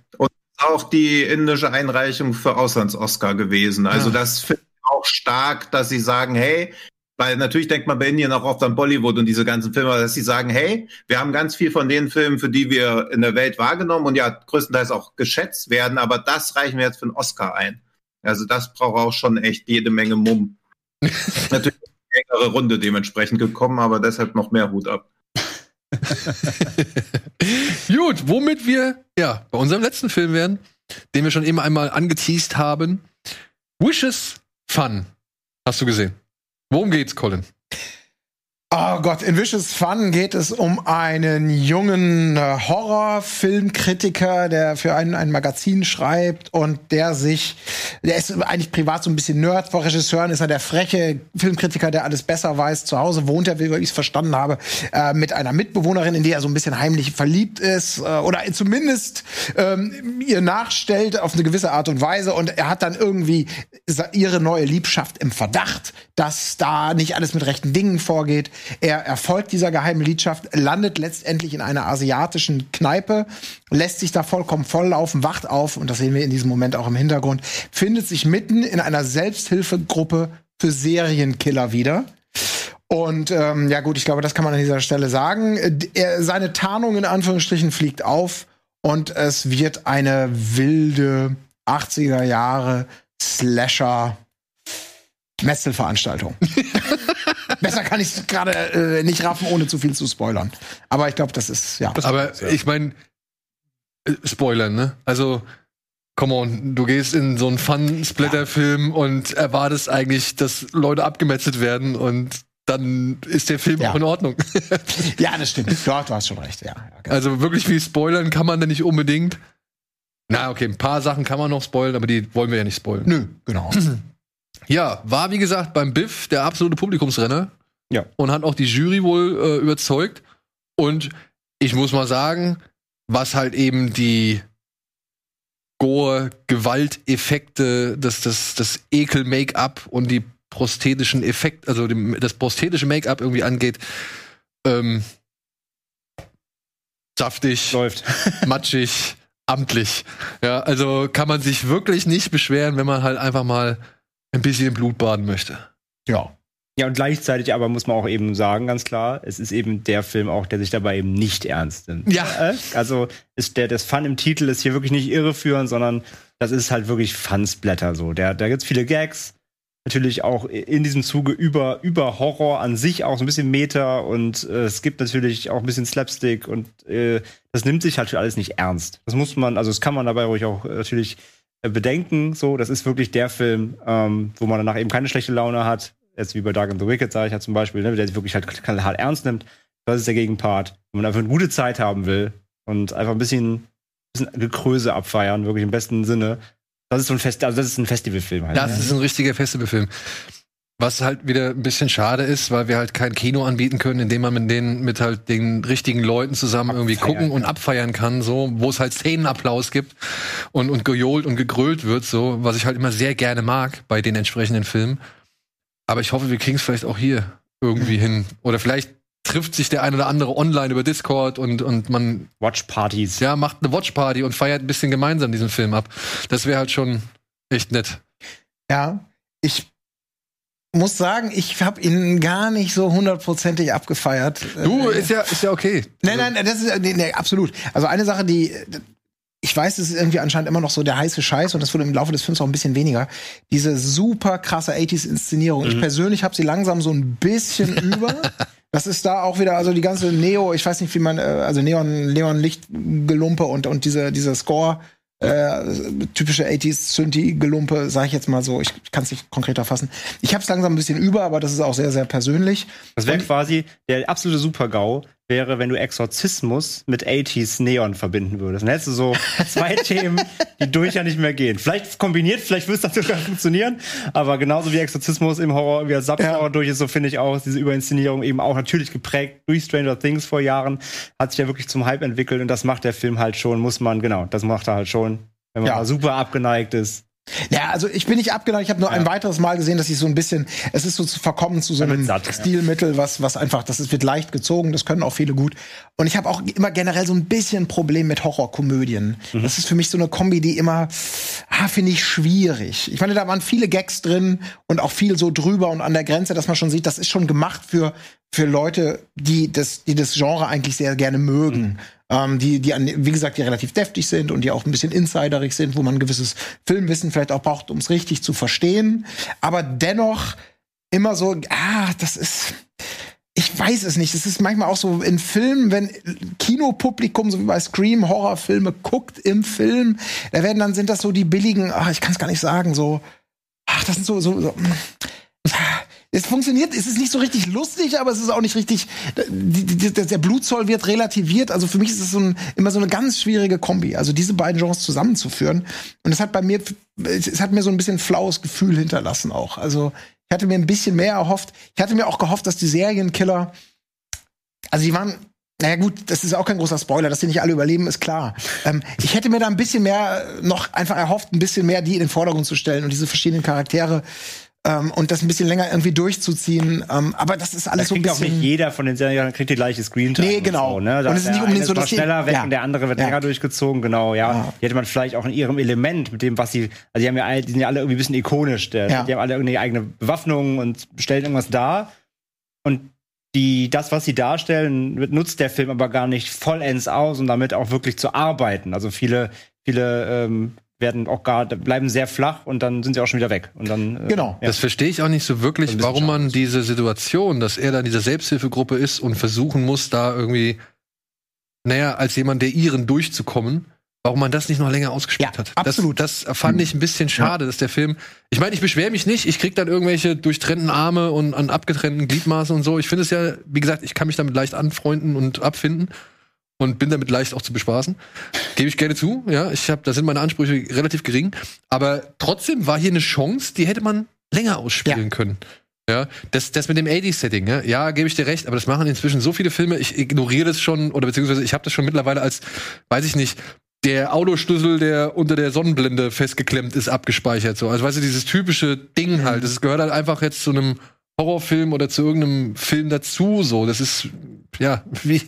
auch die indische Einreichung für Auslands-Oscar gewesen. Also Ja. das finde ich auch stark, dass sie sagen, hey, weil natürlich denkt man bei Indien auch oft an Bollywood und diese ganzen Filme, dass sie sagen, hey, wir haben ganz viel von den Filmen, für die wir in der Welt wahrgenommen und ja größtenteils auch geschätzt werden, aber das reichen wir jetzt für einen Oscar ein. Also das braucht auch schon echt jede Menge Mumm. <laughs> natürlich ist eine engere Runde dementsprechend gekommen, aber deshalb noch mehr Hut ab. <laughs> Gut, womit wir ja bei unserem letzten Film wären, den wir schon eben einmal angeteased haben. Wishes Fun. Hast du gesehen? Worum geht's, Colin? Oh Gott, in Vicious Fun geht es um einen jungen äh, Horrorfilmkritiker, der für ein, ein Magazin schreibt und der sich, der ist eigentlich privat so ein bisschen Nerd. Vor Regisseuren ist er der freche Filmkritiker, der alles besser weiß. Zu Hause wohnt er, wie ich es verstanden habe, äh, mit einer Mitbewohnerin, in die er so ein bisschen heimlich verliebt ist äh, oder zumindest ähm, ihr nachstellt auf eine gewisse Art und Weise. Und er hat dann irgendwie ihre neue Liebschaft im Verdacht, dass da nicht alles mit rechten Dingen vorgeht. Er erfolgt dieser geheimen Liebschaft, landet letztendlich in einer asiatischen Kneipe, lässt sich da vollkommen volllaufen, wacht auf, und das sehen wir in diesem Moment auch im Hintergrund, findet sich mitten in einer Selbsthilfegruppe für Serienkiller wieder. Und ähm, ja gut, ich glaube, das kann man an dieser Stelle sagen. Er, seine Tarnung in Anführungsstrichen fliegt auf und es wird eine wilde 80er Jahre Slasher Messelveranstaltung. <laughs> Besser kann ich es gerade äh, nicht raffen, ohne zu viel zu spoilern. Aber ich glaube, das ist ja. Aber ich meine, Spoilern, ne? Also, come on, du gehst in so einen Fun-Splatter-Film und erwartest eigentlich, dass Leute abgemetzelt werden und dann ist der Film Ja. auch in Ordnung. <laughs> Ja, das stimmt. Ja, du hast schon recht. Ja, ja, genau. also wirklich viel spoilern kann man da nicht unbedingt. Na, okay, ein paar Sachen kann man noch spoilern, aber die wollen wir ja nicht spoilern. Nö, genau. <clears throat> Ja, war wie gesagt beim Biff der absolute Publikumsrenner. Ja. Und hat auch die Jury wohl äh, überzeugt. Und ich muss mal sagen, was halt eben die Gore-Gewalteffekte, das, das, das Ekel-Make-up und die prosthetischen Effekte, also dem, das prosthetische Make-up irgendwie angeht, ähm, saftig, Läuft. <laughs> matschig, amtlich. Ja, also kann man sich wirklich nicht beschweren, wenn man halt einfach mal ein bisschen im Blut baden möchte. Ja. Ja, und gleichzeitig aber muss man auch eben sagen, ganz klar, es ist eben der Film auch, der sich dabei eben nicht ernst nimmt. Ja. Äh, Also ist der, das Fun im Titel ist hier wirklich nicht irreführend, sondern das ist halt wirklich Fun-Splatter so. Der, da gibt's viele Gags, natürlich auch in diesem Zuge über, über Horror an sich auch so ein bisschen Meta und äh, es gibt natürlich auch ein bisschen Slapstick und äh, das nimmt sich halt für alles nicht ernst. Das muss man, also das kann man dabei ruhig auch äh, natürlich äh, bedenken. So, das ist wirklich der Film, ähm, wo man danach eben keine schlechte Laune hat. Jetzt wie bei Dark and the Wicked, sage ich halt zum Beispiel, ne, der sich wirklich halt hart ernst nimmt. Das ist der Gegenpart. Wenn man einfach eine gute Zeit haben will und einfach ein bisschen, bisschen Gekröse abfeiern, wirklich im besten Sinne. Das ist so ein Fest, also das ist ein Festivalfilm halt. Das ist ein richtiger Festivalfilm. Was halt wieder ein bisschen schade ist, weil wir halt kein Kino anbieten können, in dem man mit denen, mit halt den richtigen Leuten zusammen irgendwie Abfeiern, gucken und abfeiern kann, so, wo es halt Szenenapplaus gibt und, und gejohlt und gegrölt wird, so, was ich halt immer sehr gerne mag bei den entsprechenden Filmen. Aber ich hoffe, wir kriegen es vielleicht auch hier irgendwie hin. Oder vielleicht trifft sich der ein oder andere online über Discord und, und man Watchpartys. ja, macht eine Watchparty und feiert ein bisschen gemeinsam diesen Film ab. Das wäre halt schon echt nett. Ja, ich muss sagen, ich habe ihn gar nicht so hundertprozentig abgefeiert. Du, Äh, ist ja, ist ja okay. Nein, nein, das ist nee, nee, absolut. Also eine Sache, die ich weiß, es ist irgendwie anscheinend immer noch so der heiße Scheiß und das wurde im Laufe des Films auch ein bisschen weniger. Diese super krasse 80s-Inszenierung. Ich persönlich habe sie langsam so ein bisschen <laughs> über. Das ist da auch wieder, also die ganze Neo, ich weiß nicht, wie man, äh, also Neon, Neon Lichtgelumpe und, und diese, dieser Score, äh, typische 80s Synthi-Gelumpe, sage ich jetzt mal so. Ich, kann es nicht konkreter fassen. Ich habe es langsam ein bisschen über, aber das ist auch sehr, sehr persönlich. Das wäre quasi der absolute Super-GAU, wäre, wenn du Exorzismus mit 80s Neon verbinden würdest. Dann hättest du so zwei <laughs> Themen, die durch ja nicht mehr gehen. Vielleicht kombiniert, vielleicht würde es sogar funktionieren, aber genauso wie Exorzismus im Horror, wie Subgenre Ja. durch ist, so finde ich auch diese Überinszenierung eben auch natürlich geprägt durch Stranger Things vor Jahren, hat sich ja wirklich zum Hype entwickelt und das macht der Film halt schon, muss man, genau, das macht er halt schon, wenn man Ja. super abgeneigt ist. Ja, also ich bin nicht abgeneigt. Ich habe nur ein weiteres Mal gesehen, dass ich so ein bisschen, es ist so zu verkommen zu so einem satt, ja. Stilmittel, was, was einfach, das ist, wird leicht gezogen. Das können auch viele gut. Und ich habe auch immer generell so ein bisschen Problem mit Horrorkomödien. Mhm. Das ist für mich so eine Kombi, die immer, ah, finde ich schwierig. Ich meine, da waren viele Gags drin und auch viel so drüber und an der Grenze, dass man schon sieht, das ist schon gemacht für für Leute, die das, die das Genre eigentlich sehr gerne mögen. Ähm, die, die, an, wie gesagt, die relativ deftig sind und die auch ein bisschen insiderig sind, wo man gewisses Filmwissen vielleicht auch braucht, um es richtig zu verstehen. Aber dennoch immer so, ah, das ist. Ich weiß es nicht. Es ist manchmal auch so in Filmen, wenn Kinopublikum, so wie bei Scream, Horrorfilme guckt im Film, da werden dann sind das so die billigen, ach, ich kann es gar nicht sagen, so, ach, das sind so, so, so es funktioniert, es ist nicht so richtig lustig, aber es ist auch nicht richtig. Die, die, der Blutzoll wird relativiert. Also für mich ist es so ein, immer so eine ganz schwierige Kombi. Also diese beiden Genres zusammenzuführen. Und es hat bei mir, es, hat mir so ein bisschen flaues Gefühl hinterlassen auch. Also ich hatte mir ein bisschen mehr erhofft. Ich hatte mir auch gehofft, dass die Serienkiller, also die waren naja gut, das ist auch kein großer Spoiler, dass die nicht alle überleben, ist klar. Ähm, ich hätte mir da ein bisschen mehr noch einfach erhofft, ein bisschen mehr die in den Vordergrund zu stellen und diese verschiedenen Charaktere ähm, und das ein bisschen länger irgendwie durchzuziehen. Ähm, aber das ist alles so ein kriegt auch bisschen. nicht jeder von den Serien kriegt die gleiche Screentime. Nee, genau. Und, so, ne? Da Und es ist nicht unbedingt so, dass schneller weg ja. und der andere wird Ja. länger durchgezogen, genau, ja. Ja. Die hätte man vielleicht auch in ihrem Element, mit dem, was sie, also die haben ja alle, die sind ja alle irgendwie ein bisschen ikonisch, der, Ja. die haben alle irgendeine eigene Bewaffnung und stellen irgendwas dar. Und die, das, was sie darstellen, nutzt der Film aber gar nicht vollends aus, um damit auch wirklich zu arbeiten. Also viele, viele ähm, werden auch gar, bleiben sehr flach und dann sind sie auch schon wieder weg. Und dann, äh, Genau. Ja. Das verstehe ich auch nicht so wirklich, warum man diese Situation, dass er da in dieser Selbsthilfegruppe ist und versuchen muss, da irgendwie, naja, als jemand der Iren durchzukommen, warum man das nicht noch länger ausgespielt Ja, hat. absolut. Das, das fand ich ein bisschen schade, dass der Film. Ich meine, ich beschwere mich nicht, ich krieg dann irgendwelche durchtrennten Arme und an abgetrennten Gliedmaßen und so. Ich finde es ja, wie gesagt, ich kann mich damit leicht anfreunden und abfinden und bin damit leicht auch zu bespaßen. Gebe ich gerne zu, ja. Ich habe, da sind meine Ansprüche relativ gering. Aber trotzdem war hier eine Chance, die hätte man länger ausspielen Ja. können. Ja, das, das mit dem 80s-Setting, ja, ja gebe ich dir recht, aber das machen inzwischen so viele Filme, ich ignoriere das schon, oder beziehungsweise ich habe das schon mittlerweile als, weiß ich nicht, der Autoschlüssel, der unter der Sonnenblende festgeklemmt ist, abgespeichert. So. Also weißt du, dieses typische Ding halt, das gehört halt einfach jetzt zu einem Horrorfilm oder zu irgendeinem Film dazu. So, das ist ja wie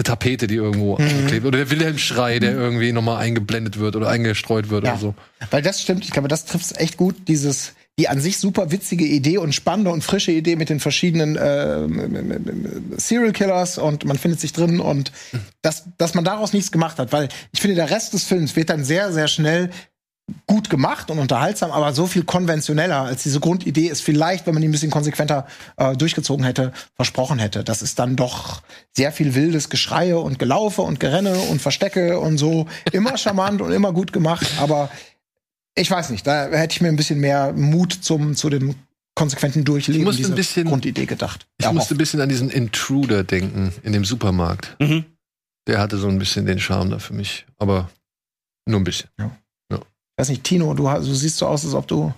eine Tapete, die irgendwo klebt. Oder der Wilhelm-Schrei, der irgendwie nochmal eingeblendet wird oder eingestreut wird Ja. oder so. Weil das stimmt, ich glaube, das trifft echt gut, dieses, die an sich super witzige Idee und spannende und frische Idee mit den verschiedenen äh, Serial Killers und man findet sich drin und dass, dass man daraus nichts gemacht hat, weil ich finde, der Rest des Films wird dann sehr, sehr schnell gut gemacht und unterhaltsam, aber so viel konventioneller als diese Grundidee ist vielleicht, wenn man die ein bisschen konsequenter äh, durchgezogen hätte, versprochen hätte. Das ist dann doch sehr viel wildes Geschreie und Gelaufe und Gerenne und Verstecke und so. Immer charmant und immer gut gemacht, aber ich weiß nicht, da hätte ich mir ein bisschen mehr Mut zum, zu dem konsequenten Durchleben Ich dieser bisschen- Grundidee gedacht. Ich Ja, musste ein bisschen an diesen Intruder denken in dem Supermarkt. Mhm. Der hatte so ein bisschen den Charme da für mich, aber nur ein bisschen. Weiß nicht, Tino, du, du siehst so aus, als ob du.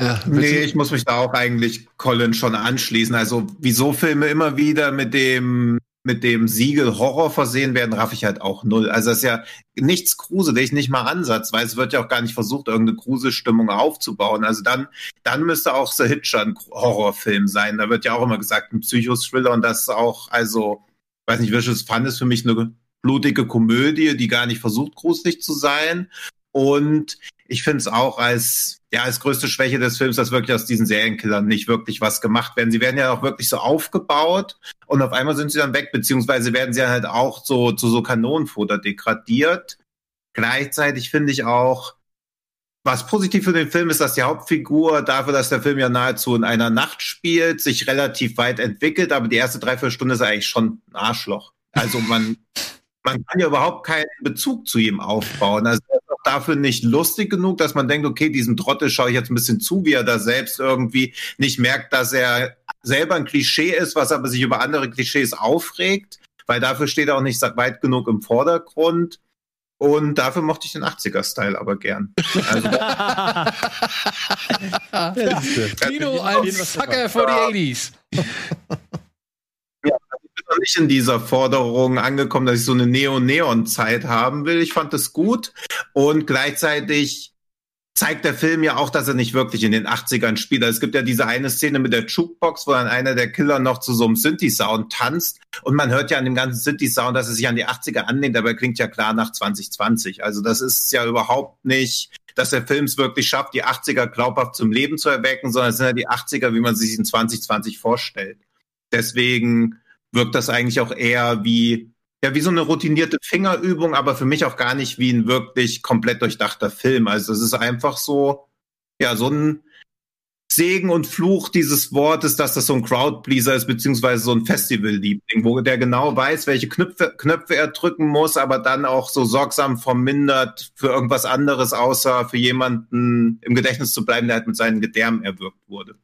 Ja, Nee, ich muss mich da auch eigentlich Colin schon anschließen. Also, wieso Filme immer wieder mit dem, mit dem Siegel Horror versehen werden, raff ich halt auch null. Also, das ist ja nichts gruselig, nicht mal Ansatz, weil es wird ja auch gar nicht versucht, irgendeine Gruselstimmung aufzubauen. Also dann, dann müsste auch The Hitcher ein Horrorfilm sein. Da wird ja auch immer gesagt, ein Psychothriller und das ist auch, also, weiß nicht, Vicious Fun ist für mich eine blutige Komödie, die gar nicht versucht, gruselig zu sein. Und ich finde es auch als, ja, als größte Schwäche des Films, dass wirklich aus diesen Serienkillern nicht wirklich was gemacht werden. Sie werden ja auch wirklich so aufgebaut und auf einmal sind sie dann weg, beziehungsweise werden sie halt auch so zu so Kanonenfutter degradiert. Gleichzeitig finde ich auch, was positiv für den Film ist, dass die Hauptfigur dafür, dass der Film ja nahezu in einer Nacht spielt, sich relativ weit entwickelt, aber die erste Dreiviertelstunde ist eigentlich schon ein Arschloch. Also man, man kann ja überhaupt keinen Bezug zu ihm aufbauen. Also dafür nicht lustig genug, dass man denkt, okay, diesem Trottel schaue ich jetzt ein bisschen zu, wie er da selbst irgendwie nicht merkt, dass er selber ein Klischee ist, was aber sich über andere Klischees aufregt, weil dafür steht er auch nicht weit genug im Vordergrund. Und dafür mochte ich den 80er-Style aber gern. Also, Kino als Sucker for the 80s. Noch nicht in dieser Forderung angekommen, dass ich so eine Neo-Neon-Zeit haben will. Ich fand es gut und gleichzeitig zeigt der Film ja auch, dass er nicht wirklich in den 80ern spielt. Also es gibt ja diese eine Szene mit der Jukebox, wo dann einer der Killer noch zu so einem Synthi-Sound tanzt und man hört ja an dem ganzen Synthi-Sound, dass es sich an die 80er annimmt, aber klingt ja klar nach 2020. Also das ist ja überhaupt nicht, dass der Film es wirklich schafft, die 80er glaubhaft zum Leben zu erwecken, sondern es sind ja die 80er, wie man sich in 2020 vorstellt. Deswegen wirkt das eigentlich auch eher wie ja, wie so eine routinierte Fingerübung, aber für mich auch gar nicht wie ein wirklich komplett durchdachter Film. Also es ist einfach so, ja, so ein Segen und Fluch dieses Wortes, dass das so ein Crowdpleaser ist, beziehungsweise so ein Festivalliebling, wo der genau weiß, welche Knöpfe, Knöpfe er drücken muss, aber dann auch so sorgsam vermindert für irgendwas anderes, außer für jemanden im Gedächtnis zu bleiben, der halt mit seinen Gedärmen erwürgt wurde.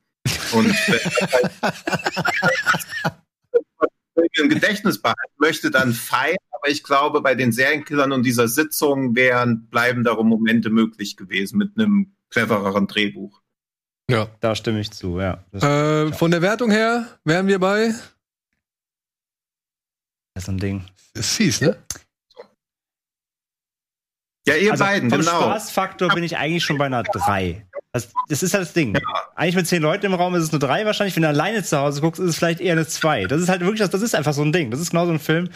Und <laughs> im Gedächtnis behalten möchte, dann fein. Aber ich glaube, bei den Serienkillern und dieser Sitzung wären bleibendere Momente möglich gewesen mit einem clevereren Drehbuch. Ja. Da stimme ich zu, ja. Äh, von der Wertung her wären wir bei. Das ist ein Ding. Ist fies, ne? Ja, ihr Also beiden, vom genau. Spaßfaktor bin ich eigentlich schon bei einer 3. Das, das ist halt das Ding. Eigentlich mit zehn Leuten im Raum ist es eine 3 wahrscheinlich. Wenn du alleine zu Hause guckst, ist es vielleicht eher eine 2. Das ist halt wirklich, das, das ist einfach so ein Ding. Das ist genau so ein Film.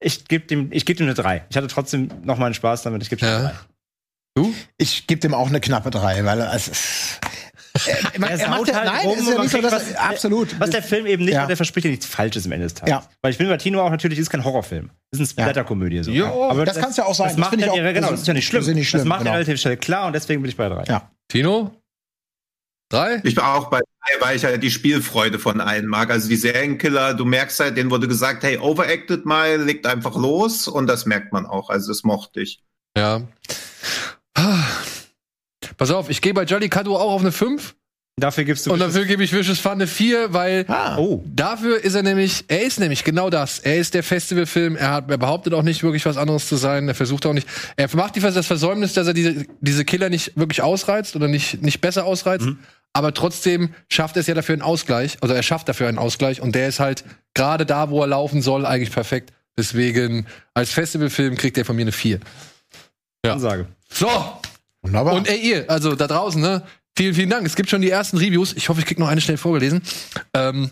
Ich gebe dem, ich geb dem eine 3. Ich hatte trotzdem noch meinen Spaß damit. Ich gebe dem Ja. eine 3. Du? Ich gebe dem auch eine knappe drei, weil es ist. Er, <laughs> er, er macht ja, halt nein, rum ist und ja nicht so, dass, was- absolut. Was der Film eben nicht Ja. macht, der verspricht ja nichts Falsches am Ende des Tages. Ja. Weil ich bin bei Tino auch natürlich, ist kein Horrorfilm. Das ist eine Splatter-Komödie. So. Ja, aber das kann's ja auch sein. Das Das macht ja, auch- genau, das das ist ja nicht schlimm. das ist nicht schlimm, das macht genau. ja relativ schnell klar und deswegen bin ich bei 3. Ja. Tino? Drei? Ich bin auch bei drei, weil ich halt die Spielfreude von allen mag. Also die Serienkiller, du merkst halt, denen wurde gesagt, hey, overacted mal, legt einfach los und das merkt man auch. Also das mochte ich. Ja. Ah. Pass auf, ich gehe bei Jolly Cado auch auf eine 5 Dafür gibst du und dafür gebe ich Vicious Fun eine 4, weil Ah. Oh. dafür ist er nämlich, er ist nämlich genau das. Er ist der Festivalfilm, er, hat, er behauptet auch nicht wirklich was anderes zu sein, er versucht auch nicht, er macht die, das Versäumnis, dass er diese, diese Killer nicht wirklich ausreizt oder nicht, nicht besser ausreizt, aber trotzdem schafft er es ja dafür einen Ausgleich, also er schafft dafür einen Ausgleich und der ist halt gerade da, wo er laufen soll, eigentlich perfekt. Deswegen, als Festivalfilm kriegt er von mir eine 4. Ja. Ansage. So, Wunderbar. und ey, ihr, also da draußen, ne? Vielen, vielen Dank. Es gibt schon die ersten Reviews. Ich hoffe, ich krieg noch eine schnell vorgelesen. Ähm,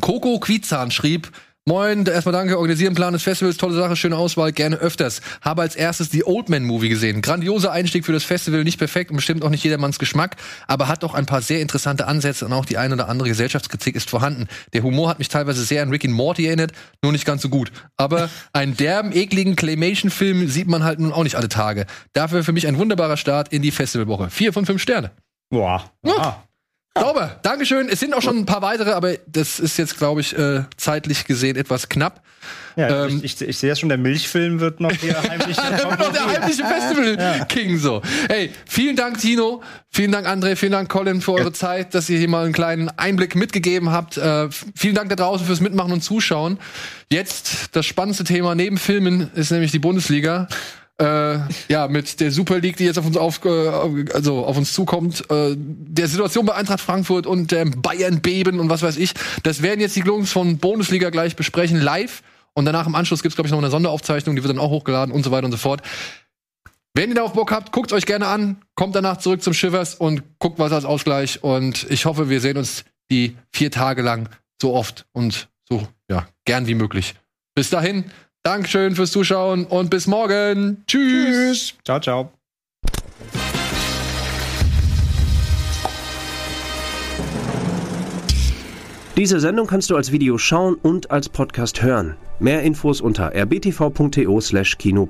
Coco Quizan schrieb, Moin, erstmal danke, organisieren Plan des Festivals, tolle Sache, schöne Auswahl, gerne öfters. Habe als erstes die Old Man Movie gesehen. Grandioser Einstieg für das Festival, nicht perfekt und bestimmt auch nicht jedermanns Geschmack, aber hat doch ein paar sehr interessante Ansätze und auch die ein oder andere Gesellschaftskritik ist vorhanden. Der Humor hat mich teilweise sehr an Rick and Morty erinnert, nur nicht ganz so gut. Aber einen derben, ekligen Claymation-Film sieht man halt nun auch nicht alle Tage. Dafür für mich ein wunderbarer Start in die Festivalwoche. Vier von fünf Sterne. Boah. Ah. Sauber, Dankeschön. Es sind auch schon ein paar weitere, aber das ist jetzt, glaube ich, äh, zeitlich gesehen etwas knapp. Ja, Ähm, ich, ich, ich sehe schon, der Milchfilm wird noch hier <laughs> heimlich. Der wird noch der heimliche Festival-King so. Hey, vielen Dank, Tino. Vielen Dank, André. Vielen Dank, Colin, für eure Zeit, dass ihr hier mal einen kleinen Einblick mitgegeben habt. Äh, vielen Dank da draußen fürs Mitmachen und Zuschauen. Jetzt das spannendste Thema neben Filmen ist nämlich die Bundesliga. Äh, ja, mit der Super League, die jetzt auf uns auf, äh, also auf uns zukommt, äh, der Situation bei Eintracht Frankfurt und dem Bayern beben und was weiß ich. Das werden jetzt die Jungs von Bundesliga gleich besprechen, live. Und danach im Anschluss gibt's glaube ich, noch eine Sonderaufzeichnung, die wird dann auch hochgeladen und so weiter und so fort. Wenn ihr darauf Bock habt, guckt euch gerne an, kommt danach zurück zum Shivers und guckt was als Ausgleich. Und ich hoffe, wir sehen uns die vier Tage lang so oft und so ja, gern wie möglich. Bis dahin, Dankeschön fürs Zuschauen und bis morgen. Tschüss. Ciao, ciao. Diese Sendung kannst du als Video schauen und als Podcast hören. Mehr Infos unter rbtv.to slash Kino